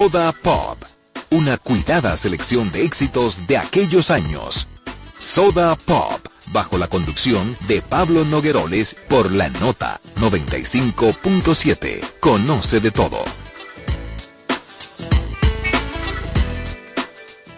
Soda Pop, una cuidada selección de éxitos de aquellos años. Soda Pop, bajo la conducción de Pablo Nogueroles por la nota 95.7. Conoce de todo.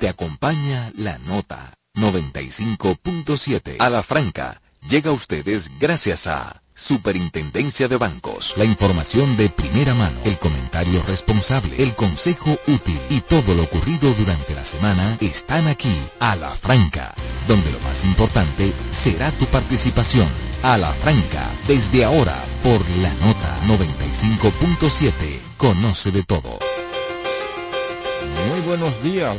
Te acompaña la nota 95.7 a la franca. Llega a ustedes gracias a Superintendencia de Bancos. La información de primera mano, el comentario responsable, el consejo útil y todo lo ocurrido durante la semana están aquí, a la franca, donde lo más importante será tu participación. A la franca, desde ahora, por la nota 95.7. Conoce de todo. Muy buenos días,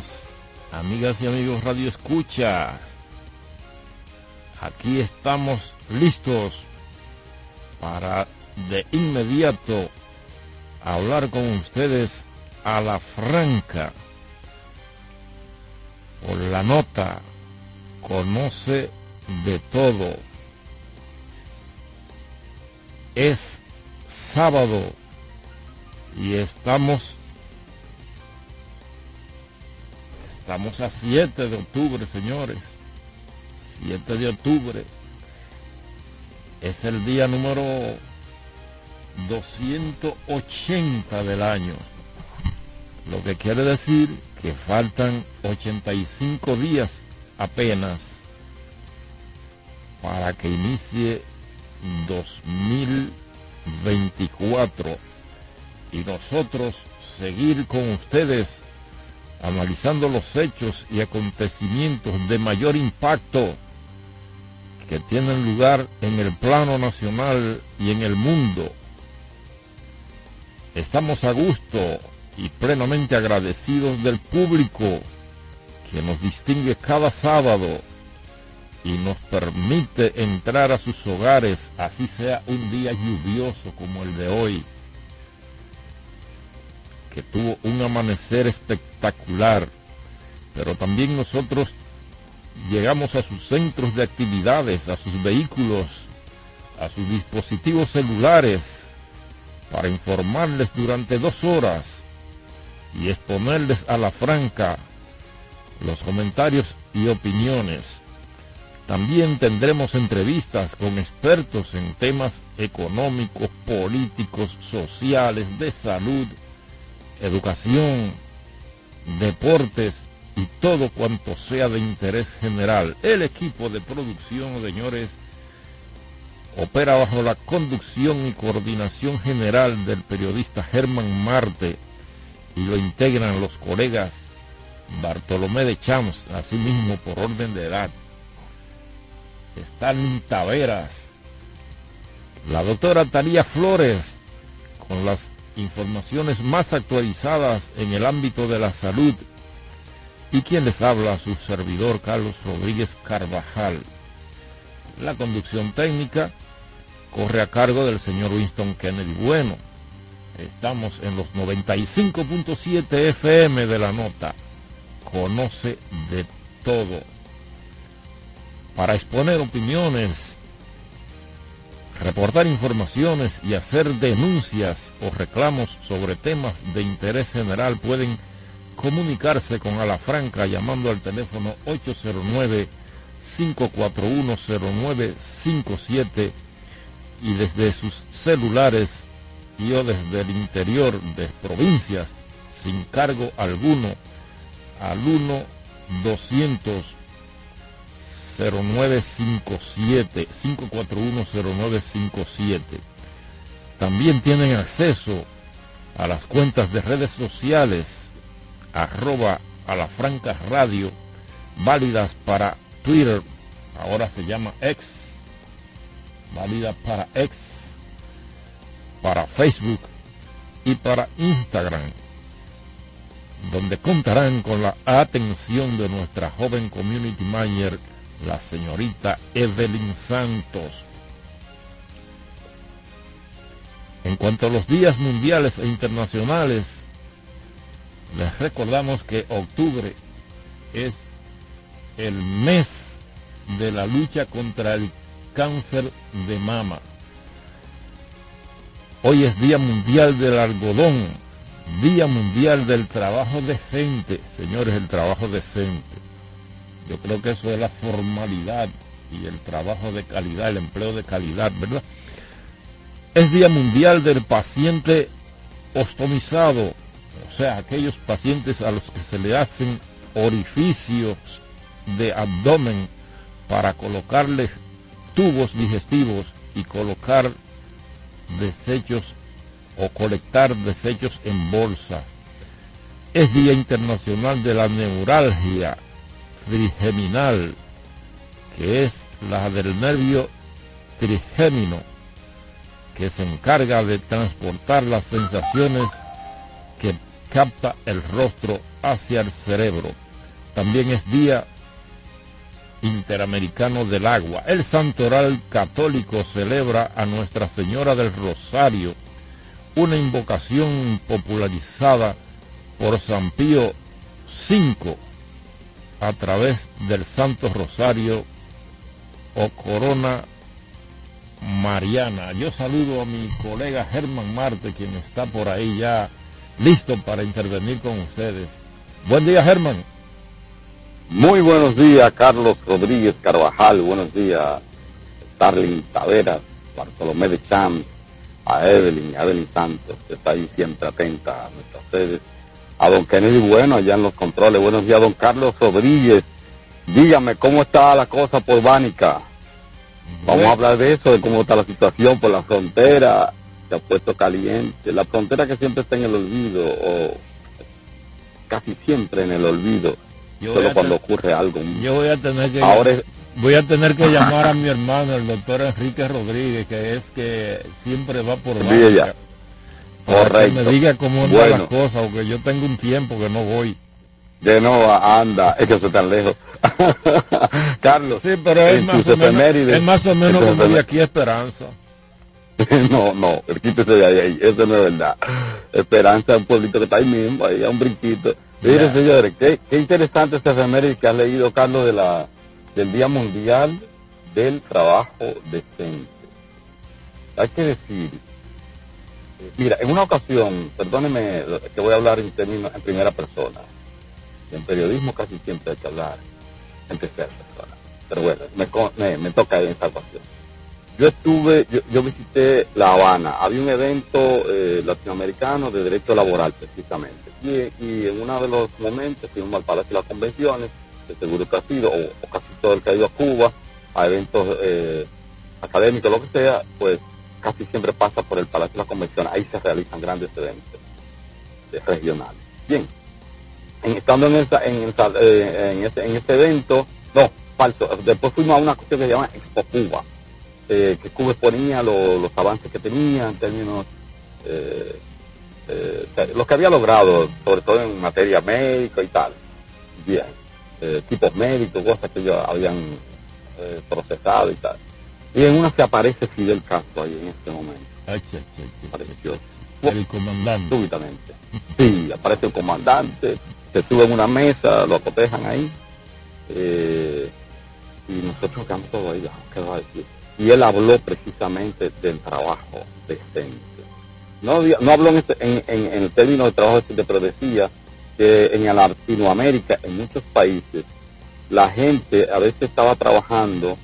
amigas y amigos Radio Escucha. Aquí estamos listos para de inmediato hablar con ustedes a la franca. Por la nota conoce de todo. Es sábado y estamos estamos a 7 de octubre señores. 7 de octubre es el día número 280 del año. Lo que quiere decir que faltan 85 días apenas para que inicie 2024 y nosotros seguir con ustedes analizando los hechos y acontecimientos de mayor impacto que tienen lugar en el plano nacional y en el mundo. Estamos a gusto y plenamente agradecidos del público que nos distingue cada sábado y nos permite entrar a sus hogares, así sea un día lluvioso como el de hoy, que tuvo un amanecer espectacular, pero también nosotros llegamos a sus centros de actividades, a sus vehículos, a sus dispositivos celulares, para informarles durante dos horas y exponerles a la franca los comentarios y opiniones. También tendremos entrevistas con expertos en temas económicos, políticos, sociales, de salud, educación, deportes y todo cuanto sea de interés general. El equipo de producción, señores, opera bajo la conducción y coordinación general del periodista Germán Marte y lo integran los colegas Bartolomé de Champs, asimismo por orden de edad. Stalin Taveras, la doctora Talía Flores, con las informaciones más actualizadas en el ámbito de la salud y quien les habla, su servidor Carlos Rodríguez Carvajal. La conducción técnica corre a cargo del señor Winston Kennedy Bueno. Estamos en los 95.7 FM de la nota. Conoce de todo. Para exponer opiniones, reportar informaciones y hacer denuncias o reclamos sobre temas de interés general pueden comunicarse con Alafranca llamando al teléfono 809-541-0957 y desde sus celulares y o desde el interior de provincias sin cargo alguno al 1 200 0957 541 0957 también tienen acceso a las cuentas de redes sociales arroba a la franca radio, válidas para Twitter, ahora se llama X, válida para X, para Facebook y para Instagram, donde contarán con la atención de nuestra joven community manager, la señorita Evelyn Santos. En cuanto a los días mundiales e internacionales, les recordamos que octubre es el mes de la lucha contra el cáncer de mama. Hoy es Día Mundial del Algodón, Día Mundial del Trabajo Decente. Señores, el trabajo decente. Yo creo que eso es la formalidad y el trabajo de calidad, el empleo de calidad, ¿verdad? Es Día Mundial del Paciente Ostomizado, o sea, aquellos pacientes a los que se le hacen orificios de abdomen para colocarles tubos digestivos y colocar desechos o colectar desechos en bolsa. Es Día Internacional de la Neuralgia Trigeminal, que es la del nervio trigémino, que se encarga de transportar las sensaciones capta el rostro hacia el cerebro. También es Día Interamericano del Agua. El Santoral Católico celebra a Nuestra Señora del Rosario, una invocación popularizada por San Pío V a través del Santo Rosario o Corona Mariana. Yo saludo a mi colega Germán Marte, quien está por ahí ya listo para intervenir con ustedes. Buen día, Germán. Muy buenos días, Carlos Rodríguez Carvajal. Buenos días, Starling Taveras, Bartolomé de Champs, a Evelyn, a Evelyn Santos, que está ahí siempre atenta a nuestras sedes. A don Kennedy Bueno, allá en los controles. Buenos días, don Carlos Rodríguez. Dígame, ¿cómo está la cosa por Bánica? Vamos a hablar de eso, de cómo está la situación por la frontera. Ha puesto caliente. La frontera que siempre está en el olvido, o casi siempre en el olvido solo cuando ocurre algo. Yo voy a tener que ahora voy a tener que llamar a mi hermano, el doctor Enrique Rodríguez, que es que siempre va por vaya. Correcto. Que me diga cómo anda la cosa, porque yo tengo un tiempo que no voy. De no anda, es que eso tan lejos. Carlos. Sí, pero es más, o menos, es más o menos como de aquí a Esperanza. no, no, quítese de ahí, eso no es verdad. Esperanza es un pueblito que está ahí mismo, ahí a un brinquito. Mire, señores, qué, interesante ese efeméride que ha leído, Carlos, de la, del Día Mundial del Trabajo Decente. Hay que decir, mira, en una ocasión, perdóneme que voy a hablar en términos en primera persona. En periodismo casi siempre hay que hablar en tercera persona. Pero bueno, me, me, toca en esta ocasión. Yo estuve, yo, visité La Habana, había un evento eh, latinoamericano de derecho laboral precisamente. Y, en uno de los momentos fuimos al Palacio de las Convenciones, que seguro que ha sido, o, casi todo el que ha ido a Cuba, a eventos eh, académicos, lo que sea, pues casi siempre pasa por el Palacio de las Convenciones, ahí se realizan grandes eventos eh, regionales. Bien, estando en, esa, en, eh, en, ese, en ese evento, no, falso, después fuimos a una cuestión que se llama Expo Cuba, que Cuba exponía los avances que tenía en términos eh, lo que había logrado, sobre todo en materia médica y tal, bien, eh, equipos médicos, cosas que ellos habían eh, procesado y tal. Y en una se aparece Fidel Castro ahí en ese momento. Apareció. El comandante. Súbitamente. Sí, aparece el comandante, se sube en una mesa, lo acotejan ahí. Eh, y nosotros quedamos todos ahí, ¿qué va a decir? Y él habló precisamente del trabajo decente no, no habló en, en, el término de trabajo decente, pero decía que en Latinoamérica, en muchos países, la gente a veces estaba trabajando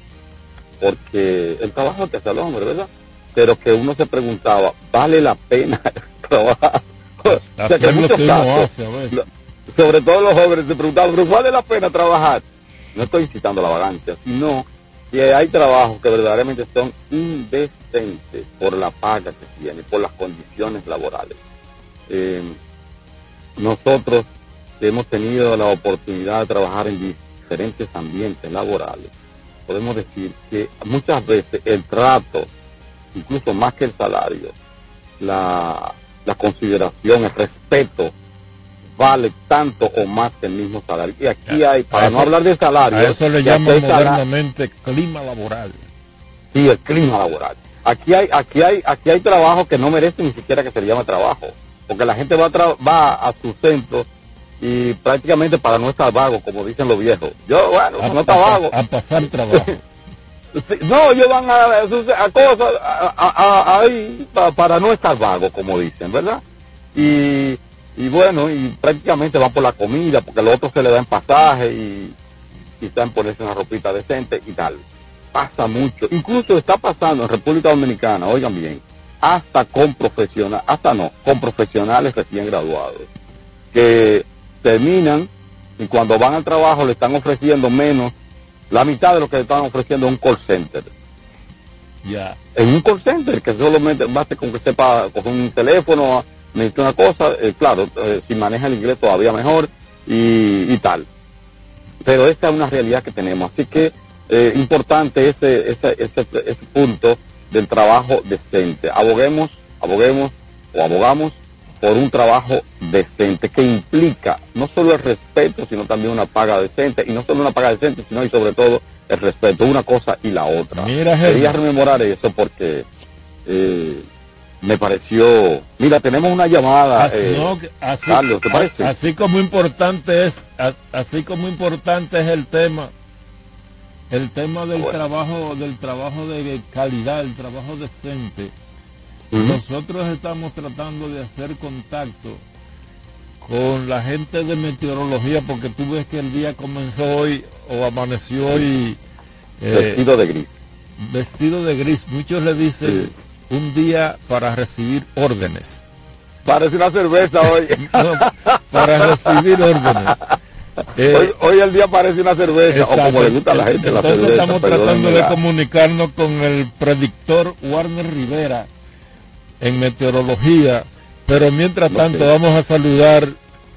porque el trabajo que hace el hombre, ¿verdad? Pero que uno se preguntaba, ¿vale la pena trabajar? o sea, que muchos casos, sobre todo los jóvenes se preguntaban, ¿pero vale la pena trabajar? No estoy incitando la vagancia, sino que hay trabajos que verdaderamente son indecentes por la paga que tiene, por las condiciones laborales. Eh, nosotros hemos tenido la oportunidad de trabajar en diferentes ambientes laborales, podemos decir que muchas veces el trato, incluso más que el salario, la, la consideración, el respeto vale tanto o más que el mismo salario. Y aquí hay, para no hablar de salario, eso le llaman modernamente clima laboral. Sí, el clima laboral. Aquí hay, aquí hay, aquí hay trabajo que no merece ni siquiera que se le llame trabajo, porque la gente va a, va a su centro y prácticamente para no estar vago, como dicen los viejos. Yo, bueno, no está vago. A pasar trabajo. no, ellos van a, a cosas ahí para no estar vago, como dicen, ¿verdad? Y y bueno, y prácticamente van por la comida, porque los otros se le dan pasaje y quizás ponerse una ropita decente y tal. Pasa mucho. Incluso está pasando en República Dominicana, oigan bien, hasta con profesionales, hasta no, con profesionales recién graduados, que terminan y cuando van al trabajo le están ofreciendo menos, la mitad de lo que le están ofreciendo en un call center. Ya. En un call center, que solamente basta con que sepa coger un teléfono, necesita una cosa, eh, claro, eh, si maneja el inglés todavía mejor y, y, tal. Pero esa es una realidad que tenemos. Así que eh, importante ese, ese, ese, ese punto del trabajo decente. Aboguemos, aboguemos o abogamos por un trabajo decente que implica no solo el respeto, sino también una paga decente, y no solo una paga decente, sino y sobre todo el respeto, una cosa y la otra. Mira, Quería rememorar eso porque eh, me pareció... Mira, tenemos una llamada, así, eh, no, así, Carlos, ¿te parece? Así como importante es, así como importante es el tema, el tema del bueno. trabajo, del trabajo de calidad, el trabajo decente. Uh -huh. Nosotros estamos tratando de hacer contacto con la gente de meteorología porque tú ves que el día comenzó hoy o amaneció hoy eh, vestido de gris. Vestido de gris. Muchos le dicen sí. Un día para recibir órdenes. Parece una cerveza hoy. no, para recibir órdenes. Eh, hoy, hoy, el día parece una cerveza, exacto. o como le gusta a la gente Entonces la cerveza. estamos tratando de comunicarnos con el predictor Warner Rivera en meteorología, pero mientras tanto okay. vamos a saludar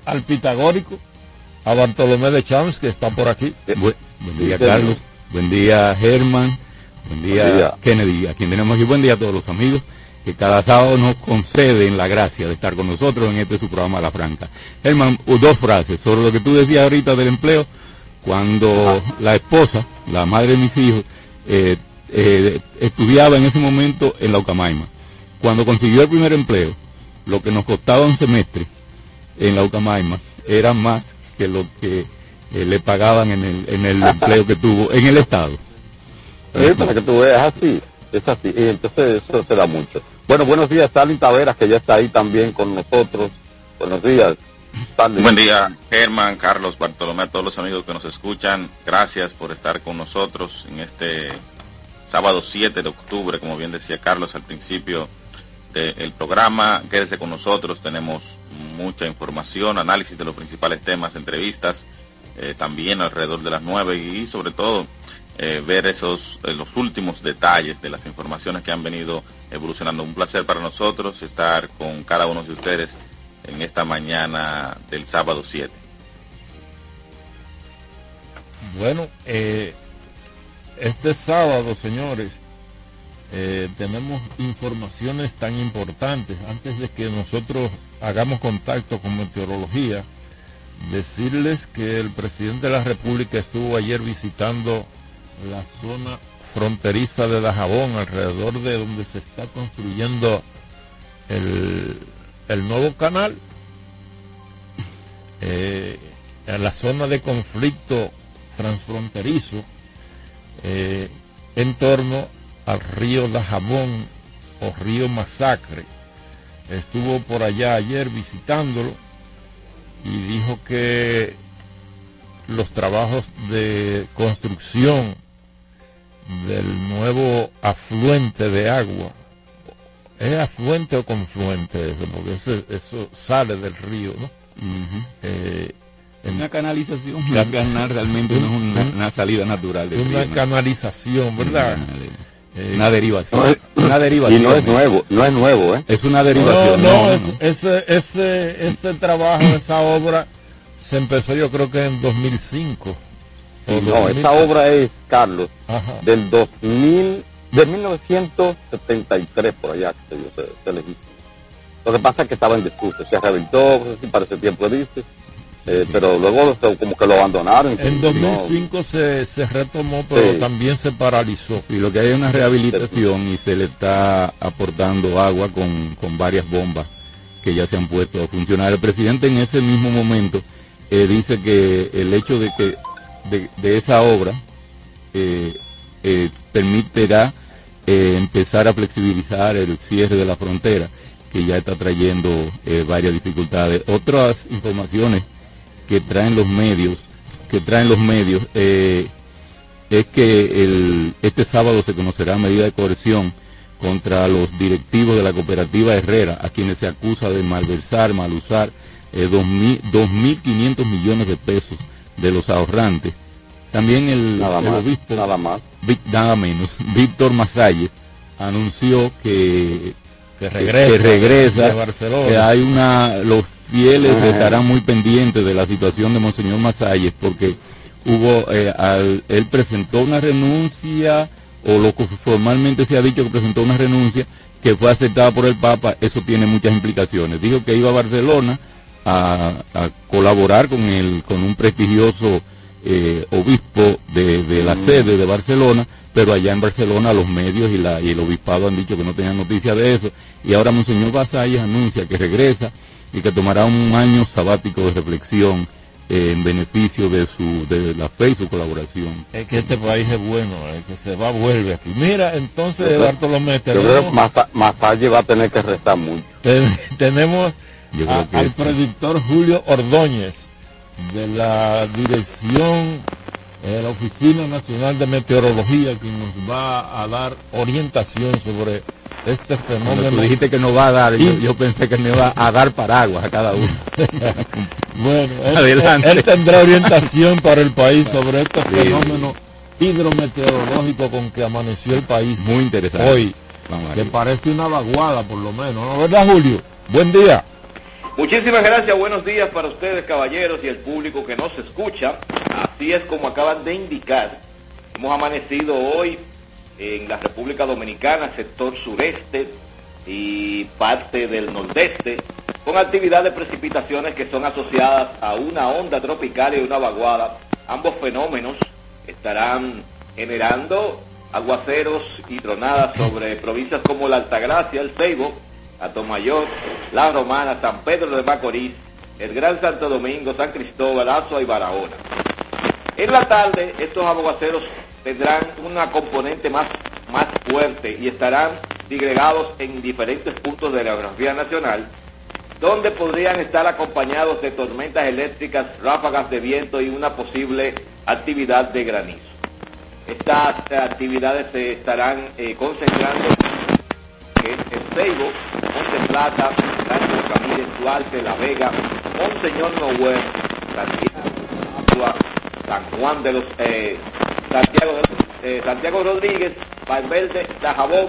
al pitagórico, a Bartolomé de Champs, que está por aquí. Eh, buen, buen, día, Carlos. Buen día, Germán. Buen día, buen día, Kennedy, a quien tenemos aquí. Buen día a todos los amigos que cada sábado nos conceden la gracia de estar con nosotros en este su programa La Franca. Germán, dos frases sobre lo que tú decías ahorita del empleo. Cuando la esposa, la madre de mis hijos, eh, eh, estudiaba en ese momento en la Ucamaima. Cuando consiguió el primer empleo, lo que nos costaba un semestre en la Ucamaima era más que lo que eh, le pagaban en el, en el empleo que tuvo en el Estado. Para que tú veas así, es así, y entonces eso se mucho. Bueno, buenos días, Stalin Taveras, que ya está ahí también con nosotros. Buenos días. Buen día, Germán, Carlos, Bartolomé, a todos los amigos que nos escuchan. Gracias por estar con nosotros en este sábado 7 de octubre, como bien decía Carlos al principio del programa. Quédese con nosotros, tenemos mucha información, análisis de los principales temas, entrevistas, eh, también alrededor de las 9 y sobre todo eh, ver esos eh, los últimos detalles de las informaciones que han venido evolucionando. Un placer para nosotros estar con cada uno de ustedes en esta mañana del sábado 7. Bueno, eh, este sábado, señores, eh, tenemos informaciones tan importantes. Antes de que nosotros hagamos contacto con meteorología, decirles que el presidente de la República estuvo ayer visitando la zona fronteriza de Dajabón, alrededor de donde se está construyendo el, el nuevo canal, eh, en la zona de conflicto transfronterizo, eh, en torno al río Dajabón o río Masacre. Estuvo por allá ayer visitándolo y dijo que los trabajos de construcción del nuevo afluente de agua. ¿Es afluente o confluente eso? Porque eso, eso sale del río, ¿no? Uh -huh. eh, una canalización. Un canal realmente un, no es una, una, salida natural. Del una río, canalización, ¿verdad? Una, eh, una derivación. una derivación. Y no es nuevo, no es nuevo, ¿eh? Es una derivación. No, no, no, no. ese, ese, ese trabajo, esa obra se empezó yo creo que en 2005. Sí, no, esa obra es, Carlos, Ajá. del 2000, de 1973 por allá, que se, se, se les hizo. Lo que pasa es que estaba en desuso, se rehabilitó, si para ese tiempo dice, eh, pero luego como que lo abandonaron. En 2005 no. se, se, retomó, pero sí. también se paralizó. Y lo que hay es una rehabilitación y se le está aportando agua con, con varias bombas que ya se han puesto a funcionar. El presidente en ese mismo momento eh, dice que el hecho de que de, esa obra eh, eh, permitirá eh, empezar a flexibilizar el cierre de la frontera, que ya está trayendo eh, varias dificultades. Otras informaciones que traen los medios, que traen los medios, eh, es que el, este sábado se conocerá medida de coerción contra los directivos de la cooperativa Herrera, a quienes se acusa de malversar, malusar eh, 2.500 millones de pesos de los ahorrantes. También el, nada obispo, nada más, nada menos, Víctor Masalles, anunció que, que regresa, que regresa Barcelona. que hay una, los fieles estarán muy pendientes de la situación de Monseñor Masalles porque hubo, eh, él presentó una renuncia o lo que formalmente se ha dicho que presentó una renuncia que fue aceptada por el Papa, eso tiene muchas implicaciones. Dijo que iba a Barcelona a, colaborar con, el, con un prestigioso eh, obispo de, la mm. sede de Barcelona, pero allá en Barcelona los medios y, la, y el obispado han dicho que no tenían noticia de eso. Y ahora Monseñor Vasalles anuncia que regresa y que tomará un año sabático de reflexión en beneficio de su de la fe y su colaboración. Es que este país es bueno, es que se va, vuelve aquí. Mira, entonces Bartolomé, tenemos, Masalle va a tener que rezar mucho. tenemos al predictor Julio Ordóñez de la dirección de la Oficina Nacional de Meteorología que nos va a dar orientación sobre este fenómeno. Tú dijiste que no va a dar, yo, pensé que me iba a dar paraguas a cada uno. bueno, él, tendrá orientación para el país sobre este fenómeno hidrometeorológico con que amaneció el país. Muy interesante. Hoy, que parece una vaguada por lo menos, ¿no verdad Julio? Buen día. Muchísimas gracias, buenos días para ustedes caballeros y el público que nos escucha. Así es como acaban de indicar. Hemos amanecido hoy en la República Dominicana, sector sureste y parte del nordeste, con actividad de precipitaciones que son asociadas a una onda tropical y una vaguada. Ambos fenómenos estarán generando aguaceros y tronadas sobre provincias como la Altagracia, el Ceibo, Atomayor, La Romana, San Pedro de Macorís, el Gran Santo Domingo, San Cristóbal, Azua y Barahona. En la tarde, estos aguaceros tendrán una componente más, más fuerte y estarán digregados en diferentes puntos de la geografía nacional, donde podrían estar acompañados de tormentas eléctricas, ráfagas de viento y una posible actividad de granizo. Estas actividades se estarán eh, concentrando en Seibo, Monte Plata, Santo Ramírez, Duarte, La Vega, Monseñor Noel, Santiago, San Juan de los eh, Santiago, eh, Santiago Rodríguez, Valverde, Dajabón,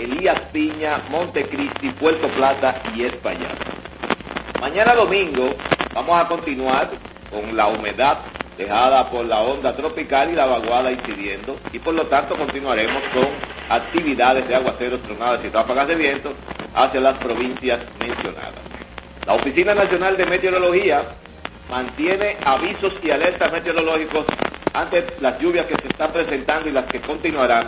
Elías Piña, Montecristi, Puerto Plata y Español. Mañana domingo vamos a continuar con la humedad dejada por la onda tropical y la vaguada incidiendo y por lo tanto continuaremos con actividades de aguaceros, tronadas y ráfagas de viento hacia las provincias mencionadas. La Oficina Nacional de Meteorología mantiene avisos y alertas meteorológicos ante las lluvias que se están presentando y las que continuarán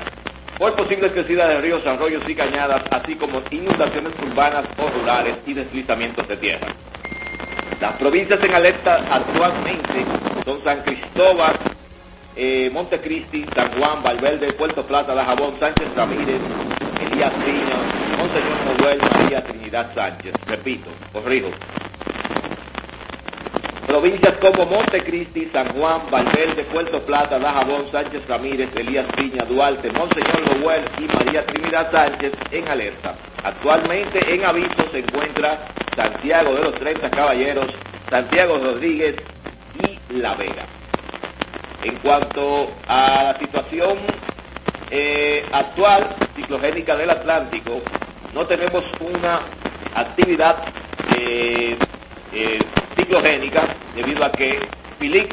por posibles crecidas de ríos, arroyos y cañadas, así como inundaciones urbanas o rurales y deslizamientos de tierra. Las provincias en alerta actualmente son San Cristóbal, eh, Montecristi, San Juan, Valverde, Puerto Plata, Jabón, Sánchez Ramírez, Elías Piña, Monseñor Noel, María Trinidad Sánchez. Repito, corrijo, Provincias como Montecristi, San Juan, Valverde, Puerto Plata, Dajabón, Sánchez Ramírez, Elías Piña, Duarte, Monseñor Lowell y María Trinidad Sánchez en alerta. Actualmente en aviso se encuentra Santiago de los 30 Caballeros, Santiago Rodríguez y La Vega. En cuanto a la situación eh, actual ciclogénica del Atlántico, no tenemos una actividad eh, eh, ciclogénica debido a que Philip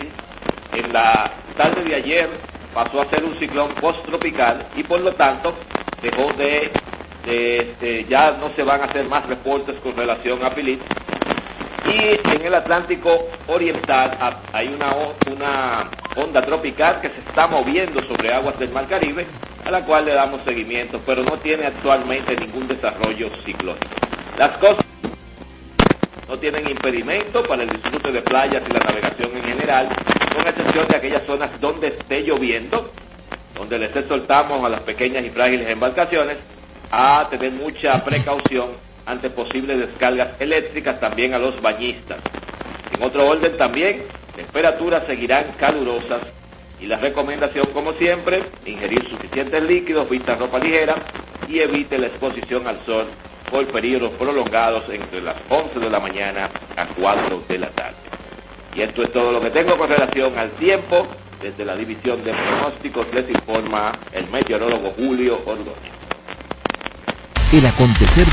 en la tarde de ayer pasó a ser un ciclón post-tropical y por lo tanto dejó de, este, ya no se van a hacer más reportes con relación a Philip y en el Atlántico Oriental hay una, una onda tropical que se está moviendo sobre aguas del Mar Caribe, a la cual le damos seguimiento, pero no tiene actualmente ningún desarrollo ciclónico. Las cosas no tienen impedimento para el disfrute de playas y la navegación en general, con excepción de aquellas zonas donde esté lloviendo, donde les exhortamos a las pequeñas y frágiles embarcaciones a tener mucha precaución ante posibles descargas eléctricas también a los bañistas. En otro orden también, temperaturas seguirán calurosas y la recomendación como siempre, ingerir suficientes líquidos, vista ropa ligera y evite la exposición al sol por periodos prolongados entre las 11 de la mañana a 4 de la tarde. Y esto es todo lo que tengo con relación al tiempo. Desde la División de Pronósticos les informa el meteorólogo Julio Ordóñez. El acontecer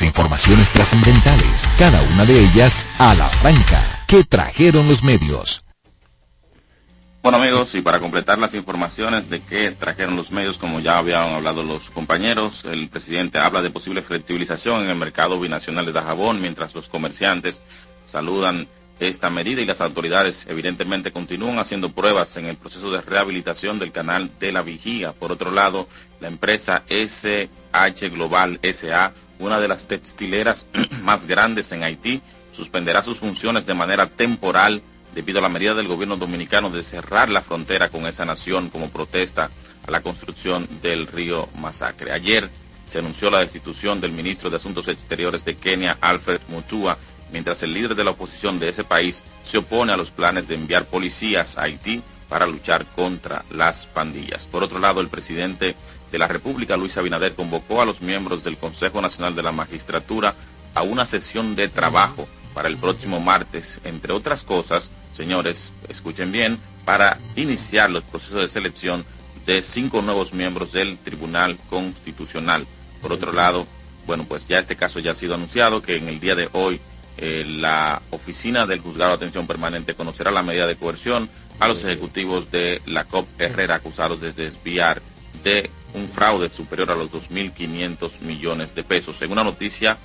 informaciones trascendentales, cada una de ellas a la franca, que trajeron los medios. Bueno amigos, y para completar las informaciones de que trajeron los medios, como ya habían hablado los compañeros, el presidente habla de posible flexibilización en el mercado binacional de Dajabón, mientras los comerciantes saludan esta medida y las autoridades evidentemente continúan haciendo pruebas en el proceso de rehabilitación del canal de la Vigía. Por otro lado, la empresa SH Global SA, una de las textileras más grandes en Haití, suspenderá sus funciones de manera temporal debido a la medida del gobierno dominicano de cerrar la frontera con esa nación como protesta a la construcción del río Masacre. Ayer se anunció la destitución del ministro de Asuntos Exteriores de Kenia, Alfred Mutua, mientras el líder de la oposición de ese país se opone a los planes de enviar policías a Haití para luchar contra las pandillas. Por otro lado, el presidente de la República, Luis Abinader, convocó a los miembros del Consejo Nacional de la Magistratura a una sesión de trabajo para el próximo martes, entre otras cosas, señores, escuchen bien, para iniciar los procesos de selección de cinco nuevos miembros del Tribunal Constitucional. Por otro lado, bueno, pues ya este caso ya ha sido anunciado que en el día de hoy eh, la oficina del juzgado de atención permanente conocerá la medida de coerción a los ejecutivos de la COP Herrera acusados de desviar de un fraude superior a los 2.500 millones de pesos. En una noticia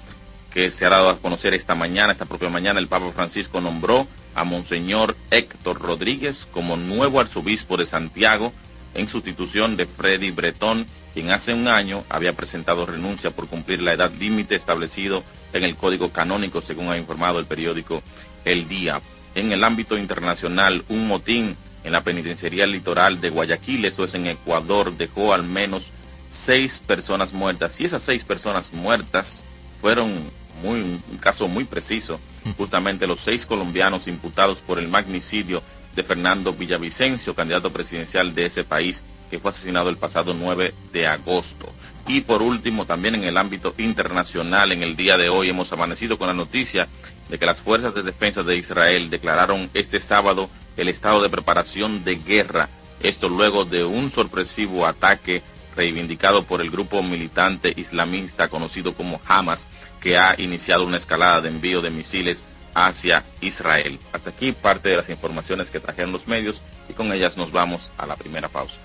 que se ha dado a conocer esta mañana, esta propia mañana, el Papa Francisco nombró a Monseñor Héctor Rodríguez como nuevo arzobispo de Santiago en sustitución de Freddy Bretón, quien hace un año había presentado renuncia por cumplir la edad límite establecido en el Código Canónico, según ha informado el periódico El Día. En el ámbito internacional, un motín en la penitenciaría litoral de Guayaquil, eso es en Ecuador, dejó al menos seis personas muertas. Y esas seis personas muertas fueron muy, un caso muy preciso, justamente los seis colombianos imputados por el magnicidio de Fernando Villavicencio, candidato presidencial de ese país, que fue asesinado el pasado 9 de agosto. Y por último, también en el ámbito internacional, en el día de hoy hemos amanecido con la noticia de que las fuerzas de defensa de Israel declararon este sábado el estado de preparación de guerra. Esto luego de un sorpresivo ataque reivindicado por el grupo militante islamista conocido como Hamas, que ha iniciado una escalada de envío de misiles hacia Israel. Hasta aquí parte de las informaciones que trajeron los medios y con ellas nos vamos a la primera pausa.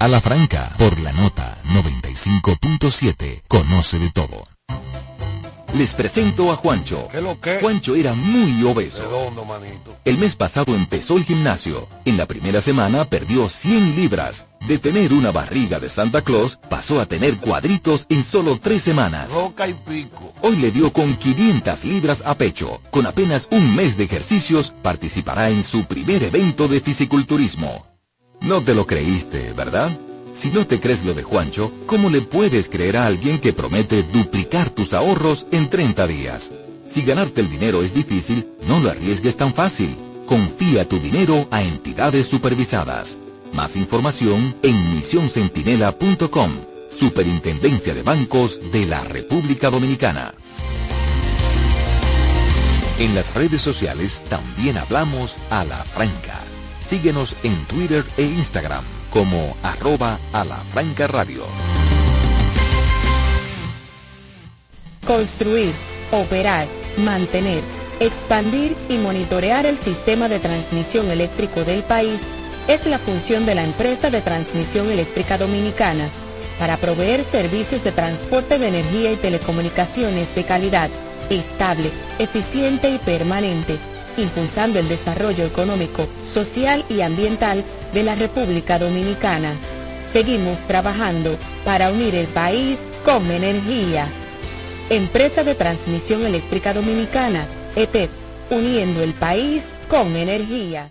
A la franca, por la nota 95.7, conoce de todo. Les presento a Juancho. Juancho era muy obeso. El mes pasado empezó el gimnasio. En la primera semana perdió 100 libras. De tener una barriga de Santa Claus, pasó a tener cuadritos en solo tres semanas. y pico. Hoy le dio con 500 libras a pecho. Con apenas un mes de ejercicios, participará en su primer evento de fisiculturismo. No te lo creíste, ¿verdad? Si no te crees lo de Juancho, ¿cómo le puedes creer a alguien que promete duplicar tus ahorros en 30 días? Si ganarte el dinero es difícil, no lo arriesgues tan fácil. Confía tu dinero a entidades supervisadas. Más información en misioncentinela.com. Superintendencia de Bancos de la República Dominicana. En las redes sociales también hablamos a la franca. Síguenos en Twitter e Instagram como arroba a la franca radio. Construir, operar, mantener, expandir y monitorear el sistema de transmisión eléctrico del país es la función de la empresa de transmisión eléctrica dominicana para proveer servicios de transporte de energía y telecomunicaciones de calidad, estable, eficiente y permanente impulsando el desarrollo económico, social y ambiental de la República Dominicana. Seguimos trabajando para unir el país con energía. Empresa de Transmisión Eléctrica Dominicana, ETED, uniendo el país con energía.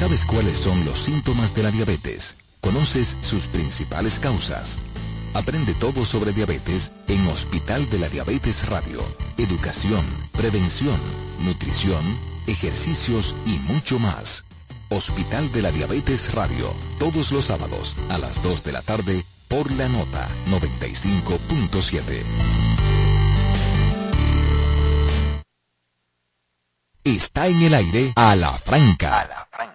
¿Sabes cuáles son los síntomas de la diabetes? ¿Conoces sus principales causas? Aprende todo sobre diabetes en Hospital de la Diabetes Radio. Educación, prevención, nutrición, ejercicios y mucho más. Hospital de la Diabetes Radio, todos los sábados a las 2 de la tarde por la nota 95.7. Está en el aire a la franca. A la franca.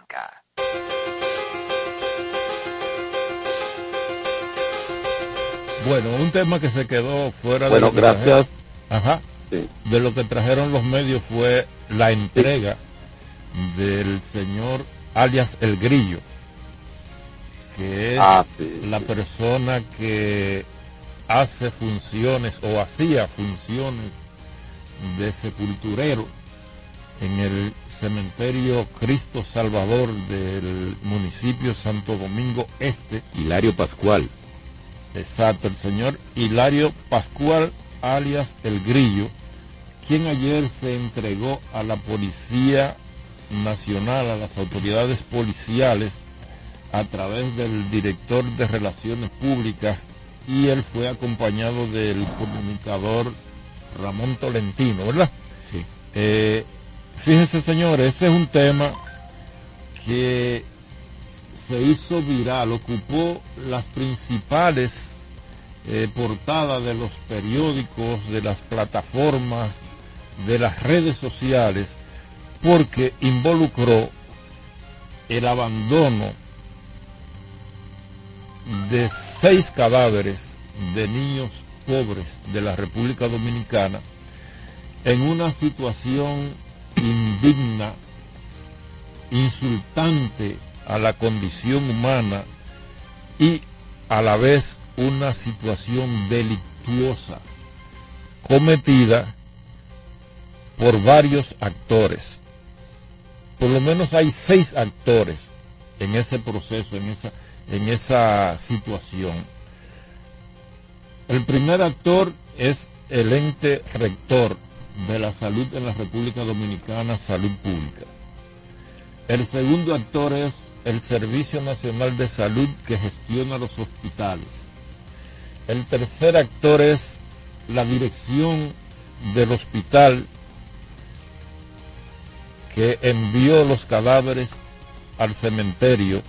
Bueno, un tema que se quedó fuera de lo gracias. Ajá. De lo que trajeron los medios fue la entrega del señor alias El Grillo, que es ah, la persona que hace funciones o hacía funciones de sepulturero en el cementerio Cristo Salvador del municipio Santo Domingo Este. Hilario Pascual. Exacto, el señor Hilario Pascual, alias El Grillo, quien ayer se entregó a la Policía Nacional, a las autoridades policiales, a través del director de Relaciones Públicas, y él fue acompañado del comunicador Ramón Tolentino, ¿verdad? Sí. Eh, fíjense, señores, ese es un tema que se hizo viral, ocupó las principales eh, portadas de los periódicos, de las plataformas, de las redes sociales, porque involucró el abandono de seis cadáveres de niños pobres de la República Dominicana en una situación indigna, insultante a la condición humana y a la vez una situación delictuosa cometida por varios actores. Por lo menos hay seis actores en ese proceso, en esa, en esa situación. El primer actor es el ente rector de la salud en la República Dominicana, Salud Pública. El segundo actor es el Servicio Nacional de Salud que gestiona los hospitales. El tercer actor es la dirección del hospital que envió los cadáveres al cementerio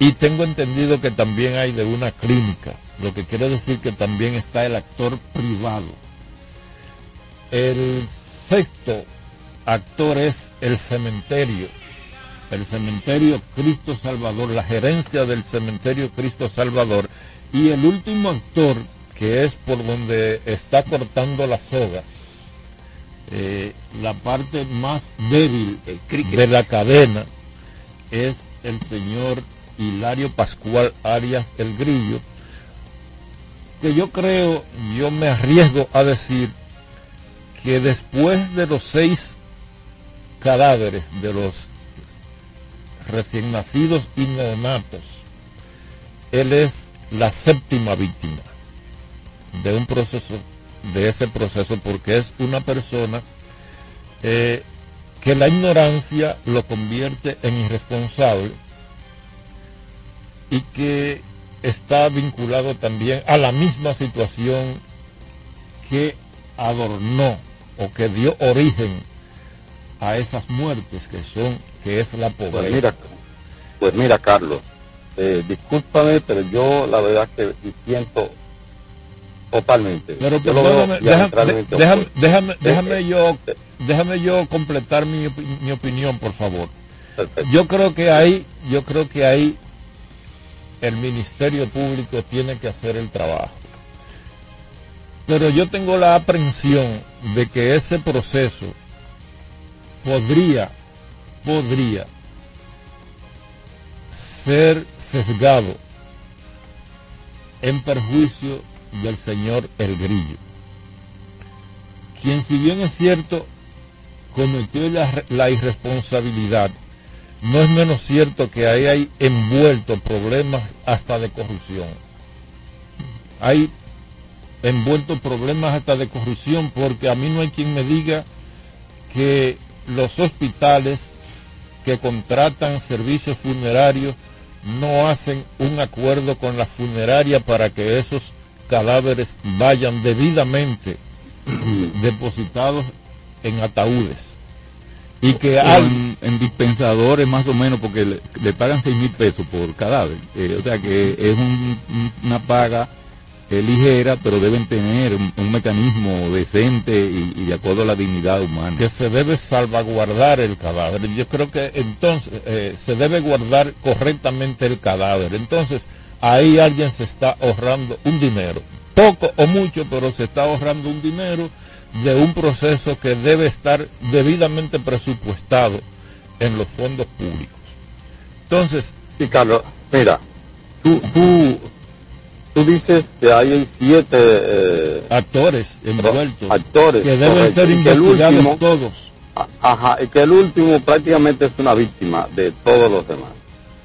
y tengo entendido que también hay de una clínica, lo que quiere decir que también está el actor privado. El sexto actor es el cementerio el cementerio Cristo Salvador, la gerencia del cementerio Cristo Salvador, y el último actor, que es por donde está cortando la soga, eh, la parte más débil de la cadena, es el señor Hilario Pascual Arias el Grillo, que yo creo, yo me arriesgo a decir que después de los seis cadáveres de los recién nacidos y neonatos. Él es la séptima víctima de un proceso, de ese proceso, porque es una persona eh, que la ignorancia lo convierte en irresponsable y que está vinculado también a la misma situación que adornó o que dio origen a esas muertes que son que es la pues pobreza. Pues mira, pues mira Carlos, eh, discúlpame, pero yo la verdad que siento totalmente. Pero déjame, déjame, déjame, déjame, yo déjame yo completar mi, mi opinión, por favor. Yo creo que ahí, yo creo que ahí el Ministerio Público tiene que hacer el trabajo. Pero yo tengo la aprensión de que ese proceso podría podría ser sesgado en perjuicio del señor El Grillo, quien si bien es cierto cometió la, irresponsabilidad, no es menos cierto que ahí hay envuelto problemas hasta de corrupción. Hay envuelto problemas hasta de corrupción porque a mí no hay quien me diga que los hospitales que contratan servicios funerarios no hacen un acuerdo con la funeraria para que esos cadáveres vayan debidamente depositados en ataúdes. Y que hay en, dispensadores más o menos porque le, pagan seis mil pesos por cadáver. Eh, o sea que es una paga eh, ligera, pero deben tener un, mecanismo decente y, de acuerdo a la dignidad humana. Que se debe salvaguardar el cadáver. Yo creo que entonces eh, se debe guardar correctamente el cadáver. Entonces ahí alguien se está ahorrando un dinero. Poco o mucho, pero se está ahorrando un dinero de un proceso que debe estar debidamente presupuestado en los fondos públicos. Entonces, sí, Carlos, mira, tú, tú, tú dices que hay siete eh, actores envueltos, actores que deben ser investigados todos. Ajá, y que el último prácticamente es una víctima de todos los demás.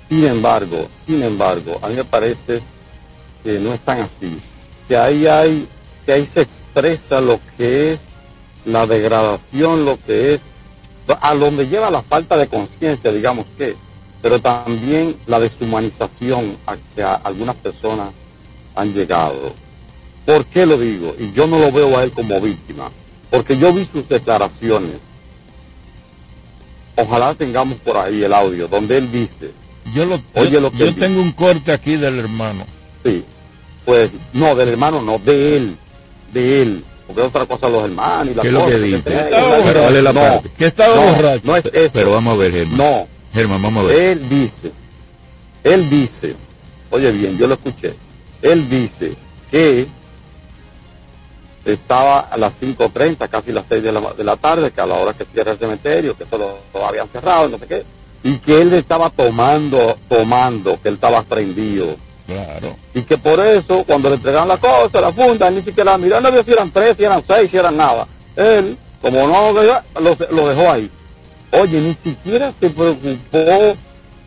Sin embargo, sin embargo, a mí me parece que no es tan así, que ahí hay, que ahí se expresa lo que es la degradación, lo que es, a donde lleva la falta de conciencia, digamos que, pero también la deshumanización a que algunas personas han llegado. ¿Por qué lo digo? Y yo no lo veo a él como víctima, porque yo vi sus declaraciones. Ojalá tengamos por ahí el audio donde él dice, yo lo, oye lo que yo tengo un corte aquí del hermano. Sí, pues no, del hermano no, de él, de él, porque otra cosa los hermanos y la ¿Qué es lo que dice? pero la no, borracho. No es eso. Pero vamos a ver, Germán. No. Germán, vamos a ver. Él dice, él dice, oye bien, yo lo escuché, él dice que estaba a las 5.30, casi las 6 de la, de la, tarde, que a la hora que cierra el cementerio, que todo lo, habían cerrado, no sé qué, y que él estaba tomando, tomando, que él estaba prendido. Claro. Y que por eso, cuando le entregaron la cosa, la funda, ni siquiera miró, no vio si eran tres, si eran seis, si eran nada. Él, como no lo, lo dejó ahí. Oye, ni siquiera se preocupó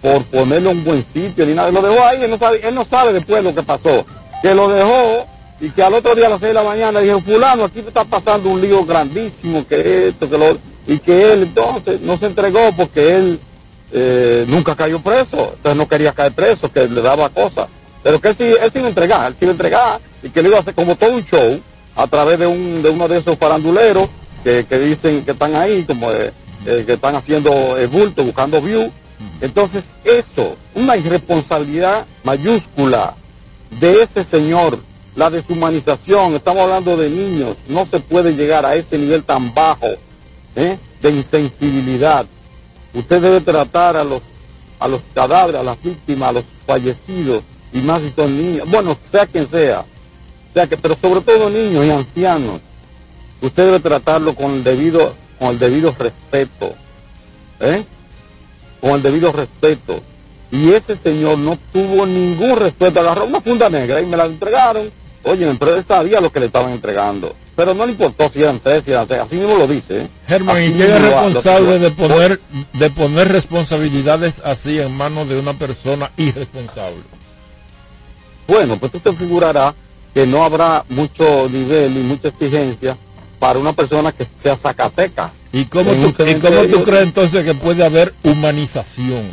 por ponerlo en un buen sitio ni nada. Lo dejó ahí, él no sabe, él no sabe después lo que pasó. Que lo dejó y que al otro día a las 6 de la mañana dijo, fulano, aquí está pasando un lío grandísimo, que esto, que lo... Y que él entonces no se entregó porque él eh, nunca cayó preso, entonces no quería caer preso, que le daba cosas. Pero que él sí, él sí lo entregaba, él sí lo entregaba y que lo iba a hacer como todo un show a través de, un, de uno de esos faranduleros que, que dicen que están ahí, como eh, que están haciendo el bulto, buscando view entonces eso, una irresponsabilidad mayúscula de ese señor, la deshumanización, estamos hablando de niños, no se puede llegar a ese nivel tan bajo ¿eh? de insensibilidad. Usted debe tratar a los, a los cadáveres, a las víctimas, a los fallecidos, y más si son niños, bueno, sea quien sea, sea que, pero sobre todo niños y ancianos, usted debe tratarlo con el debido, con el debido respeto. ¿eh? Con el debido respeto. Y ese señor no tuvo ningún respeto, agarró una funda negra y me la entregaron. Oye, pero él sabía lo que le estaban entregando. Pero no le importó si eran tres, si eran seis, así mismo lo dice. ¿eh? Germán, ¿y quién es responsable de poner, de poner responsabilidades así en manos de una persona irresponsable? Bueno, pues tú te figurarás que no habrá mucho nivel y mucha exigencia para una persona que sea zacateca ¿Y cómo, tú, tú crees entonces que puede haber humanización?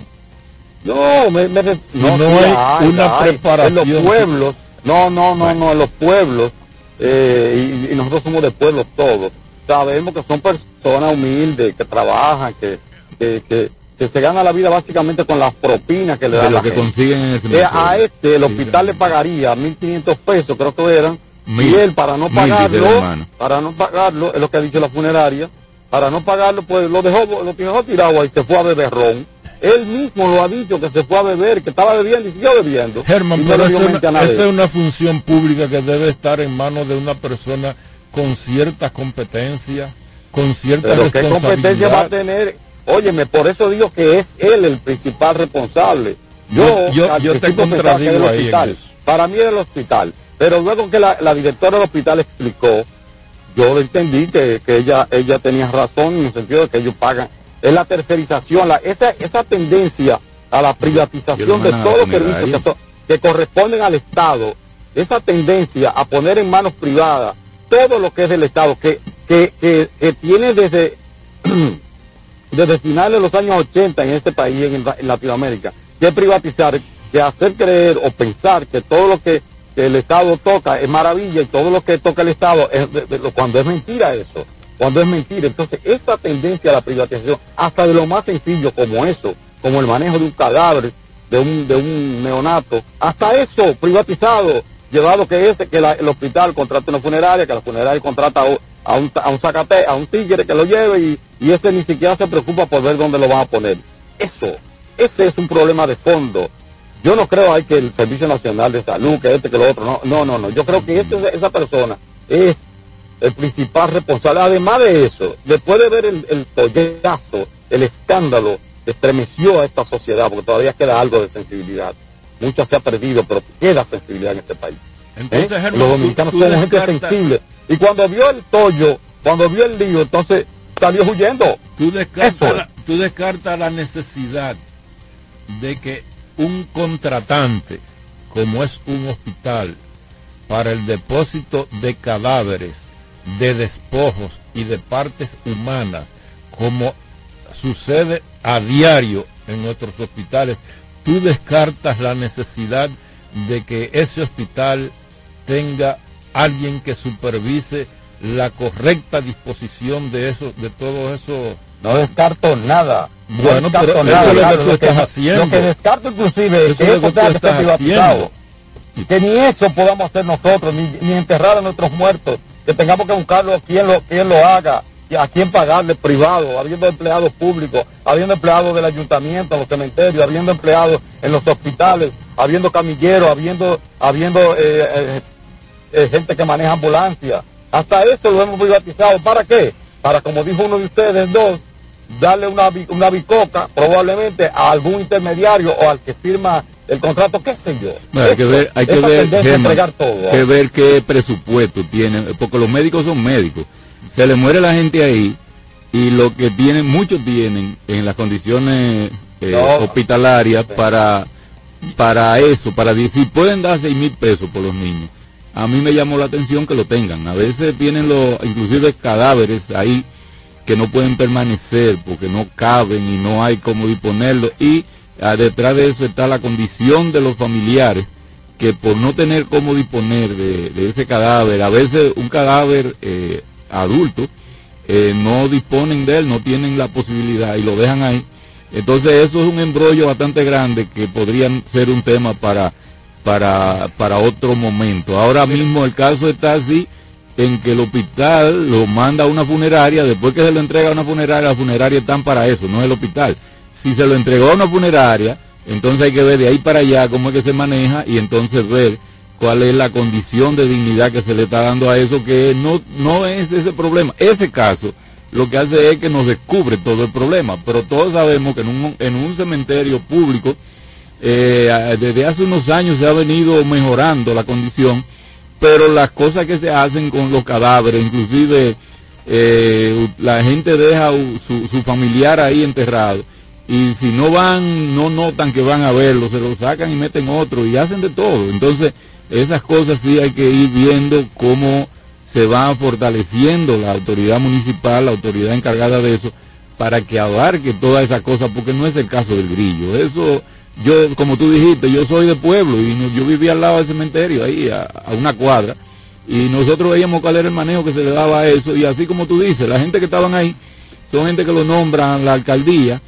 No, me, no, hay una preparación. En los pueblos, no, no, no, no, en los pueblos, eh, y, nosotros somos de pueblos todos, sabemos que son personas humildes, que trabajan, que, que, se ganan la vida básicamente con las propinas que le dan lo que consiguen en eh, A este el hospital le pagaría 1.500 pesos, creo que eran, y él para no pagarlo, para no pagarlo, es lo que ha dicho la funeraria, para no pagarlo, pues lo dejó, lo dejó tirado ahí, se fue a beber ron. Él mismo lo ha dicho que se fue a beber, que estaba bebiendo y siguió bebiendo. Germán, pero esa es una función pública que debe estar en manos de una persona con cierta competencia, con cierta Pero ¿qué competencia va a tener? Óyeme, por eso digo que es él el principal responsable. Yo, yo, yo, te contradigo ahí Para mí es el hospital. Pero luego que la, directora del hospital explicó, yo entendí que, ella, ella tenía razón en el sentido de que ellos pagan. Es la tercerización, la, esa, esa tendencia a la privatización de todos los servicios que, corresponden al Estado, esa tendencia a poner en manos privadas todo lo que es del Estado, que, que, tiene desde, desde finales de los años 80 en este país, en, en Latinoamérica, que privatizar, que hacer creer o pensar que todo lo que, el Estado toca es maravilla y todo lo que toca el Estado es cuando es mentira eso, cuando es mentira. Entonces esa tendencia a la privatización, hasta de lo más sencillo como eso, como el manejo de un cadáver, de un, de un neonato, hasta eso privatizado, llevado que ese, que el hospital contrata una funeraria, que la funeraria contrata a un, a un a un tigre que lo lleve y, y ese ni siquiera se preocupa por ver dónde lo van a poner. Eso, ese es un problema de fondo. Yo no creo hay que el Servicio Nacional de Salud, que este, que lo otro, no, no, no, no. Yo creo que esa persona es el principal responsable. Además de eso, después de ver el, el tollazo, el escándalo estremeció a esta sociedad, porque todavía queda algo de sensibilidad. Mucha se ha perdido, pero queda sensibilidad en este país. Entonces, ¿Eh? Los dominicanos son gente sensible. Y cuando vio el tollo, cuando vio el lío, entonces salió huyendo. Tú descartas, la, tú descartas la necesidad de que un contratante, como es un hospital, para el depósito de cadáveres, de despojos y de partes humanas, como sucede a diario en nuestros hospitales, tú descartas la necesidad de que ese hospital tenga alguien que supervise la correcta disposición de eso, de todo eso. No descarto nada. Bueno, pero eso es lo que tú estás haciendo. Lo que descarto inclusive es que eso tenga que ser privatizado. Que ni eso podamos hacer nosotros, ni, ni enterrar a nuestros muertos, que tengamos que buscarlo quien lo, quien lo haga a quién pagarle privado, habiendo empleados públicos, habiendo empleados del ayuntamiento, en los cementerios, habiendo empleados en los hospitales, habiendo camilleros, habiendo, habiendo eh, eh, eh, gente que maneja ambulancia. Hasta eso lo hemos privatizado. ¿Para qué? Para, como dijo uno de ustedes, dos, darle una, una bicoca probablemente a algún intermediario o al que firma el contrato, qué sé yo. hay que ver, hay que ver, que ver qué presupuesto tienen, porque los médicos son médicos se le muere la gente ahí y lo que tienen, muchos tienen en las condiciones eh, hospitalarias para, para eso, para si pueden dar seis mil pesos por los niños. A mí me llamó la atención que lo tengan. A veces tienen los, inclusive cadáveres ahí que no pueden permanecer porque no caben y no hay cómo disponerlo. Y ah, detrás de eso está la condición de los familiares que por no tener cómo disponer de, ese cadáver, a veces un cadáver eh, adultos eh, no disponen de él, no tienen la posibilidad y lo dejan ahí. Entonces eso es un embrollo bastante grande que podría ser un tema para, para, para otro momento. Ahora mismo el caso está así en que el hospital lo manda a una funeraria, después que se lo entrega a una funeraria, la funeraria están para eso, no es el hospital. Si se lo entregó a una funeraria, entonces hay que ver de ahí para allá cómo es que se maneja y entonces ver cuál es la condición de dignidad que se le está dando a eso, que no, no es ese problema. Ese caso lo que hace es que nos descubre todo el problema, pero todos sabemos que en un, en un cementerio público, eh, desde hace unos años se ha venido mejorando la condición, pero las cosas que se hacen con los cadáveres, inclusive eh, la gente deja su, su familiar ahí enterrado y si no van, no notan que van a verlo, se lo sacan y meten otro y hacen de todo. Entonces, esas cosas sí hay que ir viendo cómo se va fortaleciendo la autoridad municipal, la autoridad encargada de eso, para que abarque todas esas cosas, porque no es el caso del grillo. Eso, yo, como tú dijiste, yo soy de pueblo y yo vivía al lado del cementerio, ahí a, una cuadra, y nosotros veíamos cuál era el manejo que se le daba a eso, y así como tú dices, la gente que estaban ahí son gente que lo nombran la alcaldía,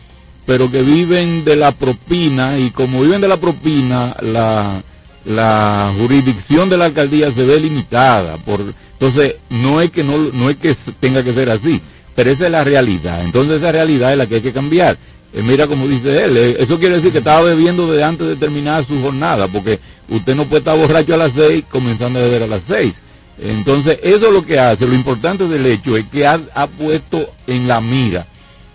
pero que viven de la propina, y como viven de la propina, la la jurisdicción de la alcaldía se ve limitada por entonces no es que no, no es que tenga que ser así pero esa es la realidad. Entonces esa realidad es la que hay que cambiar eh, mira como dice él eh, eso quiere decir que estaba bebiendo desde antes de terminar su jornada porque usted no puede estar borracho a las seis comenzando a beber a las seis. Entonces eso es lo que hace. Lo importante del hecho es que ha, puesto en la mira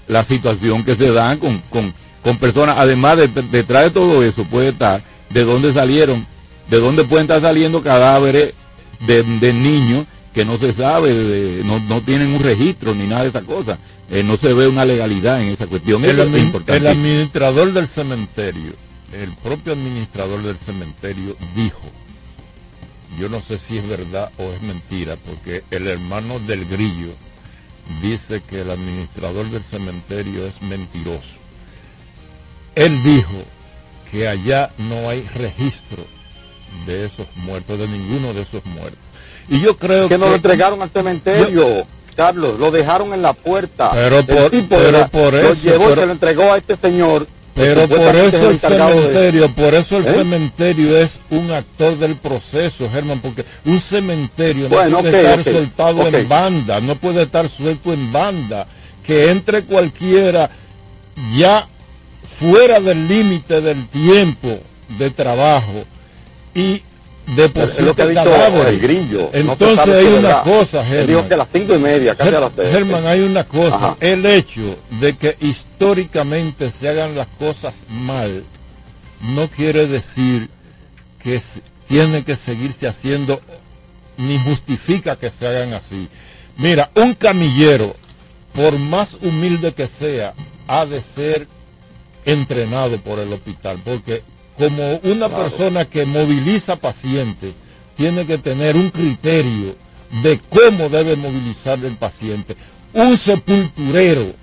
la situación que se da con, con, con personas. Además de, detrás de todo eso puede estar de dónde salieron ¿De dónde pueden estar saliendo cadáveres de, niños que no se sabe, no, no, tienen un registro ni nada de esa cosa? Eh, no se ve una legalidad en esa cuestión. El, el administrador del cementerio, el propio administrador del cementerio dijo, yo no sé si es verdad o es mentira, porque el hermano del grillo dice que el administrador del cementerio es mentiroso. Él dijo que allá no hay registro de esos muertos, de ninguno de esos muertos. Y yo creo que... Que no lo entregaron al cementerio. Carlos, lo dejaron en la puerta. Pero por, pero por eso. Lo llevó y se lo entregó a este señor pero por eso el cementerio, por eso el ¿Eh? cementerio es un actor del proceso, Germán, porque un cementerio no puede estar soltado en banda, no puede estar suelto en banda, que entre cualquiera ya fuera del límite del tiempo de trabajo y lo que ha dicho el grillo. Entonces hay una cosa, Germán. Dijo que a las cinco y media, casi a las Germán, hay una cosa. El hecho de que históricamente se hagan las cosas mal no quiere decir que tiene que seguirse haciendo ni justifica que se hagan así. Mira, un camillero, por más humilde que sea, ha de ser entrenado por el hospital, porque como una persona que moviliza pacientes, tiene que tener un criterio de cómo debe movilizar el paciente. Un sepulturero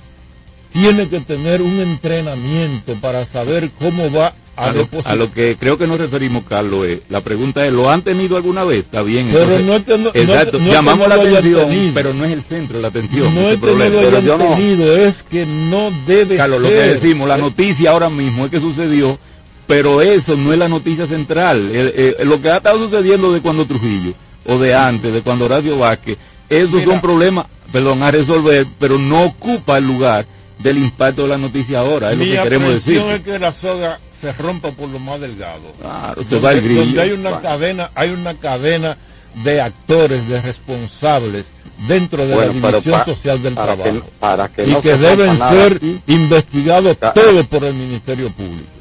tiene que tener un entrenamiento para saber cómo va a, lo, a lo que creo que nos referimos, Carlos, es, la pregunta es, ¿lo han tenido alguna vez? Está bien. Pero no es que no, exacto, llamamos la atención, pero no es el centro de la atención. No es que no lo hayan tenido, es que no debe Carlos, lo que decimos, la noticia ahora mismo es que sucedió pero eso no es la noticia central. lo que ha estado sucediendo de cuando Trujillo, o de antes, de cuando Horacio Vázquez, esos son problemas, perdón, a resolver, pero no ocupa el lugar del impacto de la noticia ahora, es lo que queremos decir. es que la soga se rompa por lo más delgado. Claro, va el donde hay una cadena, hay una cadena de actores, de responsables dentro de la división social del trabajo y que deben ser investigados todos por el Ministerio Público.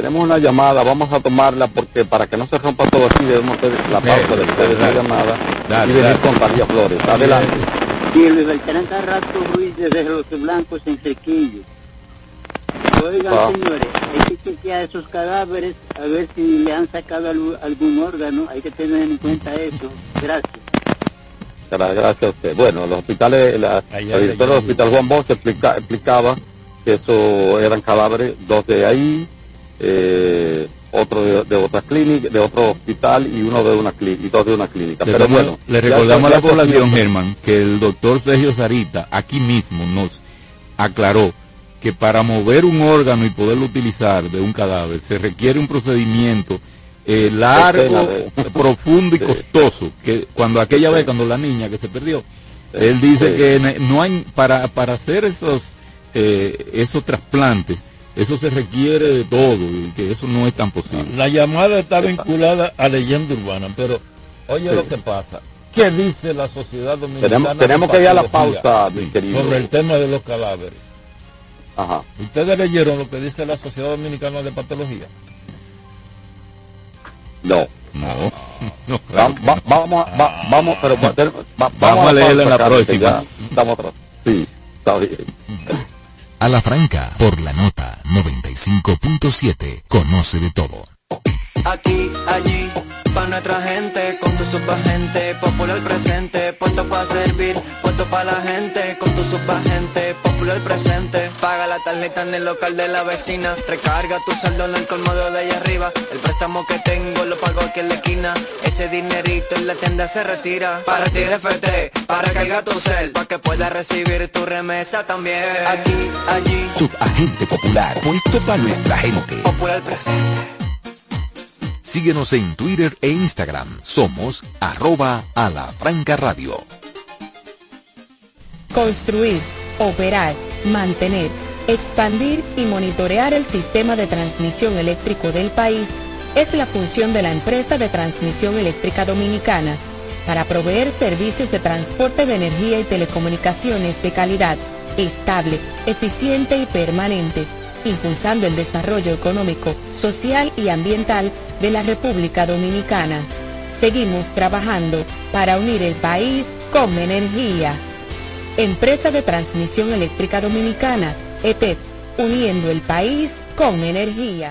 Tenemos una llamada, vamos a tomarla porque para que no se rompa todo aquí debemos hacer la pausa de la llamada y venir con María Flores. Adelante. Sí, el Beltrán Carrasco Ruiz desde Los Blancos en Cerquillo. Oigan, ah. señores, hay que chequear esos cadáveres a ver si le han sacado algún órgano. Hay que tener en cuenta eso. Gracias. Gracias a usted. Bueno, los hospitales, la, del hospital Juan Bosch explicaba que eso eran cadáveres, dos de ahí, eh, otro de, otra clínica, de otro hospital y uno de una clínica, y dos de una clínica. Pero bueno, le recordamos a la población, Germán, que el doctor Sergio Sarita aquí mismo nos aclaró que para mover un órgano y poderlo utilizar de un cadáver se requiere un procedimiento eh, largo, profundo y costoso, que cuando aquella vez, cuando la niña que se perdió, él dice que no hay, para, para hacer esos, eh, esos trasplantes, eso se requiere de todo y que eso no es tan posible. La llamada está vinculada a leyenda urbana, pero oye lo que pasa. ¿Qué dice la sociedad dominicana? Tenemos, que ir a la pausa, mi querido. Sobre el tema de los cadáveres. Ajá. ¿Ustedes leyeron lo que dice la Sociedad Dominicana de Patología? No. No. vamos, vamos, pero vamos, a leerla en la próxima. Estamos atrás. Sí, está bien. A la franca, por la nota 95.7, conoce de todo. Aquí, allí, para nuestra gente, con tu subagente, popular presente, puesto para servir, puesto para la gente, con tu subagente, popular presente, paga la tarjeta en el local de la vecina, recarga tu saldo en el colmado de allá arriba, el préstamo que tengo lo pago aquí en la esquina, ese dinerito en la tienda se retira, para ti FT, para cargar tu cel, para que puedas recibir tu remesa también, aquí, allí, subagente popular, puesto para nuestra gente, popular presente. Síguenos en Twitter e Instagram. Somos arroba a la franca radio. Construir, operar, mantener, expandir y monitorear el sistema de transmisión eléctrico del país es la función de la empresa de transmisión eléctrica dominicana para proveer servicios de transporte de energía y telecomunicaciones de calidad, estable, eficiente y permanente impulsando el desarrollo económico, social y ambiental de la República Dominicana. Seguimos trabajando para unir el país con energía. Empresa de Transmisión Eléctrica Dominicana, ETED, uniendo el país con energía.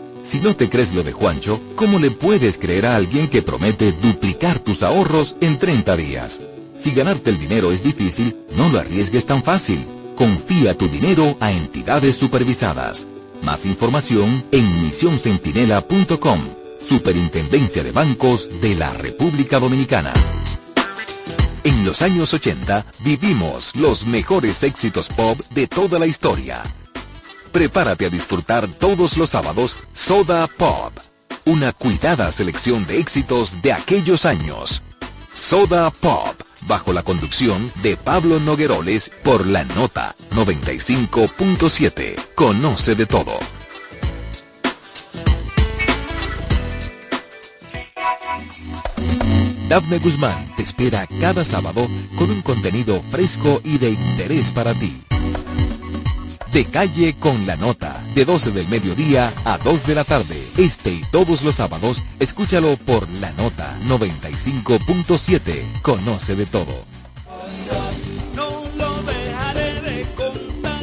Si no te crees lo de Juancho, ¿cómo le puedes creer a alguien que promete duplicar tus ahorros en 30 días? Si ganarte el dinero es difícil, no lo arriesgues tan fácil. Confía tu dinero a entidades supervisadas. Más información en misioncentinela.com. Superintendencia de Bancos de la República Dominicana. En los años 80 vivimos los mejores éxitos pop de toda la historia Prepárate a disfrutar todos los sábados Soda Pop, una cuidada selección de éxitos de aquellos años. Soda Pop, bajo la conducción de Pablo Nogueroles por la nota 95.7. Conoce de todo. Dafne Guzmán te espera cada sábado con un contenido fresco y de interés para ti. De calle con la nota, de 12 del mediodía a 2 de la tarde. Este y todos los sábados, escúchalo por la nota 95.7. Conoce de todo.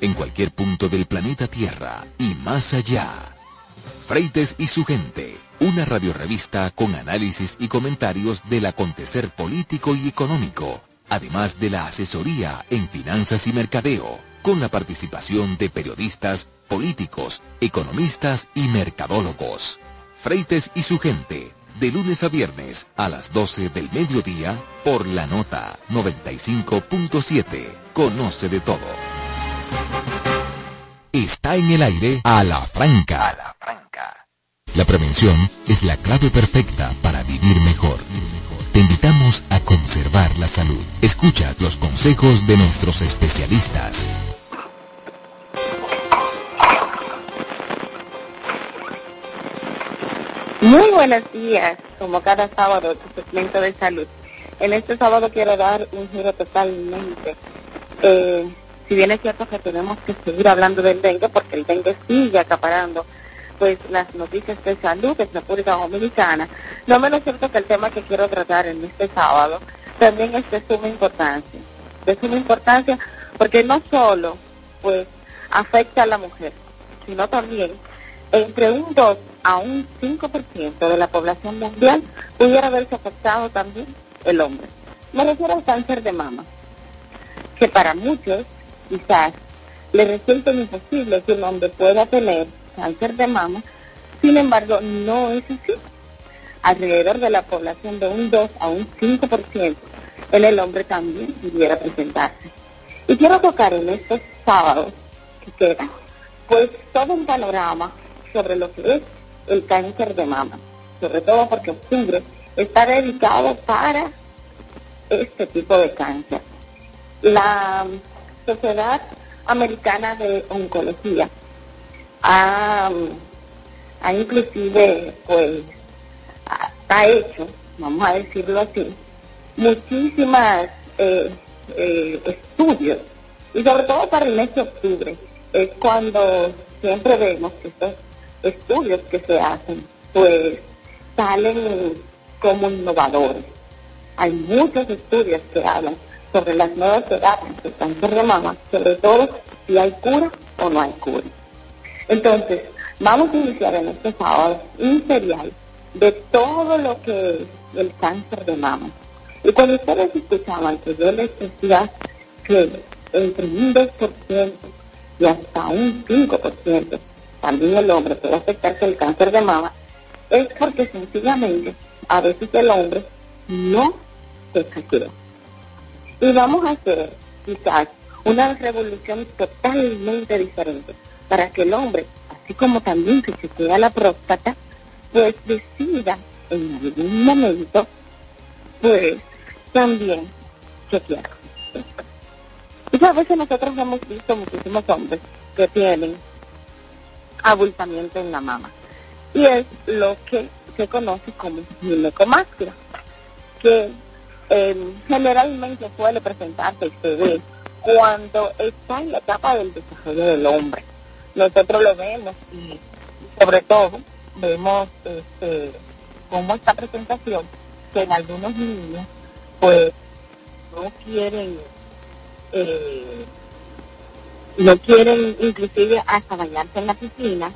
en cualquier punto del planeta Tierra y más allá. Freites y su gente, una radiorevista con análisis y comentarios del acontecer político y económico, además de la asesoría en finanzas y mercadeo, con la participación de periodistas, políticos, economistas y mercadólogos. Freites y su gente, de lunes a viernes a las 12 del mediodía por la nota 95.7. Conoce de todo. Está en el aire a la franca. A la franca. La prevención es la clave perfecta para vivir mejor. Te invitamos a conservar la salud. Escucha los consejos de nuestros especialistas. Muy buenos días, como cada sábado, tu segmento de salud. En este sábado quiero dar un giro totalmente eh, si bien es cierto que tenemos que seguir hablando del dengue, porque el dengue sigue acaparando pues las noticias de salud de República Dominicana, no menos cierto que el tema que quiero tratar en este sábado también es de suma importancia. De suma importancia porque no solo pues afecta a la mujer, sino también entre un 2 a un 5% de la población mundial pudiera haberse afectado también el hombre. Me refiero al cáncer de mama, que para muchos quizás le resulta imposible que un hombre pueda tener cáncer de mama, sin embargo no es así. Alrededor de la población de un 2 a un 5% en el hombre también pudiera presentarse. Y quiero tocar en estos sábados que queda, pues todo un panorama sobre lo que es el cáncer de mama, sobre todo porque octubre está dedicado para este tipo de cáncer. La Sociedad Americana de Oncología ha, ha inclusive, pues, ha hecho, vamos a decirlo así, muchísimas eh, eh, estudios y sobre todo para el mes de octubre es cuando siempre vemos que estos estudios que se hacen pues salen como innovadores. Hay muchos estudios que hablan sobre las nuevas terapias de cáncer de mama, sobre todo si hay cura o no hay cura. Entonces, vamos a iniciar en este sábado un serial de todo lo que es el cáncer de mama. Y cuando ustedes escuchaban que yo les decía que entre un 2% y hasta un 5% también el hombre puede afectarse el cáncer de mama, es porque sencillamente a veces el hombre no se chequea. Y vamos a hacer quizás una revolución totalmente diferente para que el hombre, así como también se chequea la próstata, pues decida en algún momento, pues también chequear. Y a veces nosotros hemos visto muchísimos hombres que tienen abultamiento en la mama. Y es lo que se conoce como ginecomastia, que eh, generalmente suele presentarse se ve cuando está en la etapa del desarrollo del hombre. Nosotros lo vemos y sobre todo vemos este, como esta presentación que en algunos niños pues no quieren eh, no quieren inclusive hasta bañarse en la piscina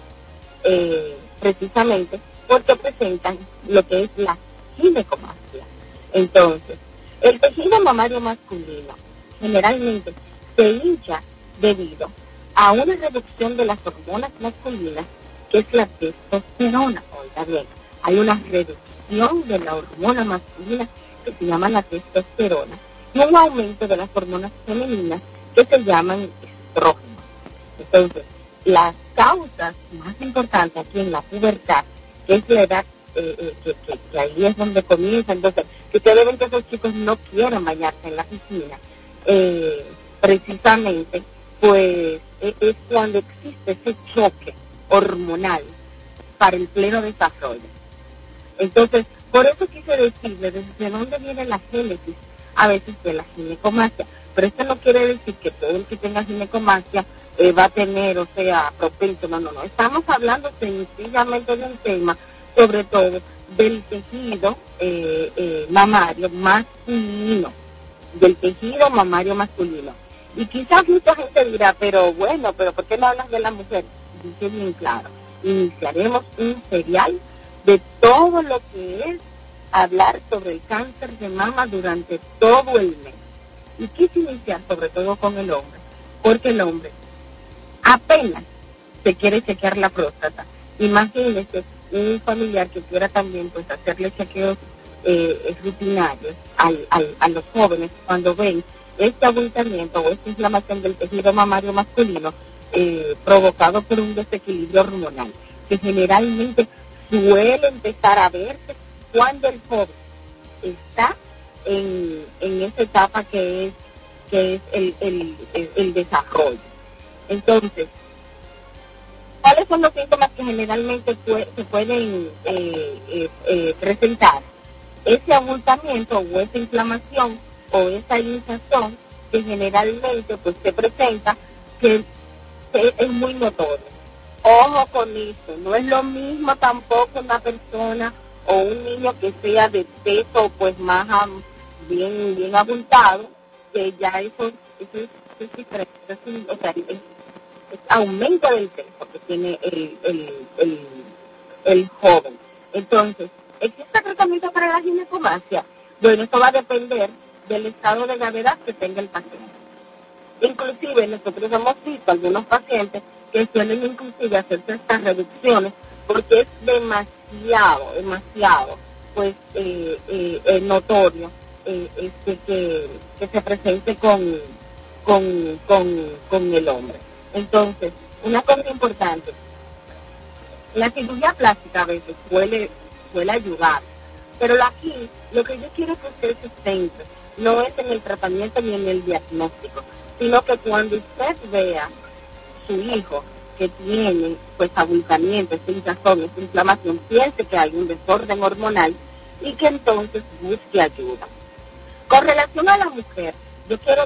eh, precisamente porque presentan lo que es la ginecomastia. Entonces, el tejido mamario masculino generalmente se hincha debido a una reducción de las hormonas masculinas que es la testosterona. Oiga bien, hay una reducción de la hormona masculina que se llama la testosterona y un aumento de las hormonas femeninas que se llaman estrógenos. Entonces, las causas más importantes aquí en la pubertad, que es la edad eh, eh, que, ahí es donde comienza, entonces, ven que esos chicos no quieren bañarse en la piscina, eh, precisamente, pues e, es cuando existe ese choque hormonal para el pleno desarrollo. Entonces, por eso quise decirle desde dónde viene la génesis a veces de la ginecomastia. Pero esto no quiere decir que todo el que tenga ginecomastia eh, va a tener, o sea, propenso. No, no, no. Estamos hablando sencillamente de un tema, sobre todo del tejido eh, eh, mamario masculino, del tejido mamario masculino. Y quizás mucha gente dirá, pero bueno, pero ¿por qué no hablas de la mujer? Dice bien claro, iniciaremos un serial de todo lo que es hablar sobre el cáncer de mama durante todo el mes. Y quise iniciar sobre todo con el hombre, porque el hombre apenas se quiere chequear la próstata. Imagínese un familiar que quiera también pues hacerle chequeos eh, rutinarios a los jóvenes cuando ven este abultamiento o esta inflamación del tejido mamario masculino eh, provocado por un desequilibrio hormonal, que generalmente suele empezar a verse cuando el joven está en, en esa etapa que es que es el, el, desarrollo. Entonces, ¿cuáles son los síntomas que generalmente se pueden eh, eh, eh, presentar? Ese abultamiento o esa inflamación o esa hinchazón que generalmente pues se presenta que es muy notorio. Ojo con eso, no es lo mismo tampoco una persona o un niño que sea de peso pues más bien, bien abultado que ya eso, eso es, es diferente, es un- o sea, aumento del peso que tiene el, el, el, el joven. Entonces, ¿existe tratamiento para la ginecomastia? Bueno, esto va a depender del estado de gravedad que tenga el paciente. Inclusive nosotros hemos visto algunos pacientes que suelen inclusive hacerse estas reducciones porque es demasiado, demasiado, pues, eh, eh, eh, notorio eh, este, que, que se presente con, con, con, con el hombre. Entonces, una cosa importante, la cirugía plástica a veces suele, suele ayudar, pero aquí lo que yo quiero que usted se centre no es en el tratamiento ni en el diagnóstico, sino que cuando usted vea su hijo que tiene pues abultamiento, esta hinchazón, inflamación, piense que hay un desorden hormonal y que entonces busque ayuda. Con relación a la mujer, yo quiero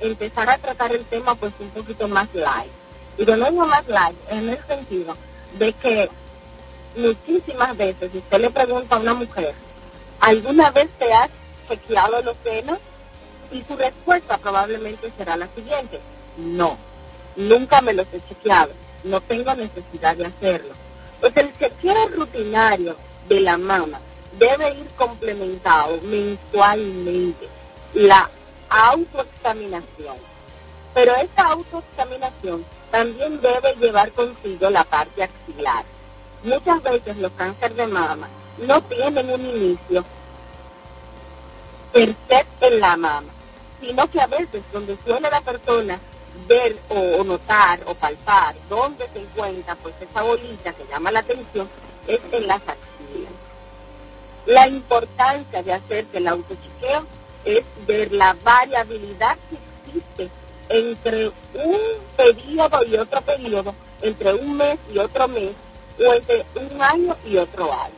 empezar a tratar el tema pues un poquito más light. Y de nuevo más light en el sentido de que muchísimas veces si usted le pregunta a una mujer, ¿alguna vez te has chequeado los senos? Y su respuesta probablemente será la siguiente, no, nunca me los he chequeado, no tengo necesidad de hacerlo. Pues el chequeo rutinario de la mama debe ir complementado mensualmente. La autoexaminación. Pero esa autoexaminación también debe llevar consigo la parte axilar. Muchas veces los cánceres de mama no tienen un inicio per se en la mama, sino que a veces donde suele la persona ver o, notar o palpar dónde se encuentra pues esa bolita que llama la atención es en las axilas. La importancia de hacerse el autochequeo es ver la variabilidad que existe entre un periodo y otro periodo, entre un mes y otro mes, o entre un año y otro año.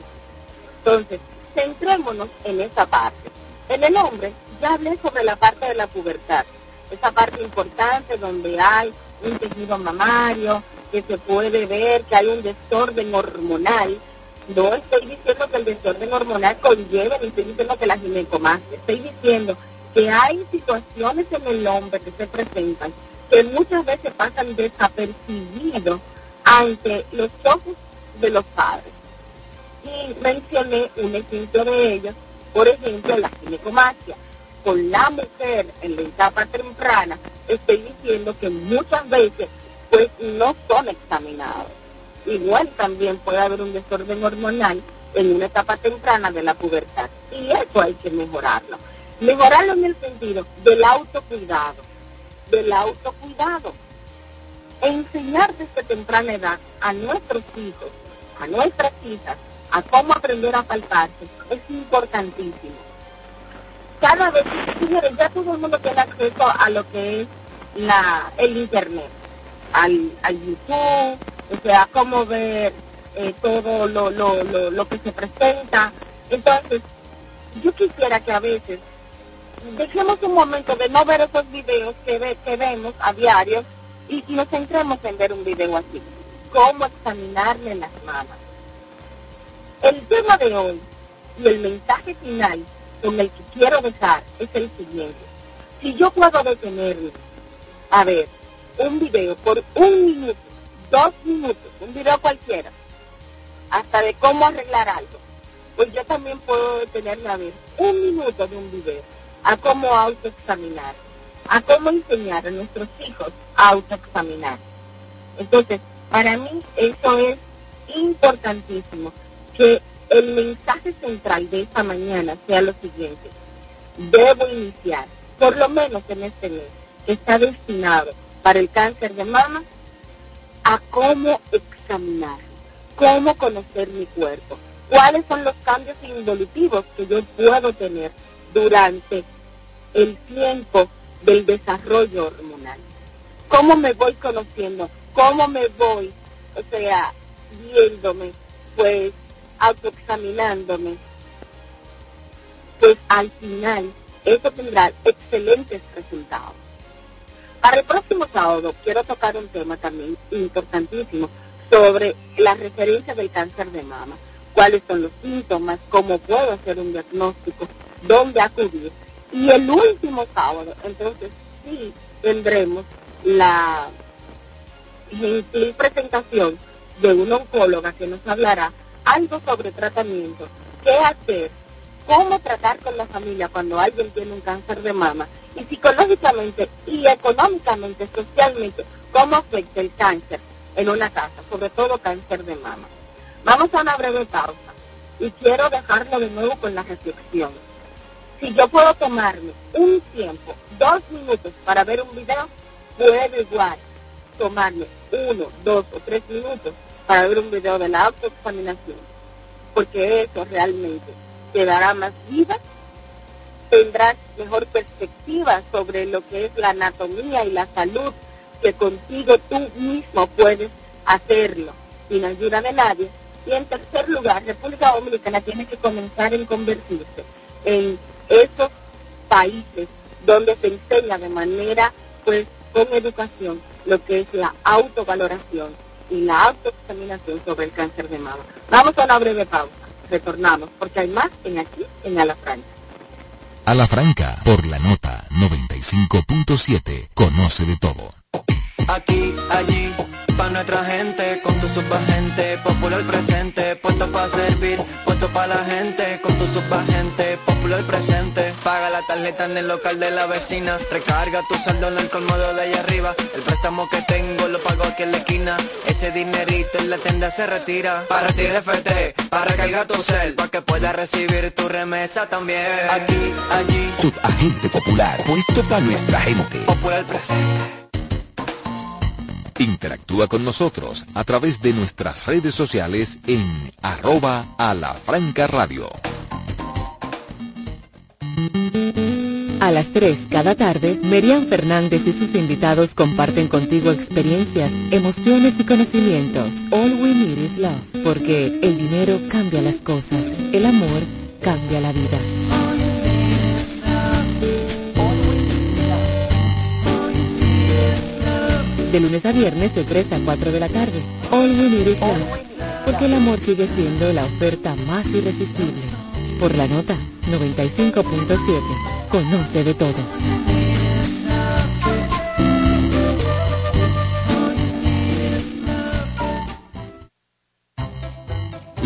Entonces, centrémonos en esa parte. En el hombre, ya hablé sobre la parte de la pubertad, esa parte importante donde hay un tejido mamario, que se puede ver que hay un desorden hormonal. No estoy diciendo que el desorden hormonal conlleve, ni estoy diciendo que la ginecomastia, estoy diciendo que hay situaciones en el hombre que se presentan que muchas veces pasan desapercibidos ante los ojos de los padres. Y mencioné un ejemplo de ellos, por ejemplo, la ginecomastia. Con la mujer en la etapa temprana, estoy diciendo que muchas veces pues no son examinados. Igual también puede haber un desorden hormonal en una etapa temprana de la pubertad. Y eso hay que mejorarlo. Mejorarlo en el sentido del autocuidado, del autocuidado. Enseñar desde temprana edad a nuestros hijos, a nuestras hijas, a cómo aprender a palparse, es importantísimo. Cada vez, señores, ya todo el mundo tiene acceso a lo que es la, el internet, al, al YouTube, o sea, cómo ver eh, todo lo, lo, lo, lo que se presenta. Entonces, yo quisiera que a veces dejemos un momento de no ver esos videos que, ve, que vemos a diario y, nos centremos en ver un video así. Cómo examinarle las mamas. El tema de hoy y el mensaje final con el que quiero dejar es el siguiente. Si yo puedo detenerme a ver un video por un minuto, dos minutos, un video cualquiera, hasta de cómo arreglar algo, pues yo también puedo detenerme a ver un minuto de un video, a cómo autoexaminar, a cómo enseñar a nuestros hijos a autoexaminar. Entonces, para mí eso es importantísimo, que el mensaje central de esta mañana sea lo siguiente. Debo iniciar, por lo menos en este mes, que está destinado para el cáncer de mama, a cómo examinar, cómo conocer mi cuerpo, cuáles son los cambios involutivos que yo puedo tener durante el tiempo del desarrollo hormonal. ¿Cómo me voy conociendo? ¿Cómo me voy, o sea, viéndome, pues, autoexaminándome? Pues al final, eso tendrá excelentes resultados. Para el próximo sábado quiero tocar un tema también importantísimo sobre la referencia del cáncer de mama. ¿Cuáles son los síntomas? ¿Cómo puedo hacer un diagnóstico? ¿Dónde acudir? Y el último sábado, entonces sí tendremos la gentil presentación de una oncóloga que nos hablará algo sobre tratamiento, qué hacer, cómo tratar con la familia cuando alguien tiene un cáncer de mama y psicológicamente y económicamente, socialmente, cómo afecta el cáncer en una casa, sobre todo cáncer de mama. Vamos a una breve pausa y quiero dejarlo de nuevo con la reflexión. Si yo puedo tomarme un tiempo, dos minutos para ver un video, puedo igual tomarme uno, dos o tres minutos para ver un video de la autoexaminación, porque eso realmente te dará más vida, tendrás mejor perspectiva sobre lo que es la anatomía y la salud, que contigo tú mismo puedes hacerlo sin ayuda de nadie. Y en tercer lugar, República Dominicana tiene que comenzar en convertirse en esos países donde se enseña de manera, pues, con educación lo que es la autovaloración y la autoexaminación sobre el cáncer de mama. Vamos a una breve pausa. Retornamos porque hay más en aquí, en Alafranca. A la Franca, por la nota 95.7, conoce de todo. Aquí, allí, para nuestra gente, con tu gente, popular presente, puesto para servir, puesto para la gente, con tu gente, popular presente. Paga la tarjeta en el local de la vecina, recarga tu saldo en el colmado de allá arriba. El préstamo que tengo lo pago aquí en la esquina. Ese dinerito en la tienda se retira. Para ti FT, para cargar tu cel, para que puedas recibir tu remesa también. Aquí, allí. Subagente popular, puesto para nuestra gente. Popular presente. Interactúa con nosotros a través de nuestras redes sociales en arroba a la franca radio. A las 3 cada tarde, Merian Fernández y sus invitados comparten contigo experiencias, emociones y conocimientos. All we need is love, porque el dinero cambia las cosas, el amor cambia la vida. De lunes a viernes de 3 a 4 de la tarde. All we need is love, porque el amor sigue siendo la oferta más irresistible. Por la nota 95.7. Conoce de todo.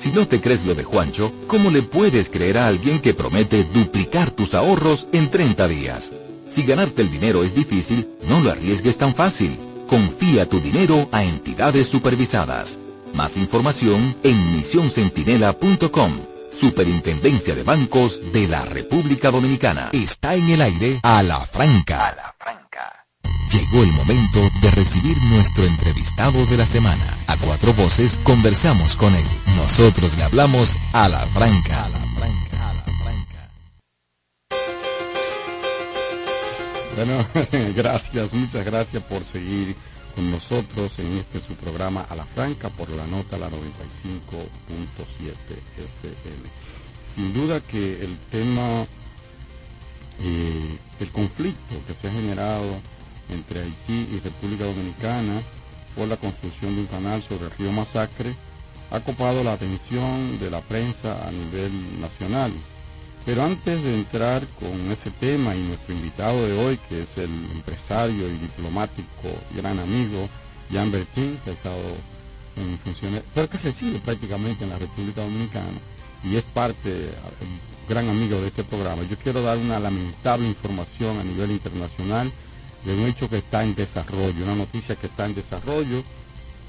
Si no te crees lo de Juancho, ¿cómo le puedes creer a alguien que promete duplicar tus ahorros en 30 días? Si ganarte el dinero es difícil, no lo arriesgues tan fácil. Confía tu dinero a entidades supervisadas. Más información en misioncentinela.com. Superintendencia de Bancos de la República Dominicana. Está en el aire a. A la franca. Llegó el momento de recibir nuestro entrevistado de la semana. A cuatro voces conversamos con él. Nosotros le hablamos a la franca. A la franca. A la franca. Bueno, gracias, muchas gracias por seguir con nosotros en este su programa A la Franca por la nota la 95.7 FM. Sin duda que el tema, eh, el conflicto que se ha generado entre Haití y República Dominicana por la construcción de un canal sobre el río Masacre ha copado la atención de la prensa a nivel nacional. Pero antes de entrar con ese tema y nuestro invitado de hoy, que es el empresario y diplomático, gran amigo, Jan Bertín, que ha estado en funciones, pero que reside prácticamente en la República Dominicana y es parte, gran amigo de este programa. Yo quiero dar una lamentable información a nivel internacional de un hecho que está en desarrollo, una noticia que está en desarrollo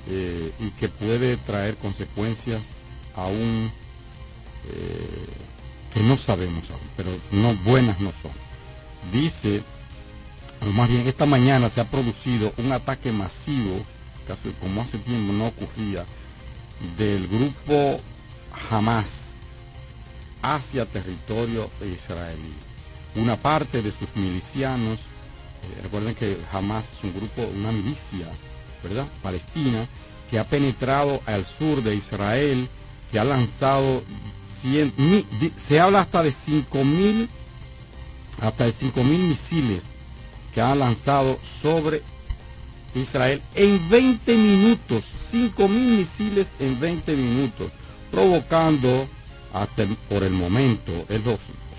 eh, y que puede traer consecuencias aún eh, que no sabemos aún, pero no buenas no son. Dice, o más bien esta mañana se ha producido un ataque masivo, casi como hace tiempo no ocurría, del grupo Hamas hacia territorio israelí. Una parte de sus milicianos recuerden que Hamas es un grupo, una milicia ¿verdad? Palestina, que ha penetrado al sur de Israel, que ha lanzado se habla hasta de 5000 hasta de 5000 misiles que ha lanzado sobre Israel en 20 minutos, 5.000 misiles en 20 minutos, provocando hasta por el momento,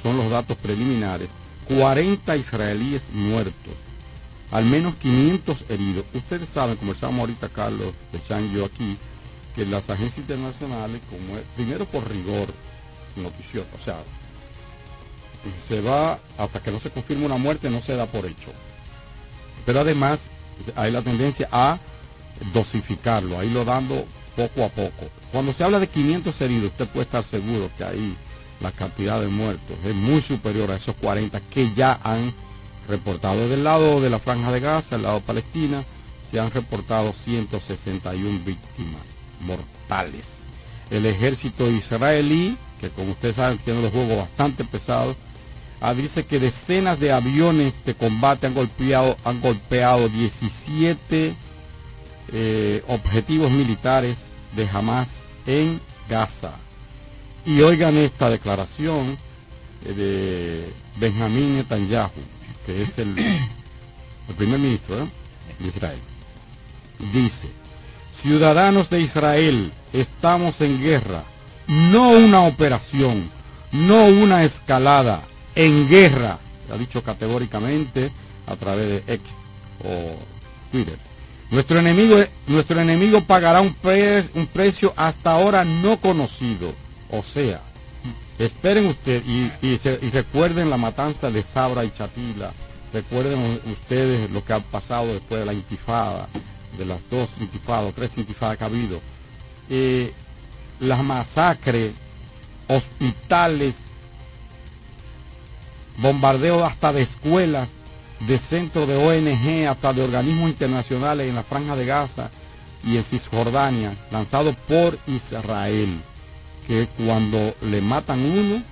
son los datos preliminares, 40 israelíes muertos, al menos 500 heridos. Ustedes saben, conversamos ahorita Carlos de Chan yo aquí, que las agencias internacionales, como primero por rigor noticioso, o sea, se va hasta que no se confirme una muerte, no se da por hecho. Pero además hay la tendencia a dosificarlo, a irlo dando poco a poco. Cuando se habla de 500 heridos, usted puede estar seguro que ahí la cantidad de muertos es muy superior a esos 40 que ya han reportado. Del lado de la franja de Gaza, del lado Palestina, se han reportado 161 víctimas mortales. El ejército israelí, que como ustedes saben tiene los juegos bastante pesados, Ah, dice que decenas de aviones de combate han golpeado, han golpeado 17 eh, objetivos militares de Hamas en Gaza. Y oigan esta declaración eh, de Benjamín Netanyahu, que es el, primer ministro ¿eh? de Israel. Dice, ciudadanos de Israel, estamos en guerra, no una operación, no una escalada en guerra, ha dicho categóricamente a través de X o Twitter. Nuestro enemigo, nuestro enemigo pagará un, un precio hasta ahora no conocido. O sea, esperen ustedes y, y, recuerden la matanza de Sabra y Chatila. Recuerden ustedes lo que ha pasado después de la intifada, de las dos intifadas, tres intifadas que ha habido. Eh, las masacres, hospitales bombardeo hasta de escuelas, de centros de ONG, hasta de organismos internacionales en la franja de Gaza y en Cisjordania, lanzado por Israel, que cuando le matan uno,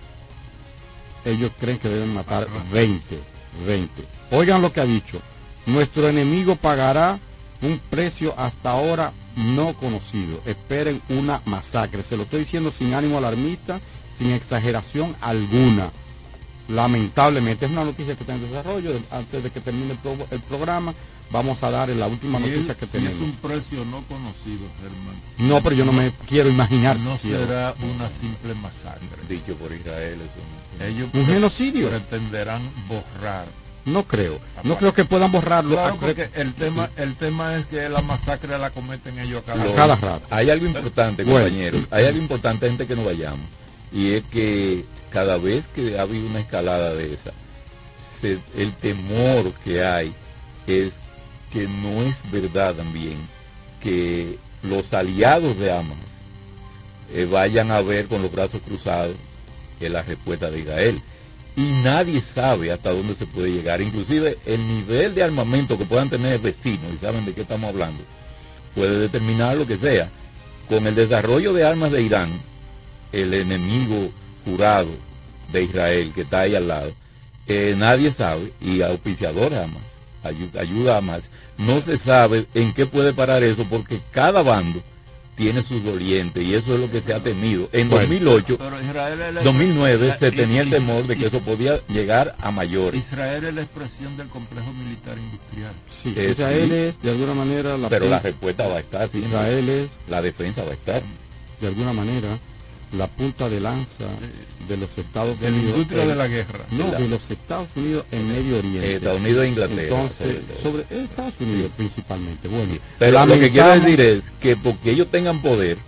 ellos creen que deben matar 20, 20. Oigan lo que ha dicho, nuestro enemigo pagará un precio hasta ahora no conocido. Esperen una masacre. Se lo estoy diciendo sin ánimo alarmista, sin exageración alguna lamentablemente es una noticia que está en desarrollo antes de que termine el, programa vamos a dar la última noticia que tenemos es un precio no conocido Germán. No pero yo no, me quiero imaginar no será una simple masacre. Dicho por Israel ellos un genocidio. pretenderán borrar. No creo. No creo que puedan borrarlo. Claro, porque el tema el tema es que la masacre la cometen ellos a cada, rato. hay algo importante compañeros hay algo importante gente que no vayamos. Y es que cada vez que ha habido una escalada de esa, el temor que hay es que no es verdad también que los aliados de Hamas eh, vayan a ver con los brazos cruzados en la respuesta de Israel. Y nadie sabe hasta dónde se puede llegar. Inclusive el nivel de armamento que puedan tener vecinos, y saben de qué estamos hablando, puede determinar lo que sea. Con el desarrollo de armas de Irán, el enemigo jurado de Israel que está ahí al lado, nadie sabe, y auspiciador jamás, ayuda, ayuda más, no se sabe en qué puede parar eso porque cada bando tiene sus dolientes y eso es lo que se ha temido. En 2008, 2009 se tenía el temor de que eso podía llegar a mayor. Israel es la expresión del complejo militar industrial. Sí, Israel es de alguna manera la... Pero la respuesta va a estar. Israel es... La defensa va a estar. De alguna manera la punta de lanza de los Estados de Unidos. La industria de la guerra. No, de los Estados Unidos en Medio Oriente. Estados Unidos e Inglaterra. Entonces, sobre, Estados Unidos principalmente. Bueno, pero lo que quiero decir es que porque ellos tengan poder,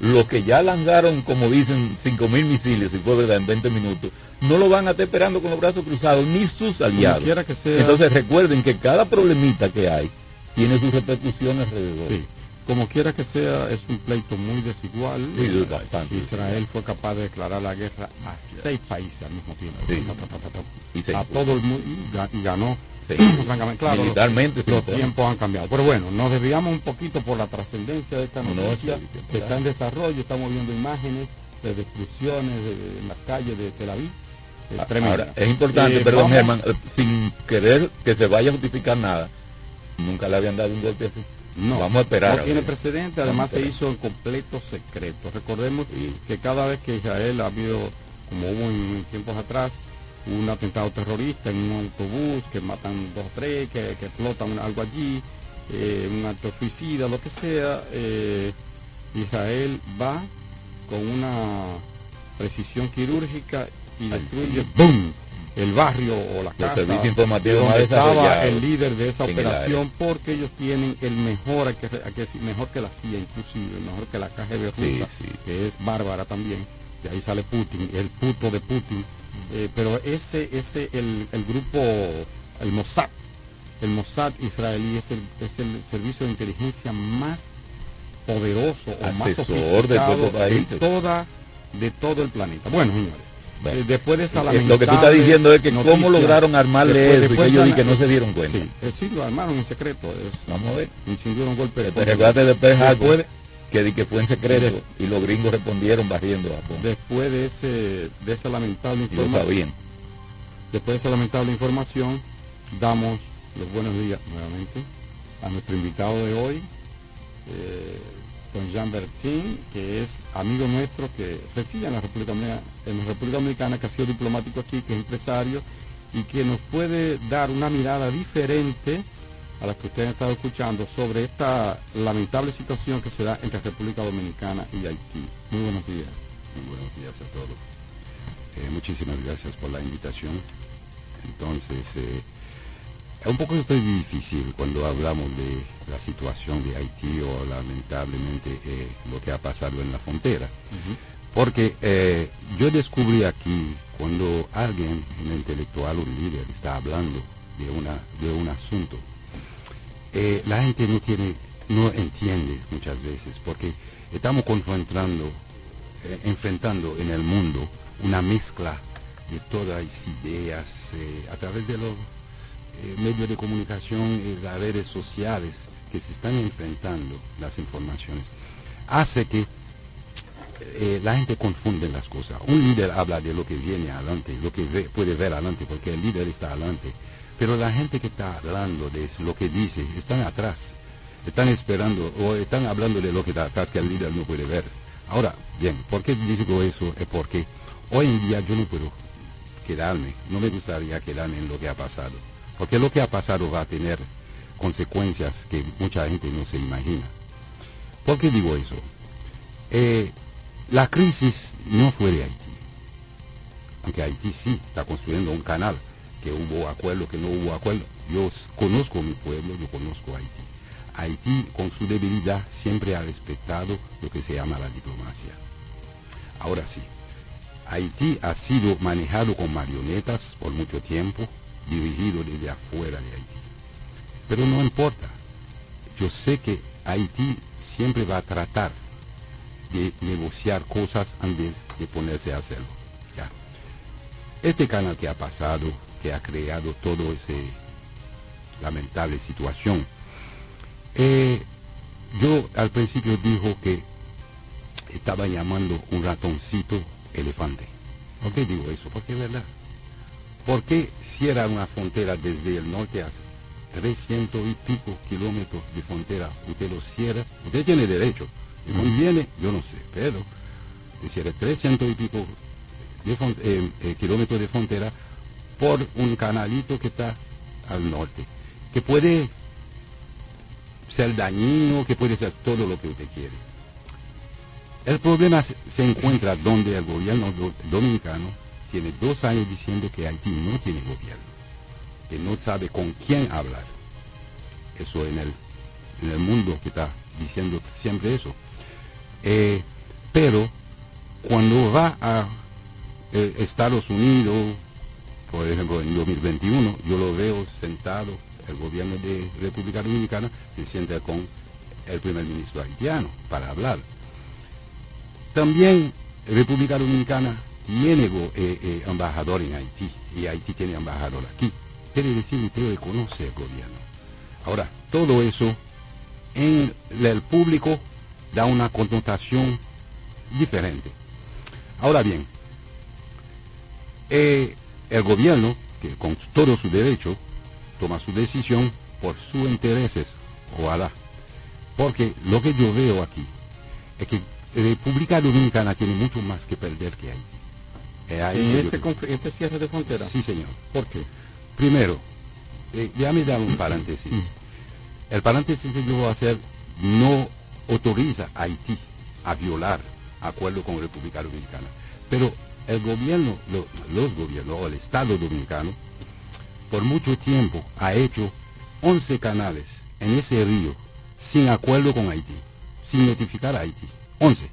los que ya lanzaron, como dicen, 5.000 misiles, si fue verdad, en 20 minutos, no lo van a estar esperando con los brazos cruzados, ni sus aliados. Que sea... Entonces recuerden que cada problemita que hay tiene sus repercusiones alrededor. Sí. Como quiera que sea, es un pleito muy desigual. Israel fue capaz de declarar la guerra a seis países al mismo tiempo. Y a todo el mundo y ganó. Claro, Militarmente, los, tiempos han cambiado. Pero bueno, nos desviamos un poquito por la trascendencia de esta noticia que está en desarrollo. Estamos viendo imágenes de destrucciones en las calles de Tel Aviv. Ahora, es importante, eh, perdón, sin querer que se vaya a justificar nada, nunca le habían dado un golpe así No, Vamos a esperar. no tiene precedente, además se hizo en completo secreto. Recordemos que cada vez que Israel ha habido, como hubo en tiempos atrás, un atentado terrorista en un autobús, que matan dos o tres, que, que explotan algo allí, eh, un acto suicida, lo que sea, eh, Israel va con una precisión quirúrgica y destruye ¡boom! El barrio o la casa informativos donde estaba el líder de esa operación porque ellos tienen el mejor, hay que, hay que decir, mejor que la CIA inclusive, mejor que la KGB rusa, que es bárbara también, y ahí sale Putin, el puto de Putin, Eh, pero ese, ese, el, el grupo, el Mossad, el Mossad israelí es el, es el servicio de inteligencia más poderoso o más Asesor de sofisticado los países. de toda, de todo el planeta. Bueno, señores. Eh, después de esa Eh, Lo que tú estás diciendo es que cómo lograron armarle después- eso y que ellos di que no se dieron cuenta. Sí, eh, sí, lo armaron en secreto. es- Vamos a ver. Incendiaron un golpe de Harbor, después, de- que di que fue en secreto y los gringos respondieron barriendo a Japón. después de ese de esa lamentable Y lo información sabían. después de esa lamentable información damos los buenos días nuevamente a nuestro invitado de hoy eh, don Jean Bertin que es amigo nuestro que reside en la República Dominicana, en la República Dominicana que ha sido diplomático aquí que es empresario y que nos puede dar una mirada diferente a la que ustedes han estado escuchando sobre esta lamentable situación que se da entre República Dominicana y Haití. Muy buenos días. Muy buenos días a todos. Eh, muchísimas gracias por la invitación. Entonces, eh, es un poco difícil cuando hablamos de la situación de Haití o lamentablemente eh, lo que ha pasado en la frontera. Porque eh, yo descubrí aquí cuando alguien, un intelectual, un líder, está hablando de, una, de un asunto, eh, la gente no tiene, no entiende muchas veces, porque estamos confrontando, eh, enfrentando en el mundo una mezcla de todas las ideas eh, a través de los medios de comunicación y las redes sociales que se están enfrentando las informaciones, hace que eh, la gente confunde las cosas. Un líder habla de lo que viene adelante, lo que puede ver adelante, porque el líder está adelante. Pero la gente que está hablando de lo que dice, están atrás. Están esperando o están hablando de lo que está atrás que el líder no puede ver. Ahora, bien, ¿por qué digo eso? Es porque hoy en día yo no puedo quedarme, no me gustaría quedarme en lo que ha pasado. Porque lo que ha pasado va a tener consecuencias que mucha gente no se imagina. ¿Por qué digo eso? Eh, la crisis no fue de Haití. Aunque Haití sí está construyendo un canal, que hubo acuerdo, que no hubo acuerdo. Yo conozco mi pueblo, yo conozco Haití. Haití, con su debilidad, siempre ha respetado lo que se llama la diplomacia. Ahora sí, Haití ha sido manejado con marionetas por mucho tiempo, dirigido desde afuera de Haití. Pero no importa. Yo sé que Haití siempre va a tratar de negociar cosas antes de ponerse a hacerlo. Este canal que ha pasado, que ha creado todo ese lamentable situación, eh, yo al principio dijo que estaba llamando un ratoncito elefante. ¿Por qué digo eso? Porque es verdad. ¿Por qué cierra una frontera desde el norte a 300 y pico kilómetros de frontera? Usted lo cierra, usted tiene derecho. ¿De dónde viene? Yo no sé, pero se cierra 300 y pico de eh, eh, kilómetros de frontera por un canalito que está al norte, que puede ser dañino, que puede ser todo lo que usted quiere. El problema se encuentra donde el gobierno do- dominicano tiene dos años diciendo que Haití no tiene gobierno, que no sabe con quién hablar. Eso en el, en el mundo que está diciendo siempre eso. Eh, pero cuando va a eh, Estados Unidos, por ejemplo en 2021, yo lo veo sentado, el gobierno de República Dominicana se sienta con el primer ministro haitiano para hablar. También República Dominicana tiene eh, eh, embajador en Haití y Haití tiene embajador aquí. Quiere decir usted reconoce el gobierno. Ahora, todo eso en el público da una connotación diferente. Ahora bien, eh, el gobierno, que con todo su derecho, toma su decisión por sus intereses, ojalá. Porque lo que yo veo aquí es que República Dominicana tiene mucho más que perder que Haití. ¿En este, este, cierre de frontera? Sí, señor. ¿Por qué? Primero, eh, ya me da un paréntesis. El paréntesis que yo voy a hacer no autoriza a Haití a violar acuerdo con República Dominicana. Pero el gobierno, los gobiernos o el Estado dominicano, por mucho tiempo ha hecho 11 canales en ese río sin acuerdo con Haití, sin notificar a Haití. 11.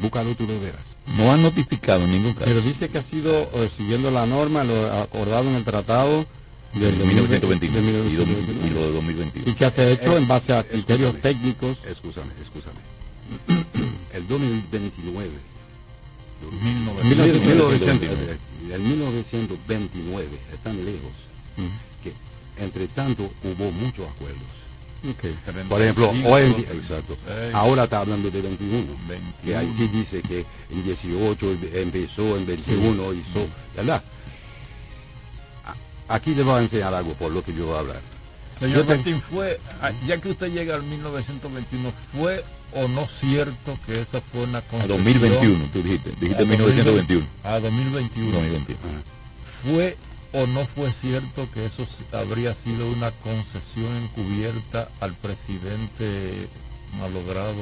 Búscalo tú lo verás. No han notificado ningún caso. Pero dice que ha sido eh, siguiendo la norma, lo acordado en el tratado del de 1921 y, lo de 2021. Y que se ha hecho en base a criterios técnicos. Escúchame, escúchame. el 2029. 1929. El 1929 están lejos. Que entre tanto hubo muchos acuerdos por ejemplo, hoy exacto. Ahora está hablando de 21, que Haití dice que en 18 empezó, en 21 hizo, ¿verdad? Aquí le voy a enseñar algo por lo que yo voy a hablar. Señor Martín, fue, ah, ya que usted llega al 1921, ¿fue o no cierto que esa fue una concesión? A 2021, tú dijiste, dijiste 1921. A 2021. 2021. Fue o no fue cierto que eso habría sido una concesión encubierta al presidente malogrado,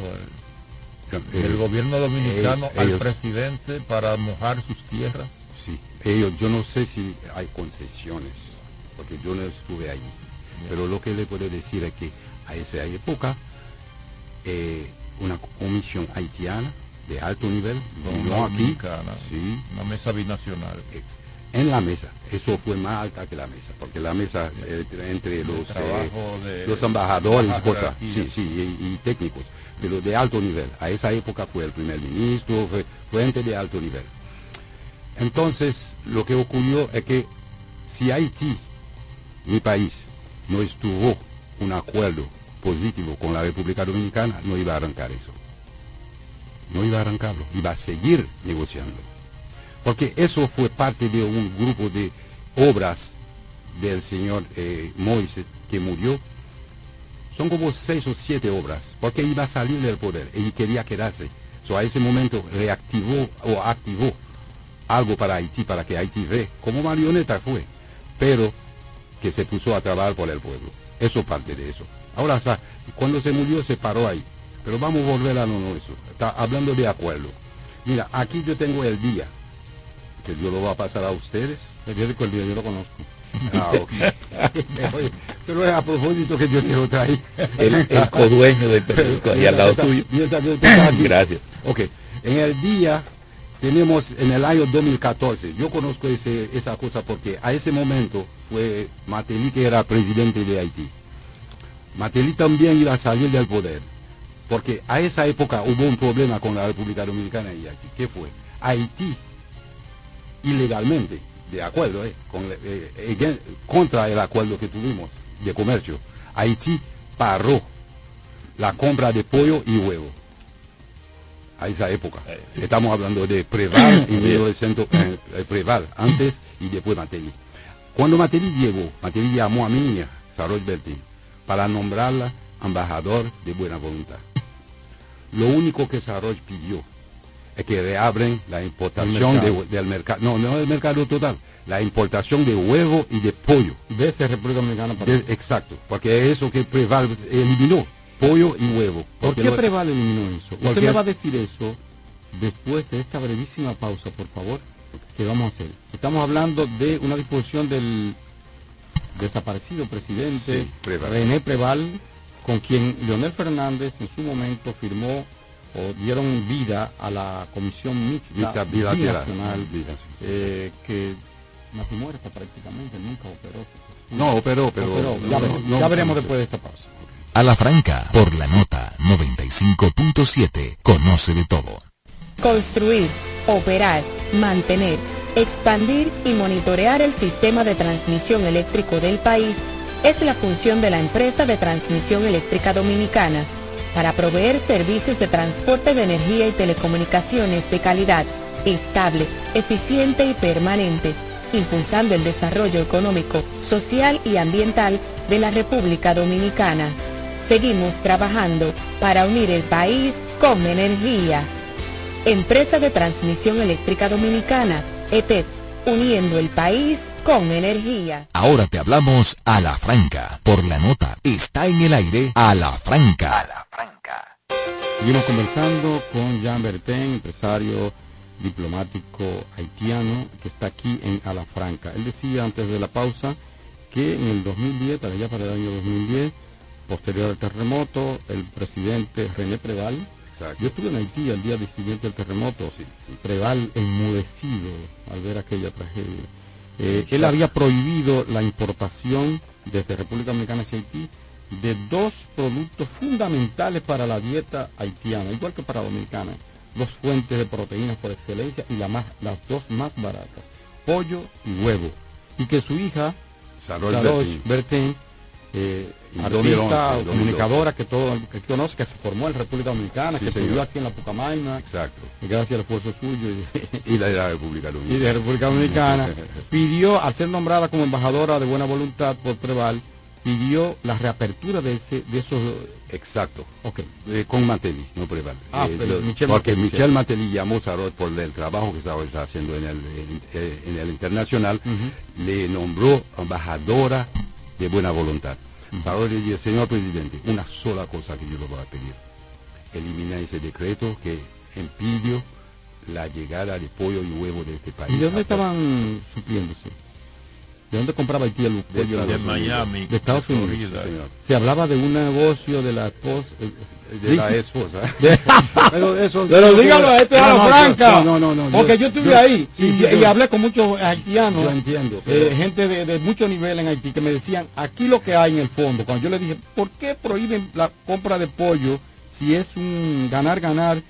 el, gobierno dominicano al presidente para mojar sus tierras? Sí, ellos, yo no sé si hay concesiones, porque yo no estuve ahí, pero lo que le puedo decir es que a esa época eh, una comisión haitiana de alto nivel, no, aquí, sí, una mesa binacional en la mesa. Eso fue más alta que la mesa, porque la mesa eh, entre los, eh, los embajadores, cosas, sí, sí, y, técnicos, pero de alto nivel. A esa época fue el primer ministro, fue gente de alto nivel. Entonces, lo que ocurrió es que si Haití, mi país, no estuvo un acuerdo positivo con la República Dominicana, no iba a arrancar eso. No iba a arrancarlo, iba a seguir negociando porque eso fue parte de un grupo de obras del señor eh, Moisés que murió. Son como seis o siete obras, porque iba a salir del poder y quería quedarse. So, a ese momento reactivó o activó algo para Haití, para que Haití ve, como marioneta fue, pero que se puso a trabajar por el pueblo. Eso parte de eso. Ahora, cuando se murió se paró ahí. Pero vamos a volver a lo nuestro. Está hablando de acuerdo. Mira, aquí yo tengo el día que yo lo voy a pasar a ustedes. El día el día yo lo conozco. Ah, pero es a propósito que yo quiero traer. El, el codueño del periódico ahí al lado tuyo. Gracias. Ok. En el día tenemos en el año 2014, yo conozco ese, esa cosa porque a ese momento fue Mateli que era presidente de Haití. Mateli también iba a salir del poder, porque a esa época hubo un problema con la República Dominicana y Haití. ¿Qué fue? Haití ilegalmente, de acuerdo, eh, con, eh, eh, contra el acuerdo que tuvimos de comercio. Haití paró la compra de pollo y huevo a esa época. Estamos hablando de Preval en 1900, Preval, antes y después Mateli. Cuando Mateli llegó, Mateli llamó a mi niña, Saroy Bertin, para nombrarla embajador de buena voluntad. Lo único que Saroy pidió que reabren la importación del mercado, no, no del mercado total, la importación de huevo y de pollo. Desde República Dominicana para Exacto, porque es eso que Preval eliminó, pollo y huevo. ¿Por qué Preval eliminó eso? Usted me va a decir eso después de esta brevísima pausa, por favor, que vamos a hacer. Estamos hablando de una disposición del desaparecido presidente René Preval, con quien Leonel Fernández en su momento firmó o dieron vida a la comisión mixta binacional eh, que nació muerta prácticamente, nunca operó. No, operó, pero, ya, veremos después de esta pausa. A la franca, por la nota 95.7, conoce de todo. Construir, operar, mantener, expandir y monitorear el sistema de transmisión eléctrico del país es la función de la empresa de transmisión eléctrica dominicana para proveer servicios de transporte de energía y telecomunicaciones de calidad, estable, eficiente y permanente, impulsando el desarrollo económico, social y ambiental de la República Dominicana. Seguimos trabajando para unir el país con energía. Empresa de Transmisión Eléctrica Dominicana, ETED, uniendo el país con energía. Ahora te hablamos a la franca, por la nota. Está en el aire a la franca. A la franca. Seguimos conversando con Jean Bertin, empresario diplomático haitiano que está aquí en Alafranca. Él decía antes de la pausa que en el 2010, para allá para el año 2010, posterior al terremoto, el presidente René Preval, yo estuve en Haití el día siguiente del terremoto, Preval enmudecido al ver aquella tragedia. Eh, él había prohibido la importación desde República Dominicana hacia Haití de dos productos fundamentales para la dieta haitiana, igual que para la dominicana, dos fuentes de proteínas por excelencia y la más, las dos más baratas, pollo y huevo. Y que su hija, Saroy Bertin, eh, artista, comunicadora que todo que conoce, que se formó en República Dominicana, que se vivió aquí en la Pucamaima, Exacto. gracias al esfuerzo suyo y, la de la República Dominicana. Y de República Dominicana, pidió, al ser nombrada como embajadora de buena voluntad por Preval, pidió la reapertura de, ese, de esos... Exacto. Okay. Eh, con Mateli, no Preval. Ah, eh, pero lo, Michel porque Martelly. Michel Mateli llamó a Sarot por el trabajo que estaba haciendo en el, en, en el internacional, le nombró embajadora de buena voluntad. Señor presidente, una sola cosa que yo le voy a pedir. Elimina ese decreto que impidió la llegada de pollo y huevo de este país. ¿Y de dónde estaban supliéndose? ¿De dónde compraba Haití el De, pollo? de Miami, De Estados Unidos. Florida, señor. Se hablaba de un negocio de la esposa. De la esposa. Pero eso- Pero dígalo a este a la franca. no, no, no, Porque yo- yo estuve yo- ahí sí, y, hablé con muchos haitianos. Yo entiendo, eh, gente de, de mucho nivel en Haití que me decían, aquí lo que hay en el fondo. Cuando yo le dije, ¿por qué prohíben la compra de pollo si es un ganar-ganar?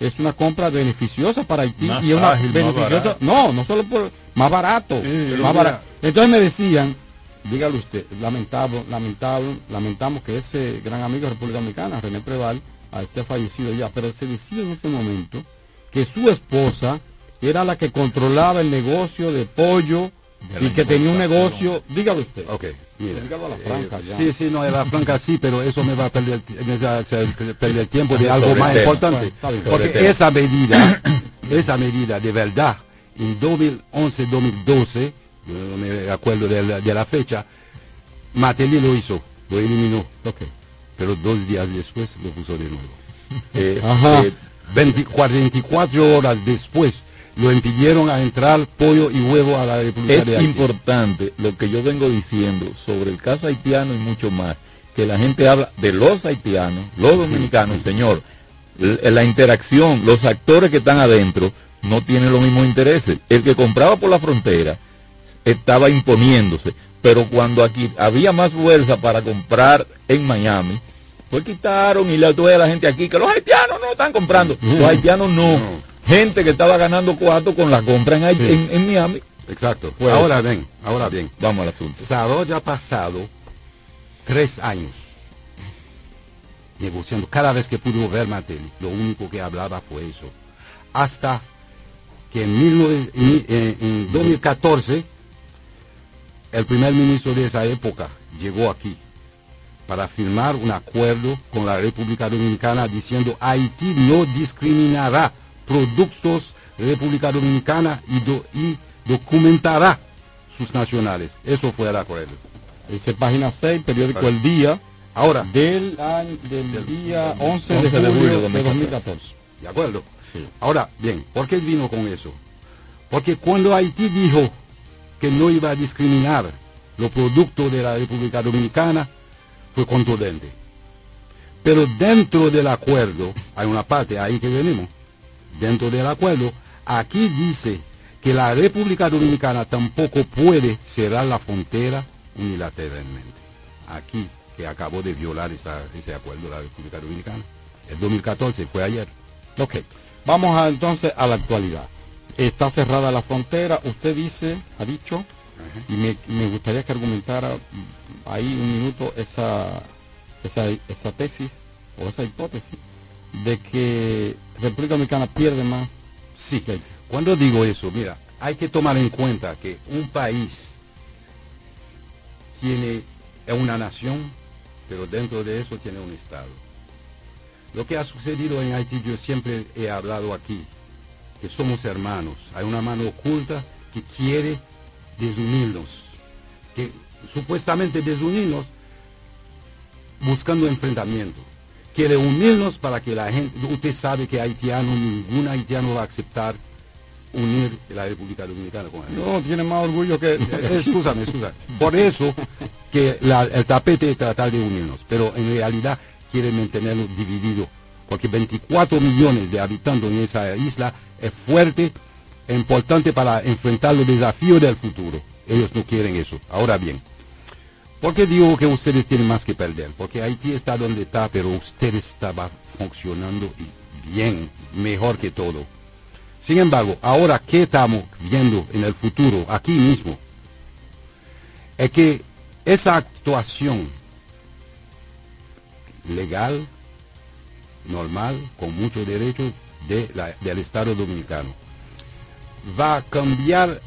Es una compra beneficiosa para Haití Más y es una ágil, beneficiosa. No, no solo por más barato, más barato. Entonces me decían, dígalo usted, lamentable, lamentable, lamentamos que ese gran amigo de República Dominicana, René Preval, esté fallecido ya, pero se decía en ese momento que su esposa era la que controlaba el negocio de pollo y que tenía un negocio, dígalo usted. Ok, mira. Dígalo a la franca eh, ya. sí, sí, no, a la franca sí, pero eso me va a perder, perder el tiempo de algo más importante. Bueno, porque esa medida, esa medida de verdad, en 2011-2012, yo no me acuerdo de la, de la fecha, Mateli lo hizo, lo eliminó. Pero dos días después lo puso de nuevo. Eh, Ajá. eh, 20 44 horas después lo impidieron a entrar pollo y huevo a la República Es de Haití. importante lo que yo vengo diciendo sobre el caso haitiano y mucho más, que la gente habla de los haitianos, los dominicanos, señor, l- la interacción, los actores que están adentro no tienen los mismos intereses. El que compraba por la frontera estaba imponiéndose, pero cuando aquí había más fuerza para comprar en Miami, pues quitaron y le tuve a la gente aquí que los haitianos no están comprando, los haitianos no. Gente que estaba ganando cuatro con la compra en, Haití- en- en Miami. Exacto. Pues- ahora bien, ahora bien. Vamos al asunto. Sarot ya ha pasado tres años negociando. Cada vez que pudo ver Mateli, lo único que hablaba fue eso. Hasta que en, 19 en- en- en 2014, el primer ministro de esa época llegó aquí para firmar un acuerdo con la República Dominicana diciendo Haití no discriminará productos de República Dominicana y, do- y documentará sus nacionales. Eso fue el acuerdo. Dice página 6, periódico El Día, Ahora, del, año, del día 11 de 11 de julio julio de de 2014. ¿de acuerdo? Ahora, bien, ¿por qué vino con eso? Porque cuando Haití dijo que no iba a discriminar los productos de la República Dominicana, fue contundente. Pero dentro del acuerdo, hay una parte ahí que venimos, dentro del acuerdo, aquí dice que la República Dominicana tampoco puede cerrar la frontera unilateralmente. Aquí, que acabó de violar ese acuerdo la República Dominicana. El 2014 fue ayer. Ok, vamos a, entonces a la actualidad. Está cerrada la frontera, usted dice, ha dicho, y me, gustaría que argumentara ahí un minuto esa, esa, esa tesis o esa hipótesis de que República Dominicana pierde más. Sí, cuando digo eso, mira, hay que tomar en cuenta que un país tiene una nación, pero dentro de eso tiene un Estado. Lo que ha sucedido en Haití, yo siempre he hablado aquí, que somos hermanos. Hay una mano oculta que quiere desunirnos, que supuestamente desunirnos buscando enfrentamiento. Quiere unirnos para que la gente, usted sabe que haitiano, ningún haitiano va a aceptar unir la República Dominicana con él. No, tiene más orgullo que... Escúchame, escúchame. Por eso que la- el tapete es tratar de unirnos, pero en realidad quiere mantenernos divididos, porque 24 millones de habitantes en esa isla es fuerte e importante para enfrentar los desafíos del futuro. Ellos no quieren eso. Ahora bien, ¿por qué digo que ustedes tienen más que perder? Porque Haití está donde está, pero ustedes estaban funcionando bien, mejor que todo. Sin embargo, ahora que estamos viendo en el futuro, aquí mismo, es que esa actuación legal, normal, con muchos derechos de la- del Estado Dominicano, va a cambiar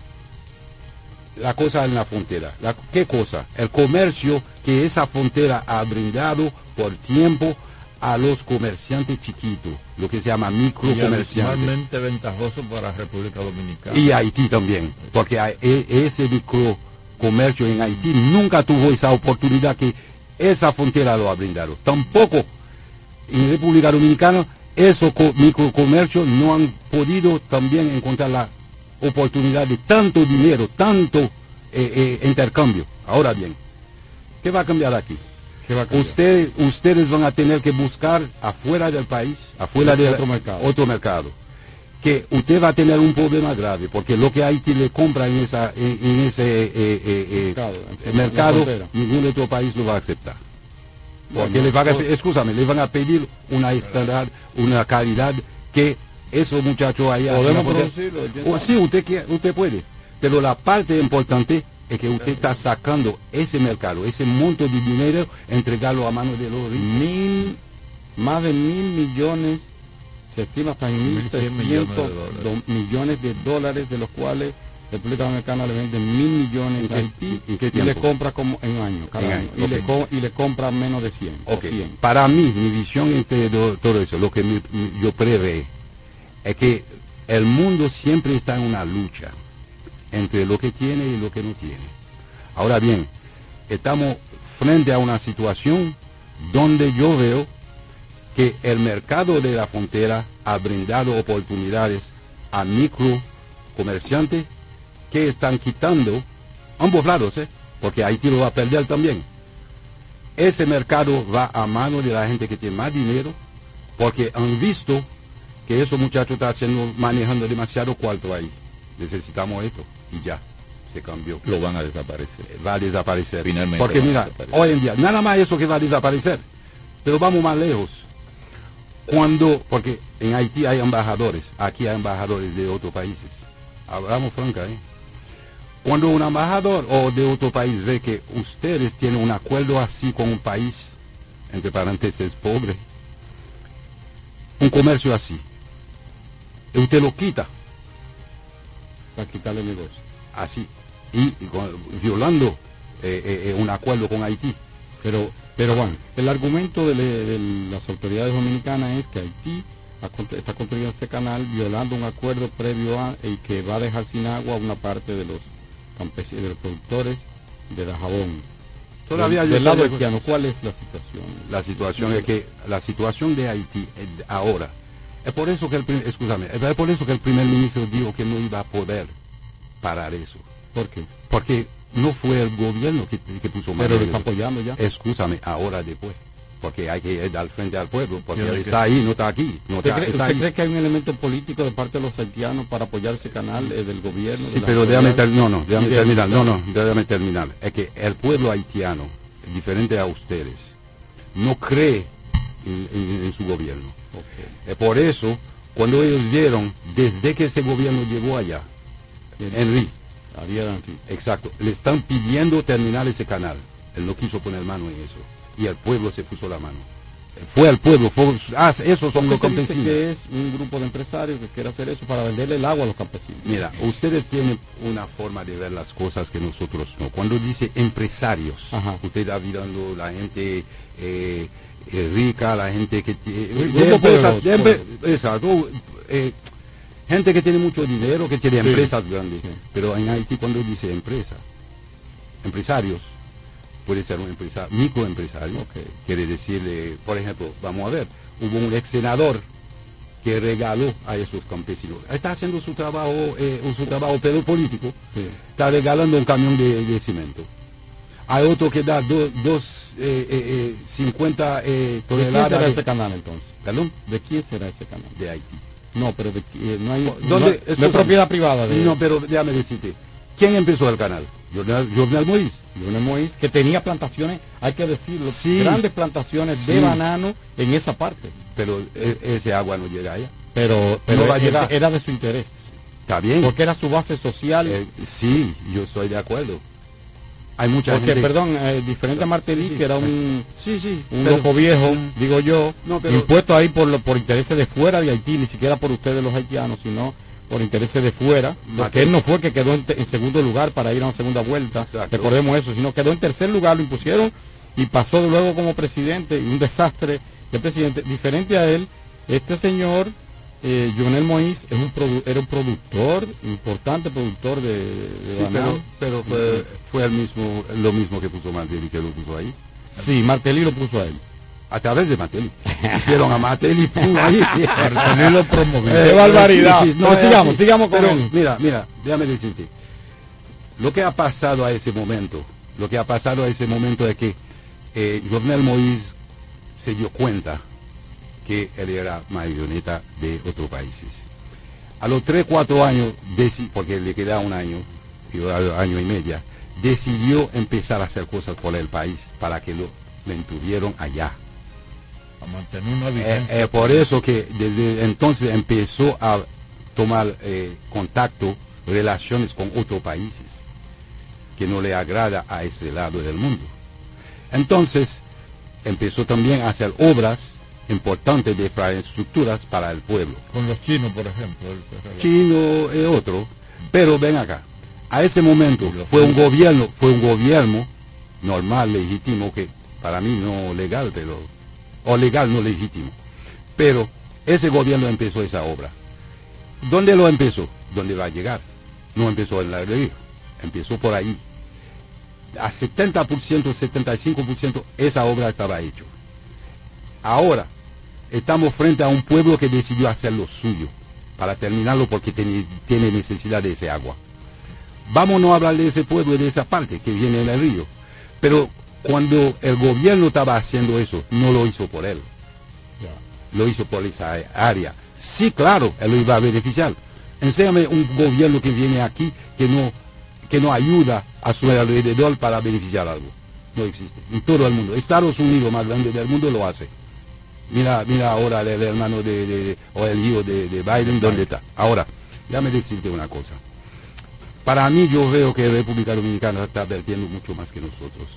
la cosa en la frontera. La- ¿Qué cosa? El comercio que esa frontera ha brindado por tiempo a los comerciantes chiquitos, lo que se llama Y microcomerciantes. adicionalmente ventajoso para República Dominicana. Y Haití también, porque e- ese microcomercio en Haití nunca tuvo esa oportunidad que esa frontera lo ha brindado. Tampoco en República Dominicana esos co- microcomercios no han podido también encontrar la oportunidad de tanto dinero, tanto eh, eh, intercambio. Ahora bien, ¿qué va a cambiar aquí? Ustedes, ustedes van a tener que buscar afuera del país, afuera de Otro mercado. otro mercado que usted va a tener un problema grave, porque lo que Haití le compra en, esa, en, en ese eh, mercado, frontera. ningún otro país lo va a aceptar. Porque le van a, escúchame, le van a pedir una estándar, una calidad que esos muchachos allá... Podemos producirlo, ¿quién O sabe? sí, usted, quiere- usted puede, pero la parte importante es que usted está sacando ese mercado, ese monto de dinero, entregarlo a manos de los. Mil, más de mil millones, se estima hasta mil 1.100 millones de trescientos do- millones de dólares, de los cuales República Dominicana le vende mil millones ¿En a Haití en qué y le compra como en un año, cada En año, año, y, le co- y le compra menos de 100. o Ok, 100. Para mí, mi visión entre do- todo eso, lo que mi- yo prevé, es que el mundo siempre está en una lucha entre lo que tiene y lo que no tiene. Ahora bien, estamos frente a una situación donde yo veo que el mercado de la frontera ha brindado oportunidades a micro comerciantes que están quitando ambos lados, ¿eh? porque Haití lo va a perder también. Ese mercado va a mano de la gente que tiene más dinero, porque han visto que esos muchachos están haciendo, manejando demasiado cuarto ahí. Necesitamos esto y ya se cambió. Lo van a desaparecer. Va a desaparecer. Finalmente Porque mira, hoy en día, nada más eso que va a desaparecer. Pero vamos más lejos. Cuando, porque en Haití hay embajadores, aquí hay embajadores de otros países. Hablamos franca, ¿eh? Cuando un embajador o de otro país ve que ustedes tienen un acuerdo así con un país, entre paréntesis pobre, un comercio así, y usted lo quita, Para quitarle negocio. así, y, violando eh, eh, eh, un acuerdo con Haití. Pero, pero bueno, el argumento de, de las autoridades dominicanas es que Haití está construyendo este canal violando un acuerdo previo a y que va a dejar sin agua una parte de los campesinos, de los productores de la jabón. Todavía del, yo del lado haitiano, ¿cuál es la situación? La situación es que la situación de Haití eh, ahora es por eso que el escúchame, es por eso que el primer ministro dijo que no iba a poder parar eso. ¿Por qué? Porque no fue el gobierno que, que puso mano Pero lo está apoyando ya. Escúchame, ahora después. Porque hay que ir al frente al pueblo, porque él está ahí, no está aquí. No ¿Usted, está, cree, está ahí. cree que hay un elemento político de parte de los haitianos para apoyar ese canal eh, del gobierno? Sí, pero déjame, ter- no, no, déjame terminar, no, no, déjame terminar. Es que el pueblo haitiano, diferente a ustedes, no cree en, en- en su gobierno. Es por eso, cuando ellos vieron, desde que ese gobierno llegó allá, Henry, Ariel Henry. exacto, le están pidiendo terminar ese canal. Él no quiso poner mano en eso. Y el pueblo se puso la mano. Fue al pueblo, fue, ah, esos son los ¿Por qué se dice campesinos. que es un grupo de empresarios que quiere hacer eso para venderle el agua a los campesinos. Mira, ustedes tienen una forma de ver las cosas que nosotros no. Cuando dice empresarios, usted está mirando la gente eh, eh, rica, la gente que tiene... exacto, eh, gente que tiene mucho dinero, que tiene Sí. empresas grandes. Pero en Haití cuando dice empresa, empresarios, puede ser un empresario, microempresario, quiere decirle, por ejemplo, vamos a ver, hubo un ex senador que regaló a esos campesinos. Está haciendo su trabajo, eh, su trabajo pero político, está regalando un camión de, de cemento. Hay otro que da do- dos, eh, eh, eh, 50 eh, ¿De quién toneladas. será ese canal entonces? ¿Perdón? ¿De quién será ese canal? De Haití. No, pero de, no hay... ¿Dónde? no- no, es propiedad privada de No, pero déjame decirte. ¿Quién empezó el canal? Jornal, Jornal Moïse. Jornal Moïse, que tenía plantaciones, hay que decirlo, Sí. grandes plantaciones de Sí. banano en esa parte. Pero e- ese agua no llega allá. Pero, pero No va a era- llegar. era de su interés. Está bien. Porque era su base social. Eh, sí, yo estoy de acuerdo. Hay mucha porque, gente... perdón, eh, diferente a Martelly, que era un, Sí, sí. un pero- loco viejo, digo yo, No, pero- impuesto ahí por, lo- por intereses de fuera de Haití, ni siquiera por ustedes los haitianos, sino por intereses de fuera, porque él no fue que quedó en, segundo lugar para ir a una segunda vuelta, Exacto. recordemos eso, sino quedó en tercer lugar, lo impusieron y pasó de luego como presidente, y un desastre de presidente, diferente a él, este señor, eh, Jonel Moïse, es un produ- era un productor, importante productor de, de Sí, banano. pero, pero fue, fue el mismo, lo mismo que puso Martelli, que lo puso ahí. Sí, Martelly lo puso a él. A través de Martelli. Hicieron a Martelli pum, ahí. Lo promovió. Eh, ¡Qué barbaridad! no, sigamos, así. sigamos con Pero, él. Mira, mira, déjame decirte. Lo que ha pasado a ese momento, lo que ha pasado a ese momento es que eh, Jovenel Moïse se dio cuenta que él era marioneta de otros países. A los 3, 4 años, porque le queda un año, año y media, decidió empezar a hacer cosas por el país para que lo mantuvieron allá. A mantener una Eh, vigencia. eh, por eso que desde entonces empezó a tomar eh, contacto, relaciones con otros países que no le agrada a ese lado del mundo. Entonces empezó también a hacer obras importantes de infraestructuras para el pueblo. Con los chinos, por ejemplo. Chino es otro, pero ven acá. A ese momento fue un gobierno, fue un gobierno normal, legítimo, que para mí no legal, pero o legal no legítimo. Pero ese gobierno empezó esa obra. ¿Dónde lo empezó? ¿Dónde va a llegar? No empezó en la río, empezó por ahí. A 70%, 75% esa obra estaba hecho. Ahora estamos frente a un pueblo que decidió hacer lo suyo para terminarlo porque tiene, necesidad de ese agua. Vámonos a hablar de ese pueblo y de esa parte que viene en el río. Pero cuando el gobierno estaba haciendo eso, no lo hizo por él. Lo hizo por esa área. Sí, claro, él lo iba a beneficiar. Enséñame un gobierno que viene aquí que no, que no ayuda a su alrededor para beneficiar algo. No existe. En todo el mundo. Estados Unidos, más grande del mundo, lo hace. Mira, mira ahora el, hermano de, de- de- o el hijo de, de Biden, ¿dónde está? Ahora, déjame decirte una cosa. Para mí yo veo que República Dominicana está perdiendo mucho más que nosotros.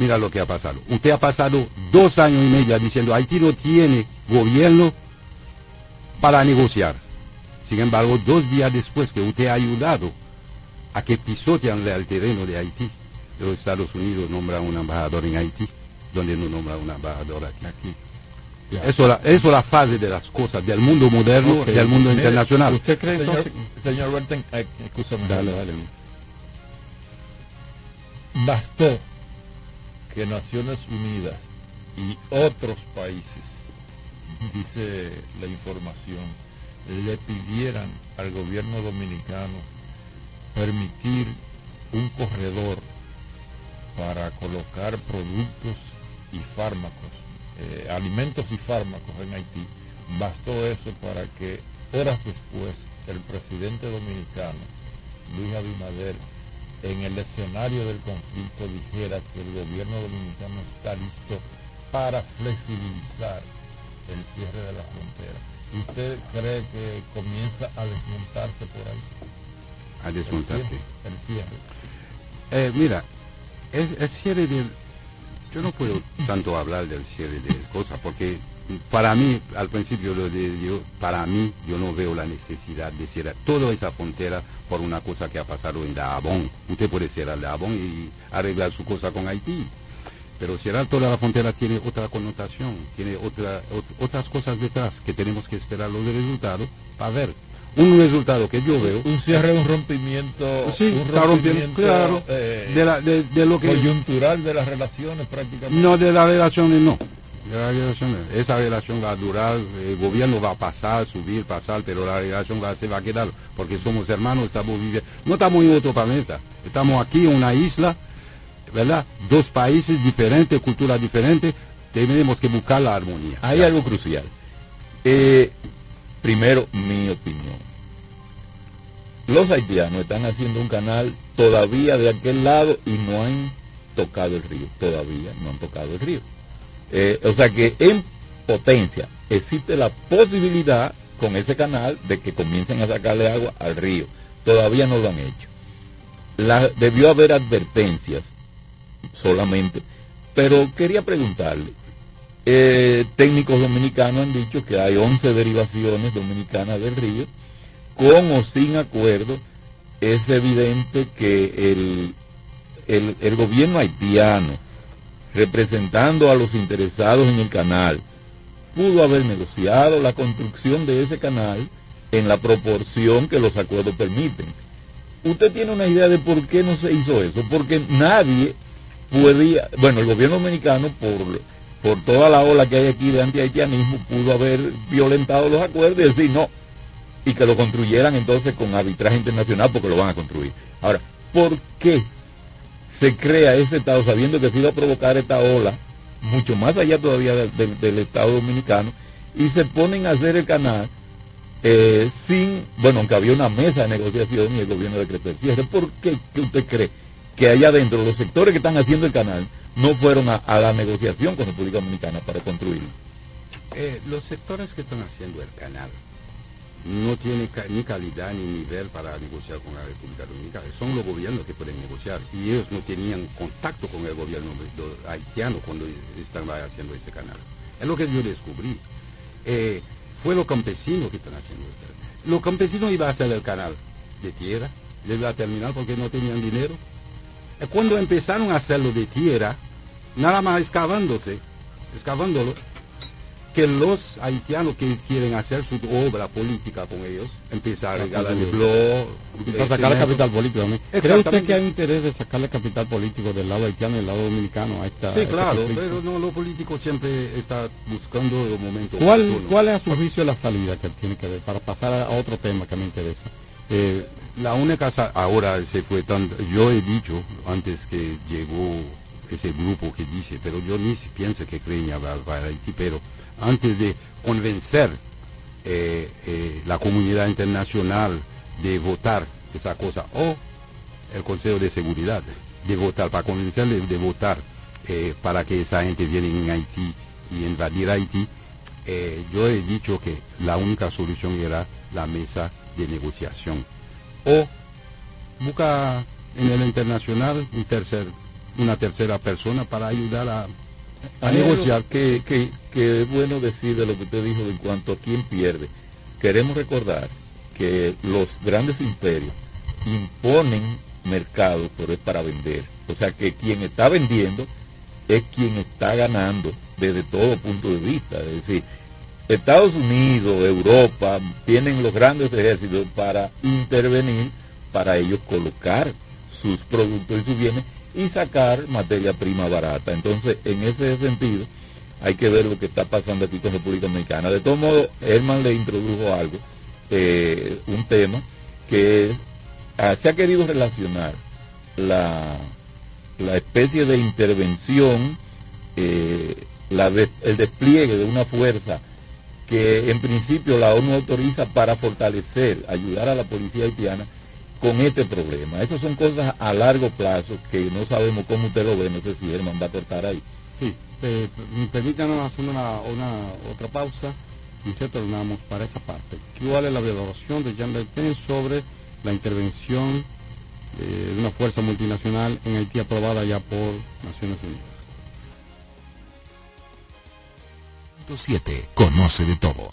Mira lo que ha pasado. Usted ha pasado dos años y medio diciendo Haití no tiene gobierno para negociar. Sin embargo, dos días después que usted ha ayudado a que pisotean el terreno de Haití, los Estados Unidos nombran un embajador en Haití, donde no nombra un embajador aquí. aquí. Eso, la, eso es la fase de las cosas, del mundo moderno, Ok. del mundo internacional. ¿Usted cree señor, señor Berten, eh, escúchame. Dale, dale. Bastó que Naciones Unidas y otros países, dice la información, le pidieran al gobierno dominicano permitir un corredor para colocar productos y fármacos, eh, alimentos y fármacos en Haití. Bastó eso para que horas después el presidente dominicano, Luis Abinader, en el escenario del conflicto dijera que el gobierno dominicano está listo para flexibilizar el cierre de la frontera. ¿Usted cree que comienza a desmontarse por ahí? A desmontarse. El cierre. Eh, mira, el, el cierre del... Yo no puedo tanto hablar del cierre de cosas porque para mí, al principio lo de yo, para mí, yo no veo la necesidad de cerrar toda esa frontera por una cosa que ha pasado en Dajabón. Usted puede cerrar Dajabón y arreglar su cosa con Haití. Pero cerrar toda la frontera tiene otra connotación, tiene otra, otras cosas detrás que tenemos que esperar los resultados para ver. Un resultado que yo veo. Un cierre, un rompimiento. Sí, un rompimiento, claro. eh, de, la, de, de lo que. coyuntural de las relaciones prácticamente. No, de las relaciones no. Relaciones. Esa relación va a durar, el gobierno va a pasar, subir, pasar, pero la relación va, se va a quedar, porque somos hermanos, estamos viviendo, no estamos en otro planeta, estamos aquí en una isla, ¿verdad? Dos países diferentes, culturas diferentes, tenemos que buscar la armonía. Hay algo crucial. Eh, primero, mi opinión. Los haitianos están haciendo un canal todavía de aquel lado y no han tocado el río. Todavía no han tocado el río. Eh, o sea que en potencia existe la posibilidad con ese canal de que comiencen a sacarle agua al río. Todavía no lo han hecho. La, debió haber advertencias solamente. Pero quería preguntarle, eh, técnicos dominicanos han dicho que hay 11 derivaciones dominicanas del río, con o sin acuerdo, es evidente que el, el, el gobierno haitiano, representando a los interesados en el canal, pudo haber negociado la construcción de ese canal en la proporción que los acuerdos permiten. ¿Usted tiene una idea de por qué no se hizo eso? Porque nadie podía, bueno, el gobierno dominicano por, por toda la ola que hay aquí de antihaitianismo pudo haber violentado los acuerdos y decir no, y que lo construyeran entonces con arbitraje internacional porque lo van a construir. Ahora, ¿por qué se crea ese Estado sabiendo que se iba a provocar esta ola, mucho más allá todavía del, Estado dominicano, y se ponen a hacer el canal eh, sin, bueno, aunque había una mesa de negociación y el gobierno decretó el cierre, ¿por qué usted cree que allá adentro los sectores que están haciendo el canal no fueron a, la negociación con República Dominicana para construirlo? Eh, los sectores que están haciendo el canal no tienen ca- ni calidad ni nivel para negociar con la República Dominicana. Son los gobiernos que pueden negociar y ellos no tenían contacto con el gobierno haitiano cuando estaban haciendo ese canal. Es lo que yo descubrí. Eh, fue los campesinos que están haciendo canal. Los campesinos iban a hacer el canal de tierra, le iba a terminar porque no tenían dinero. Eh, Cuando empezaron a hacerlo de tierra, nada más excavándose, excavándolo, que los haitianos que quieren hacer su obra política con ellos, empezar a regalar el blog, sacar el capital político también. ¿Cree usted que hay interés de sacarle capital político del lado haitiano y del lado dominicano a esta Sí, este claro, pero no, los políticos siempre están buscando el momento ¿Cuál, oportuno. ¿Cuál es a su juicio la salida que tiene que ver? Para pasar a otro tema que me interesa. Eh, la única ahora se fue tan yo he dicho antes que llegó ese grupo que dice pero yo ni si pienso que va a Haití pero antes de convencer eh, eh, la comunidad internacional de votar esa cosa o el Consejo de Seguridad de votar para convencerle de votar eh, para que esa gente viene en Haití y invadir Haití yo he dicho que la única solución era la mesa de negociación. O busca en el internacional un tercer, una tercera persona para ayudar a, a negociar. Que, que, que es bueno decir de lo que usted dijo en cuanto a quién pierde. Queremos recordar que los grandes imperios imponen mercados, pero es para vender. O sea que quien está vendiendo es quien está ganando desde todo punto de vista. Es decir, Estados Unidos, Europa, tienen los grandes ejércitos para intervenir, para ellos colocar sus productos y sus bienes y sacar materia prima barata. Entonces, en ese sentido, hay que ver lo que está pasando aquí con República Dominicana. De todo modo, Herman le introdujo algo, eh, un tema que es, ah, se ha querido relacionar la, la especie de intervención, eh, la el despliegue de una fuerza que en principio la ONU autoriza para fortalecer, ayudar a la policía haitiana con este problema. Estas son cosas a largo plazo que no sabemos cómo usted lo ve, no sé si Herman va a cortar ahí. Sí, eh, permítanos hacer una, una otra pausa y retornamos para esa parte. ¿Cuál es la valoración de Jean Bertin sobre la intervención eh, de una fuerza multinacional en Haití aprobada ya por Naciones Unidas? 7. Conoce de todo.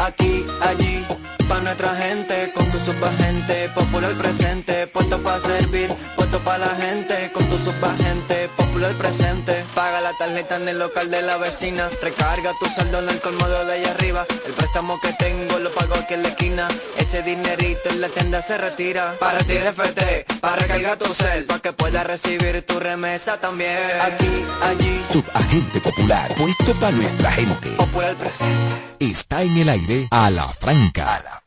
Aquí, allí, para nuestra gente, con tu subagente, popular presente, puesto para servir, puesto para la gente, con tu subagente, presente, paga la tarjeta en el local de la vecina, recarga tu saldo en el colmado de allá arriba, el préstamo que tengo lo pago aquí en la esquina, ese dinerito en la tienda se retira, para ti FT, para recargar tu cel, para que puedas recibir tu remesa también, aquí, allí, Subagente Popular, puesto para nuestra gente. popular presente. Está en el aire a la franca.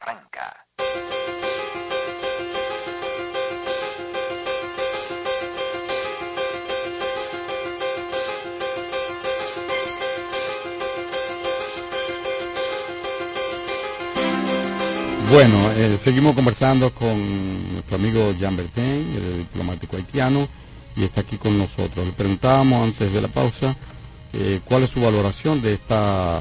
Bueno, eh, seguimos conversando con nuestro amigo Jean Bertin, el diplomático haitiano, y está aquí con nosotros. Le preguntábamos antes de la pausa eh, cuál es su valoración de esta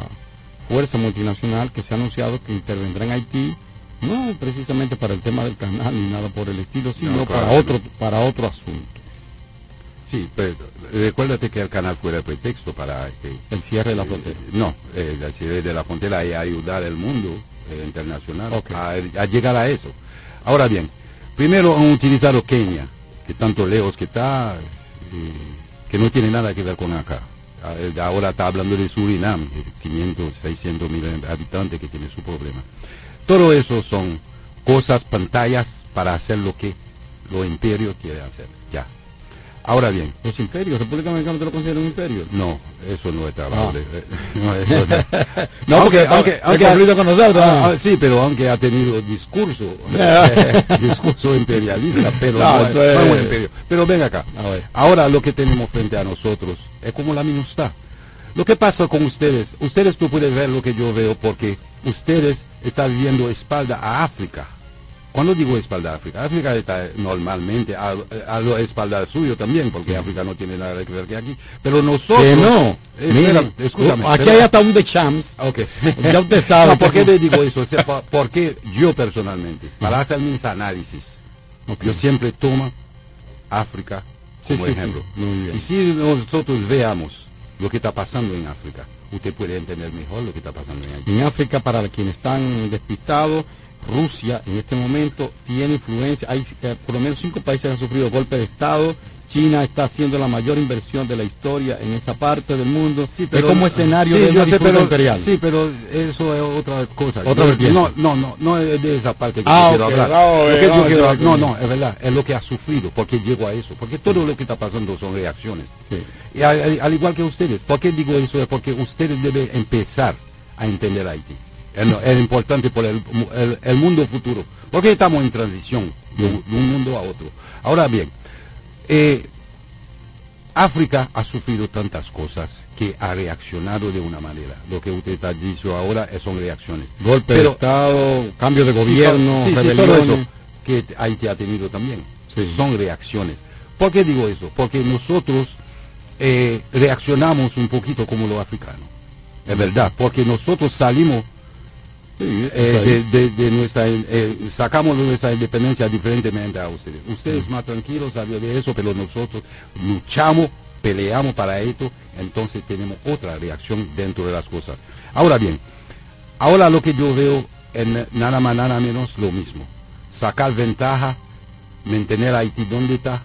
fuerza multinacional que se ha anunciado que intervendrá en Haití, no precisamente para el tema del canal ni nada por el estilo, sino No, para otro para otro asunto. Sí, pero recuérdate que el canal fuera el pretexto para que... El cierre de la frontera. no, eh, el cierre de la frontera y ayudar al mundo eh, internacional a, a llegar a eso. Ahora bien, primero han utilizado Kenia, que tanto lejos que está, eh, que no tiene nada que ver con acá. Eh, Ahora está hablando de Surinam, eh, 500, 600 mil habitantes que tiene su problema. Todo eso son cosas, pantallas para hacer lo que los imperios quieren hacer. Ya. Ahora bien. ¿Los imperios? ¿República Dominicana te lo considera un imperio? No, eso no es trabajo. Ah. eh, no, eso no. No, porque- porque- aunque- conflicto con nosotros, ah, ah. ah, sí, pero aunque ha tenido discurso, discurso imperialista, pero No, es- un imperio. Pero ven acá. Ahora lo que tenemos frente a nosotros es como la minustad. Lo que pasa con ustedes, ustedes no pueden ver lo que yo veo porque ustedes están viviendo espalda a África. Cuando digo espalda África, África está normalmente a, a lo espalda suyo también, porque África no tiene nada que ver que aquí. Pero nosotros... Que no. Espera, Mire, escúchame. aquí espera. hay hasta un de Champs. Ok. Ya usted sabe No, ¿Por qué le digo eso? O sea, por- porque yo personalmente, para hacer mis análisis, yo siempre tomo África como sí, ejemplo. sí. Y si nosotros veamos lo que está pasando en África, usted puede entender mejor lo que está pasando en Haití. En África, para quienes están despistados, Rusia en este momento tiene influencia. Hay eh, por lo menos cinco países que han sufrido golpe de Estado. China está haciendo la mayor inversión de la historia en esa parte del mundo. es como escenario Sí, de una sé, pero- imperial. Sí, pero eso es otra cosa. Otra no, no, no, no es de esa parte que Ah, yo quiero ok, hablar. vamos a ver, Lo que yo a quiero- no, no, es verdad, es lo que ha sufrido, porque llegó a eso, porque todo lo que está pasando son reacciones. Y al, al- al igual que ustedes, ¿por qué digo eso? Es porque ustedes deben empezar a entender Haití. Es, importante por el, el- el mundo futuro, porque estamos en transición de un, de un mundo a otro. Ahora bien, eh, África ha sufrido tantas cosas que ha reaccionado de una manera. Lo que usted está diciendo ahora eh, son reacciones. Golpe de Estado, cambio de gobierno, sí, sí, rebeliones. eso que Haití ha tenido también. Son reacciones. ¿Por qué digo eso? Porque nosotros eh, reaccionamos un poquito como los africanos. Es verdad, porque nosotros salimos eh, de, de- de nuestra, eh, sacamos nuestra independencia diferentemente a ustedes. Ustedes más tranquilos saben de eso, pero nosotros luchamos, peleamos para esto, entonces tenemos otra reacción dentro de las cosas. Ahora bien, ahora lo que yo veo en nada más, nada menos lo mismo. Sacar ventaja, mantener a Haití donde está,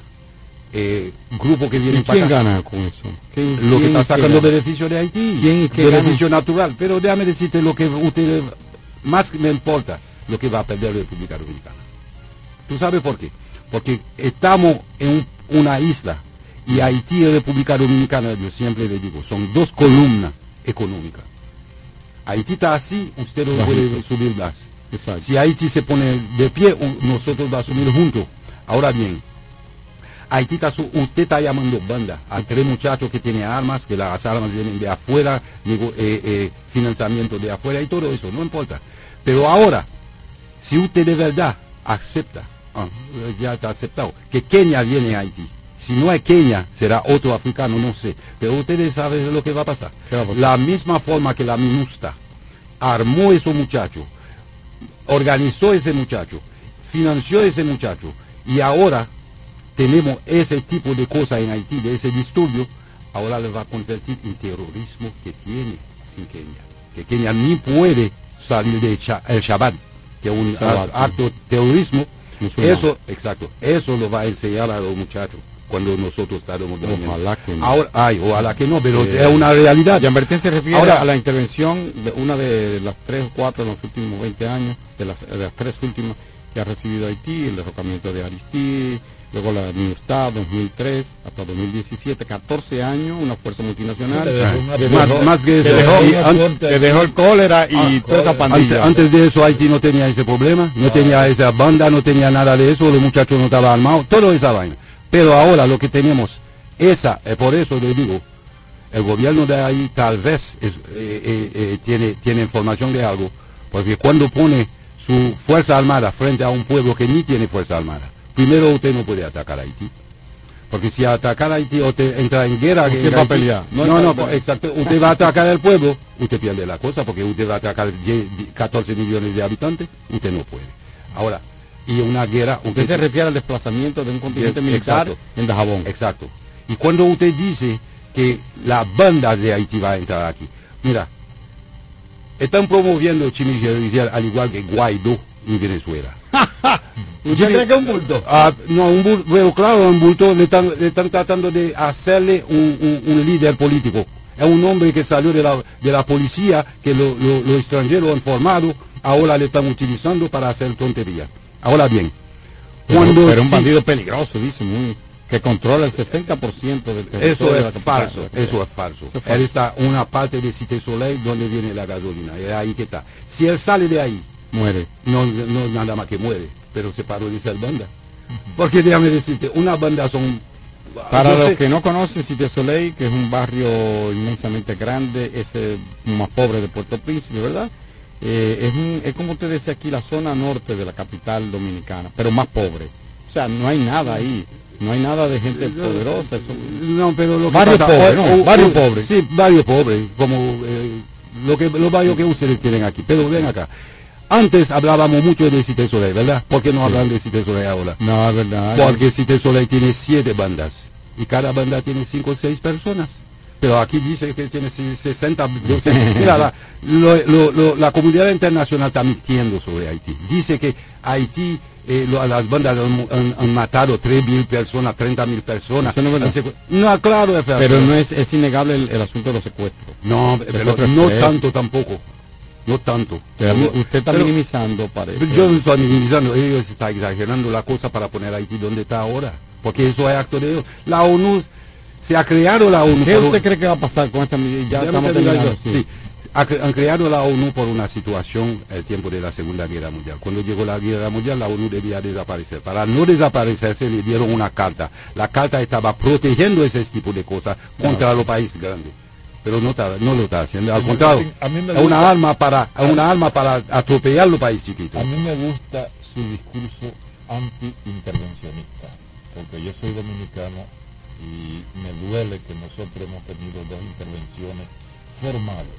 eh, grupo que viene ¿Y quién gana con eso? ¿Quién- lo que está sacando beneficio de Haití, ¿Quién que beneficio natural. Pero déjame decirte lo que usted más me importa, lo que va a perder la República Dominicana. ¿Tú sabes por qué? Porque estamos en un- una isla y Haití y República Dominicana, yo siempre le digo, son dos columnas económica. Haití está así, usted no puede subir más. Si Haití se pone de pie, nosotros vamos a subir juntos. Ahora bien, Haití está, usted está llamando banda a tres muchachos que tienen armas, que las armas vienen de afuera, eh, eh, financiamiento de afuera y todo eso, no importa. Pero ahora, si usted de verdad acepta, ah, ya está aceptado, que Kenia viene a Haití, si no es Kenia, será otro africano, no sé. Pero ustedes saben lo que va a pasar. La misma forma que la MINUSTA armó ese muchacho, organizó ese muchacho, financió ese muchacho, y ahora tenemos ese tipo de cosas en Haití, de ese disturbio, ahora le va a convertir en terrorismo que tiene en Kenia. Que Kenia ni puede salir del el Shabbat, que es un acto de terrorismo. Eso, exacto, eso lo va a enseñar a los muchachos cuando nosotros estaremos Ojalá que no. Ahora, ay, ojalá que no, pero es una realidad. Se refiere Ahora, a la intervención de una de las tres o cuatro en los últimos 20 años, de las, de las tres últimas que ha recibido Haití, el derrocamiento de Aristide, luego la MINUSTAD 2003 hasta 2017, 14 años, una fuerza multinacional. más, que eso. Que dejó, el cólera y ah, toda esa pandilla. Antes, de eso Haití no tenía ese problema, no tenía esa banda, no tenía nada de eso, los muchachos no estaban armados, todo esa vaina. Pero ahora lo que tenemos, esa, eh, por eso le digo, el gobierno de ahí tal vez eh, eh, tiene, tiene información de algo, porque cuando pone su fuerza armada frente a un pueblo que ni tiene fuerza armada, primero usted no puede atacar a Haití. Porque si atacar a Haití o te entra en guerra, usted va a pelear. No, no, exacto. Usted va a atacar al pueblo, usted pierde la cosa, porque usted va a atacar 14 millones de habitantes, usted no puede. Ahora, y una guerra. Usted se refiere al desplazamiento de un continente militar en Dajabón. Exacto. Y cuando usted dice que la banda de Haití va a entrar aquí, mira, están promoviendo judicial al igual que Guaidó en Venezuela. ¿Usted cree que es un bulto? Ah, no, un bulto, claro, un bulto le están, le están tratando de hacerle un, líder político. Es un hombre que salió de la, de la policía, que los extranjeros han formado, ahora le están utilizando para hacer tonterías. Ahora bien, cuando... Pero un bandido peligroso, dice, que controla el 60% del territorio. Eso es falso, eso es falso. Él está una parte de Cité Soleil donde viene la gasolina, es ahí que está. Si él sale de ahí, muere. No, no nada más que muere, pero se paró de ser banda. Porque déjame decirte, una banda son... Para los que no conocen Cité Soleil, que es un barrio inmensamente grande, es el más pobre de Puerto Príncipe, ¿verdad? Eh, es, como usted decía aquí, la zona norte de la capital dominicana, pero más pobre. O sea, no hay nada ahí. No hay nada de gente poderosa. No, pero lo barrio pobre, no, barrio pobre. Sí, barrio pobre, como eh, lo que los barrios que ustedes tienen aquí. Pero ven acá. Antes hablábamos mucho de Cité Soleil, ¿verdad? ¿Por qué no hablan de Cité Soleil ahora? No, es verdad. Porque Cité Soleil tiene siete bandas y cada banda tiene cinco o seis personas. Pero aquí dice que tiene 60 mira la, comunidad internacional está mintiendo sobre Haití. Dice que Haití eh, las bandas han, matado 3 mil personas 30 mil personas. No, claro pero no es, es innegable el, asunto de los secuestros. No pero no tanto tampoco no tanto. usted está minimizando, parece. Yo no estoy minimizando, ellos están exagerando la cosa para poner a Haití donde está ahora. Porque eso es acto de ellos. La ONU se ha creado la ONU. ¿Qué usted cree que va a pasar con esta Ya, estamos sí. han creado la ONU por una situación el tiempo de la Segunda Guerra Mundial. Cuando llegó la Guerra Mundial, la ONU debía desaparecer. Para no desaparecerse, le dieron una carta. La carta estaba protegiendo ese tipo de cosas contra los países grandes. Pero no, no lo está haciendo. Al contrario, es una arma para, una arma para atropellar los países chiquitos. A mí me gusta su discurso anti-intervencionista, porque yo soy dominicano y me duele que nosotros hemos tenido dos intervenciones formales.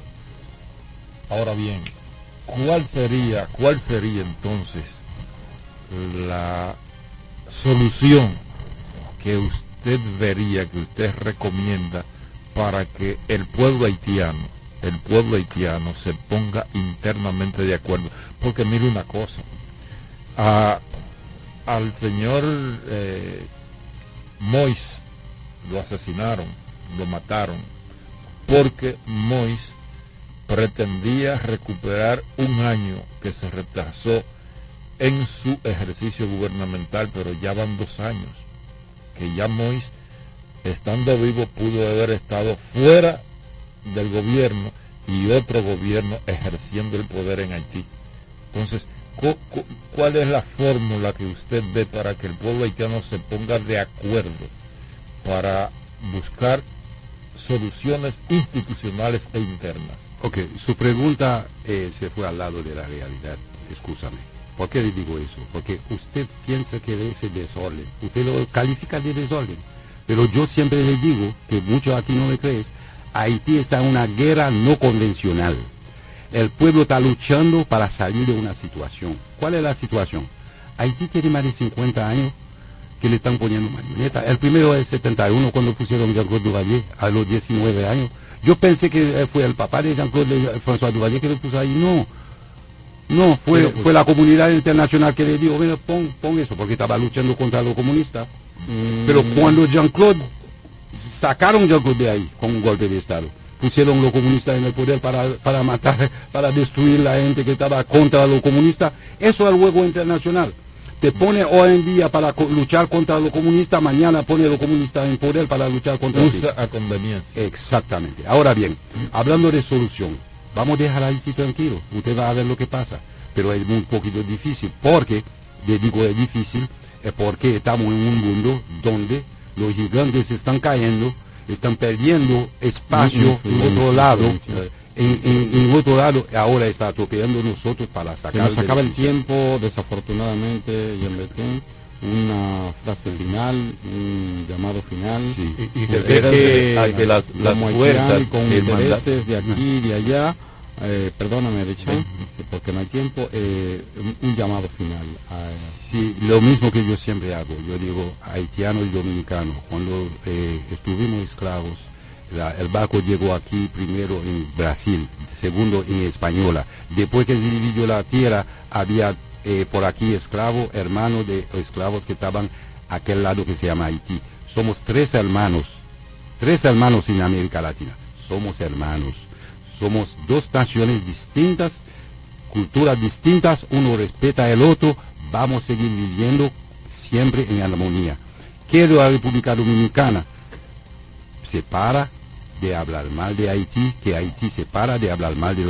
Ahora bien, ¿cuál sería, cuál sería entonces la solución que usted vería, que usted recomienda para que el pueblo haitiano, el pueblo haitiano se ponga internamente de acuerdo? Porque mire una cosa, al señor eh, Mois lo asesinaron, lo mataron, porque Mois pretendía recuperar un año que se retrasó en su ejercicio gubernamental, pero ya van dos años, que ya Mois, estando vivo, pudo haber estado fuera del gobierno y otro gobierno ejerciendo el poder en Haití. Entonces, ¿cuál es la fórmula que usted ve para que el pueblo haitiano se ponga de acuerdo para buscar soluciones institucionales e internas? Ok, su pregunta eh, se fue al lado de la realidad, escúchame. ¿Por qué le digo eso? Porque usted piensa que ese desorden, usted lo califica de desorden. Pero yo siempre le digo, que muchos aquí no me crees, Haití está en una guerra no convencional. El pueblo está luchando para salir de una situación. ¿Cuál es la situación? Haití tiene más de 50 años que le están poniendo marioneta. El primero es 71 cuando pusieron Jean-Claude Duvalier a los 19 años. Yo pensé que fue el papá de Jean-Claude François Duvalier que lo puso ahí. No, no, fue, pues, fue la comunidad internacional que le dijo, mira, pon, pon eso, porque estaba luchando contra los comunistas. Mm. Pero cuando Jean-Claude, sacaron Jean-Claude de ahí con un golpe de Estado, pusieron los comunistas en el poder para, para matar, para destruir la gente que estaba contra los comunistas, eso es el juego internacional. Te pone hoy en día para co- luchar contra los comunistas, mañana pone a los comunistas en poder para luchar contra. Usa a conveniencia. Exactamente. Ahora bien, hablando de solución, vamos a dejar a Haití tranquilo. Usted va a ver lo que pasa. Pero es un poquito difícil. Porque, le digo es difícil, es porque estamos en un mundo donde los gigantes están cayendo, están perdiendo espacio en otro lado. En, en- en otro lado, ahora está atropellando nosotros para Se sacar. nos acaba el tiempo, desafortunadamente, Jean Bertin. Una frase final, un llamado final. Y- y De que- las- las haitiano, con intereses de aquí y de allá, eh, perdóname, Richard, porque no hay tiempo, eh, un, un llamado final. a- Sí, lo mismo que yo siempre hago. Yo digo, haitiano y dominicano, cuando eh, estuvimos esclavos, la- el barco llegó aquí primero en Brasil, segundo en Española. Después que se dividió la tierra, había eh, por aquí esclavos, hermanos de esclavos que estaban aquel lado que se llama Haití. Somos tres hermanos, tres hermanos en América Latina. Somos hermanos. Somos dos naciones distintas, culturas distintas, uno respeta al otro, vamos a seguir viviendo siempre en armonía. Quiero la República Dominicana se para de hablar mal de Haití, que Haití se para de hablar mal de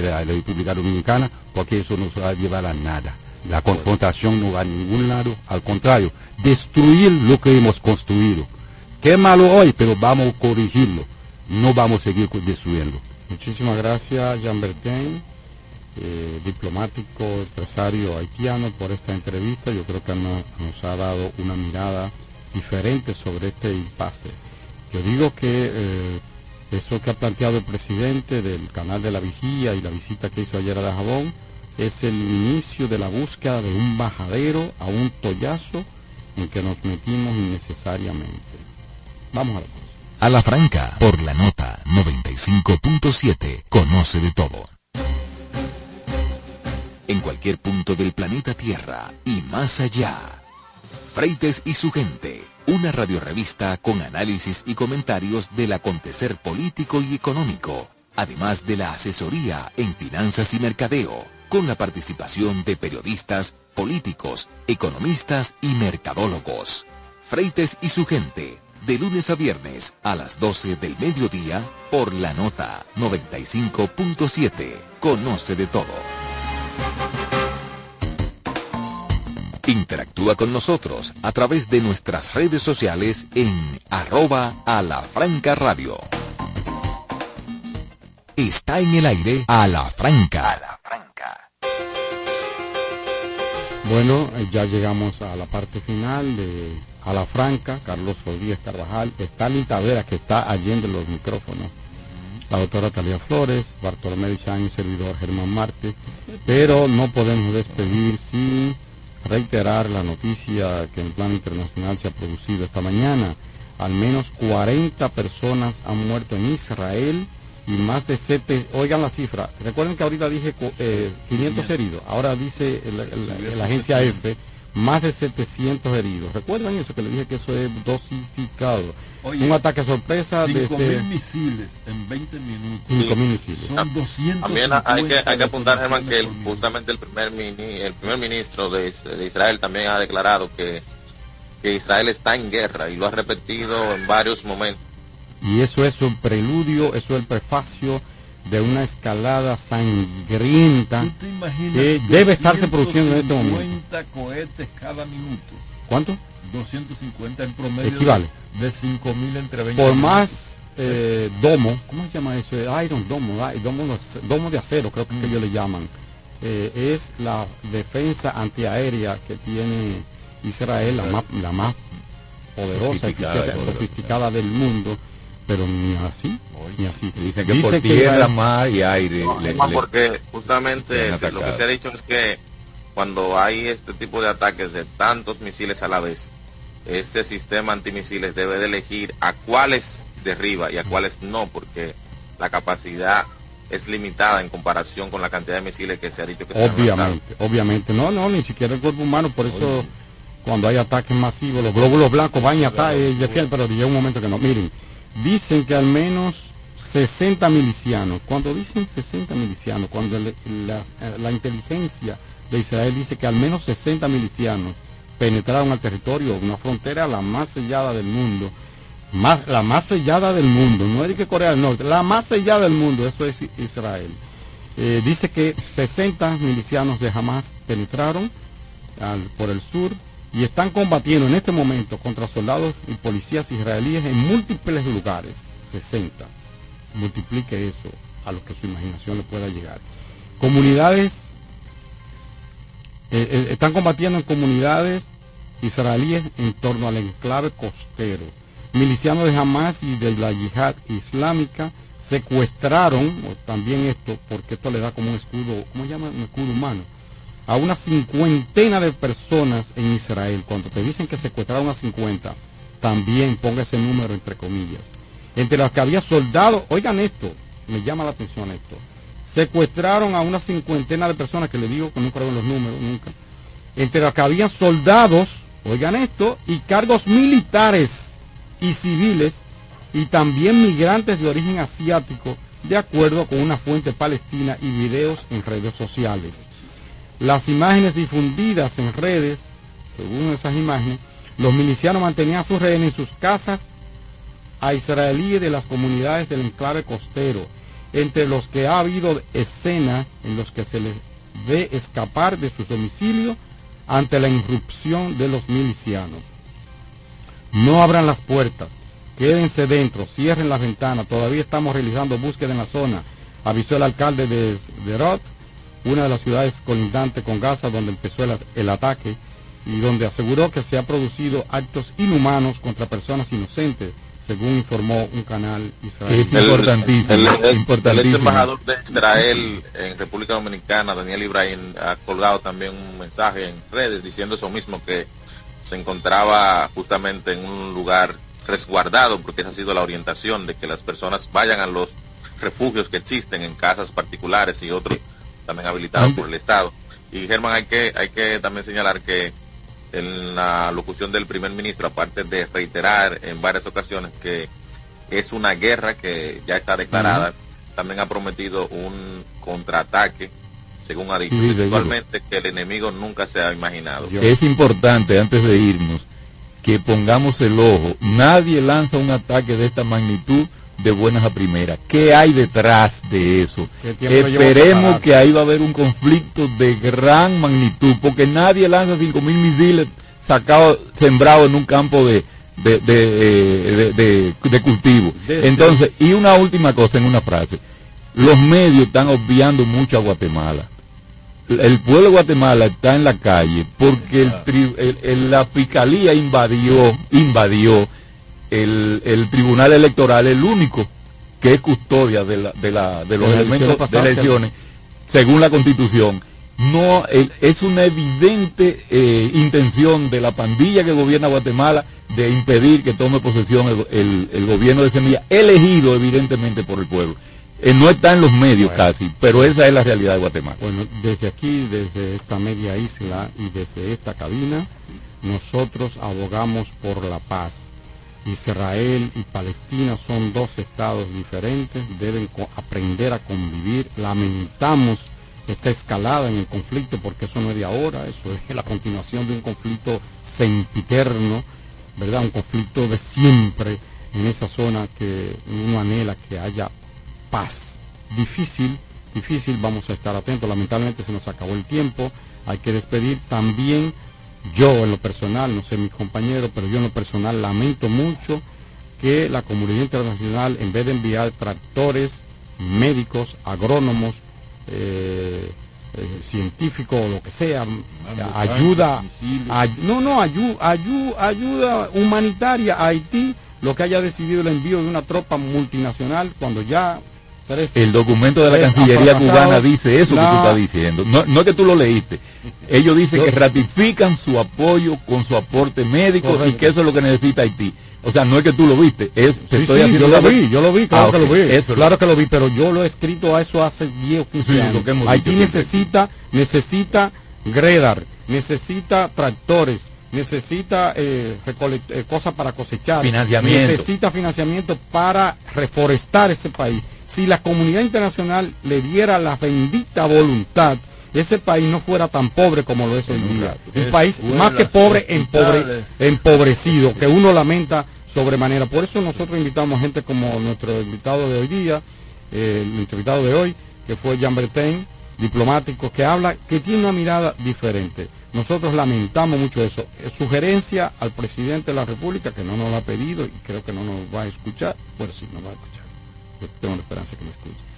la República Dominicana, porque eso no se va a llevar a nada. La confrontación no va a ningún lado, al contrario, destruir lo que hemos construido. Qué malo hoy, pero vamos a corregirlo. No vamos a seguir destruyendo. Muchísimas gracias, Jean Bertin, eh, diplomático, empresario haitiano, por esta entrevista. Yo creo que nos, ha dado una mirada diferente sobre este impasse. Yo digo que eh, eso que ha planteado el presidente del canal de la vigía y la visita que hizo ayer a Dajabón es el inicio de la búsqueda de un bajadero a un tollazo en que nos metimos innecesariamente. Vamos a la A la franca, por la nota 95.7, conoce de todo. En cualquier punto del planeta Tierra y más allá. Freites y su gente, una radiorevista con análisis y comentarios del acontecer político y económico, además de la asesoría en finanzas y mercadeo, con la participación de periodistas, políticos, economistas y mercadólogos. Freites y su gente, de lunes a viernes a las 12 del mediodía por la nota 95.7. Conoce de todo. Interactúa con nosotros a través de nuestras redes sociales en arroba a la franca radio. Está en el aire a la franca. Bueno, eh, ya llegamos a la parte final de A la Franca, Carlos Rodríguez Carvajal, Stalin Taveras, que está allí en los micrófonos, la doctora Talía Flores, Bartolomé Dichaño, servidor Germán Marte, pero no podemos despedir sin reiterar la noticia que en plan internacional se ha producido esta mañana. Al menos 40 personas han muerto en Israel y más de 7, oigan la cifra, recuerden que ahorita dije eh, 500 heridos, ahora dice la agencia EFE más de 700 heridos. ¿Recuerdan eso que le dije que eso es dosificado? Oye, Un ataque sorpresa de 5 este... mil misiles en 20 minutos. 5.000 misiles. Son 200. También hay que, hay que apuntar, Germán, que el- justamente el primer, mini, el primer ministro de, Is- de Israel también ha declarado que, que Israel está en guerra y lo ha repetido en varios momentos. Y eso es un preludio, eso es el prefacio de una escalada sangrienta que debe estarse produciendo en este momento. 250 cohetes cada minuto. ¿Cuánto? 250 en promedio Equivale. de 5.000 entre 20 Por más eh, domo, ¿cómo se llama eso? Iron domo, ay, domo, domo de acero, creo que ellos le llaman. Eh, es la defensa antiaérea que tiene Israel, la más, la más poderosa y Sofisticada, sofisticada, poderosa. sofisticada del mundo, pero ni así, ni así. Dicen que por tierra, mar y aire. le- No, le- porque justamente lo que se ha dicho es que cuando hay este tipo de ataques de tantos misiles a la vez, ese sistema antimisiles debe de elegir a cuáles derriba y a cuáles no, porque la capacidad es limitada en comparación con la cantidad de misiles que se ha dicho que se han lanzado. Obviamente, obviamente. No, no, ni siquiera el cuerpo humano, por eso cuando hay ataques masivos, los glóbulos blancos van y atacan defienden, pero llega un momento que no. Miren, dicen que al menos 60 milicianos, cuando dicen 60 milicianos, cuando le- la, eh, la inteligencia de Israel dice que al menos 60 milicianos penetraron al territorio, una frontera la más sellada del mundo, más, la más sellada del mundo, no es que Corea del Norte, la más sellada del mundo, eso es Israel. Eh, dice que 60 milicianos de Hamas penetraron al- por el sur y están combatiendo en este momento contra soldados y policías israelíes en múltiples lugares. 60. Multiplique eso a lo que su imaginación le pueda llegar. Comunidades eh, eh, están combatiendo en comunidades israelíes en torno al enclave costero. Milicianos de Hamas y de la yihad islámica secuestraron, o también esto, porque esto le da como un escudo, ¿cómo se llama? Un escudo humano, a una cincuentena de personas en Israel. Cuando te dicen que secuestraron a 50, también ponga ese número entre comillas. Entre las que había soldados, oigan esto, me llama la atención esto. Secuestraron a una cincuentena de personas que le digo que no creo en los números nunca. Entre las que habían soldados, oigan esto, y cargos militares y civiles y también migrantes de origen asiático, de acuerdo con una fuente palestina y videos en redes sociales. Las imágenes difundidas en redes, según esas imágenes, los milicianos mantenían a sus rehenes en sus casas a israelíes de las comunidades del enclave costero, entre los que ha habido escenas en los que se les ve escapar de sus domicilios ante la irrupción de los milicianos. No abran las puertas, quédense dentro, cierren las ventanas, todavía estamos realizando búsqueda en la zona, avisó el alcalde de Sderot, una de las ciudades colindantes con Gaza donde empezó el, el ataque y donde aseguró que se han producido actos inhumanos contra personas inocentes, según informó un canal israelí. Es importantísimo, El, el- el importantísimo. ex embajador de Israel en República Dominicana, Daniel Ibrahim, ha colgado también un mensaje en redes diciendo eso mismo, que se encontraba justamente en un lugar resguardado, porque esa ha sido la orientación de que las personas vayan a los refugios que existen en casas particulares y otros también habilitados por el Estado. Y Germán, hay que, hay que también señalar que en la locución del primer ministro, aparte de reiterar en varias ocasiones que es una guerra que ya está declarada, también ha prometido un contraataque, según ha dicho, Sí, que el enemigo nunca se ha imaginado. Es importante, antes de irnos, que pongamos el ojo. Nadie lanza un ataque de esta magnitud de buenas a primeras. ¿Qué hay detrás de eso? ¿Qué tiempo le llevó a Esperemos que ahí va a haber un conflicto de gran magnitud, porque nadie lanza 5.000 misiles sacados, sembrados en un campo de, de, de, eh, de- cultivo. Entonces, y una última cosa en una frase. Los medios están obviando mucho a Guatemala el pueblo de Guatemala está en la calle porque el el- el- la fiscalía invadió invadió el, el tribunal electoral el único que es custodia de, la, de, la, de los De elementos de elecciones según la constitución. No el- es una evidente eh, intención de la pandilla que gobierna Guatemala de impedir que tome posesión el, el- el gobierno de Semilla elegido evidentemente por el pueblo. Eh, no está en los medios casi pero esa es la realidad de Guatemala. Bueno, desde aquí, desde esta media isla y desde esta cabina, nosotros abogamos por la paz. Israel y Palestina son dos estados diferentes, deben aprender a convivir. Lamentamos esta escalada en el conflicto porque eso no es de ahora, eso es la continuación de un conflicto sempiterno, ¿verdad? Un conflicto de siempre en esa zona que uno anhela que haya paz. Difícil, difícil, vamos a estar atentos. Lamentablemente se nos acabó el tiempo. Hay que despedir también. Yo en lo personal, no sé mis compañeros, pero yo en lo personal lamento mucho que la comunidad internacional, en vez de enviar tractores, médicos, agrónomos, eh, eh, científicos o lo que sea, ayuda, no, no, ayuda, ayuda humanitaria a Haití, lo que haya decidido el envío de una tropa multinacional cuando ya el documento de la Cancillería cubana dice eso que tú estás diciendo. No, no es que tú lo leíste. Ellos dicen que ratifican su apoyo con su aporte médico y que eso es lo que necesita Haití. O sea, no es que tú lo viste, es yo lo vi, yo lo vi, claro ah, que lo vi. claro que lo vi, pero yo lo he escrito a eso hace 10 o 15 años. Haití necesita, necesita gredar, necesita tractores, necesita eh, eh, cosas para cosechar, financiamiento. necesita financiamiento para reforestar ese país. Si la comunidad internacional le diera la bendita voluntad, ese país no fuera tan pobre como lo es hoy día. Un país más que pobre, empobrecido, que uno lamenta sobremanera. Por eso nosotros invitamos gente como nuestro invitado de hoy día, eh, el invitado de hoy, que fue Jean Bertin, diplomático, que habla, que tiene una mirada diferente. Nosotros lamentamos mucho eso. Eh, sugerencia al presidente de la República, que no nos lo ha pedido y creo que no nos va a escuchar, pues sí, nos va a escuchar. Tengo la esperanza que me escuche.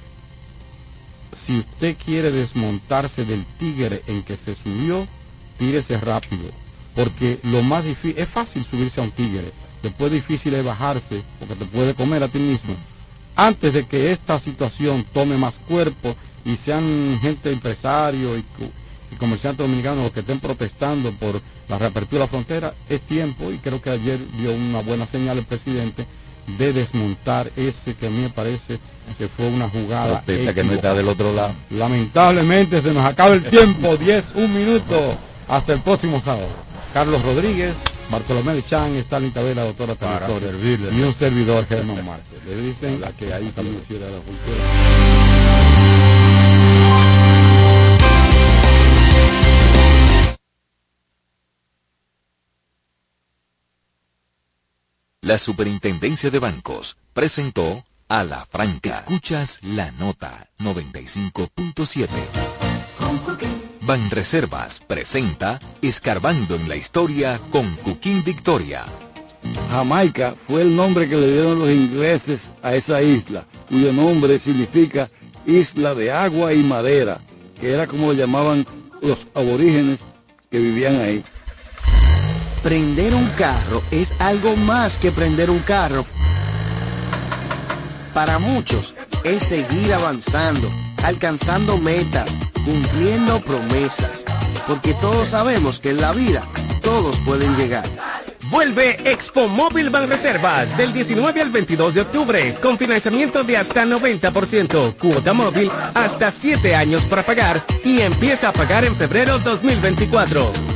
Si usted quiere desmontarse del tigre en que se subió, tírese rápido. Porque lo más difícil, es fácil subirse a un tigre, después difícil es bajarse, porque te puede comer a ti mismo. Antes de que esta situación tome más cuerpo y sean gente empresario y, comerciantes dominicanos los que estén protestando por la reapertura de la frontera, es tiempo, y creo que ayer dio una buena señal el presidente, de desmontar ese que a mí me parece que fue una jugada que no está del otro lado. Lamentablemente se nos acaba el tiempo, 10, un minuto, hasta el próximo sábado. Carlos Rodríguez, Bartolomé de Chan, Stalin Tabela, doctora Territorio, y un servidor Germán Márquez. Le dicen la que ahí también la cultura. La Superintendencia de Bancos presentó a la Franca. Escuchas la nota 95.7. Banreservas presenta Escarbando en la Historia con Cuquín Victoria. Jamaica fue el nombre que le dieron los ingleses a esa isla, cuyo nombre significa isla de agua y madera, que era como lo llamaban los aborígenes que vivían ahí. Prender un carro es algo más que prender un carro. Para muchos es seguir avanzando, alcanzando metas cumpliendo promesas, porque todos sabemos que en la vida todos pueden llegar. Vuelve Expo Móvil Reservas del 19 al 22 de octubre con financiamiento de hasta 90%, cuota móvil hasta 7 años para pagar y empieza a pagar en febrero 2024.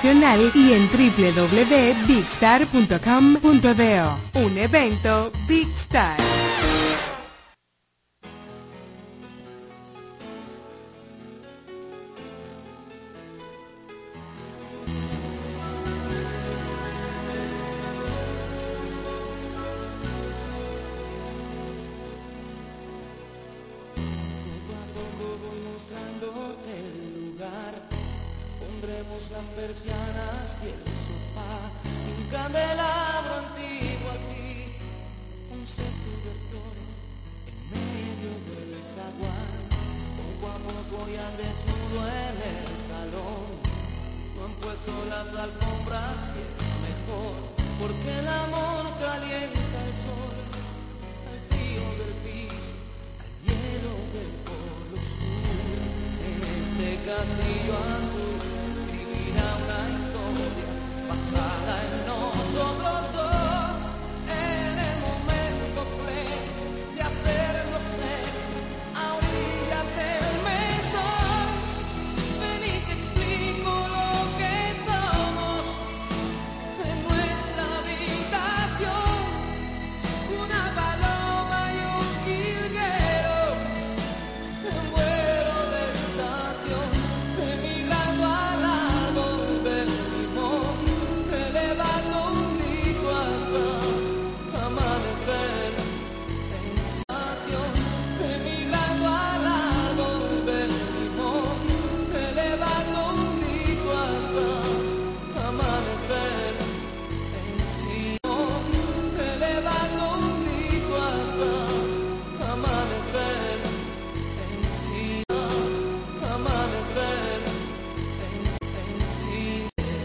y en www.bigstar.com.do. Un evento Big Star. voy al desnudo en el salón. No han puesto las alfombras y es mejor, porque el amor calienta el sol, al frío del piso, al hielo del polo sur. En este castillo azul escribirá una historia basada en nosotros dos.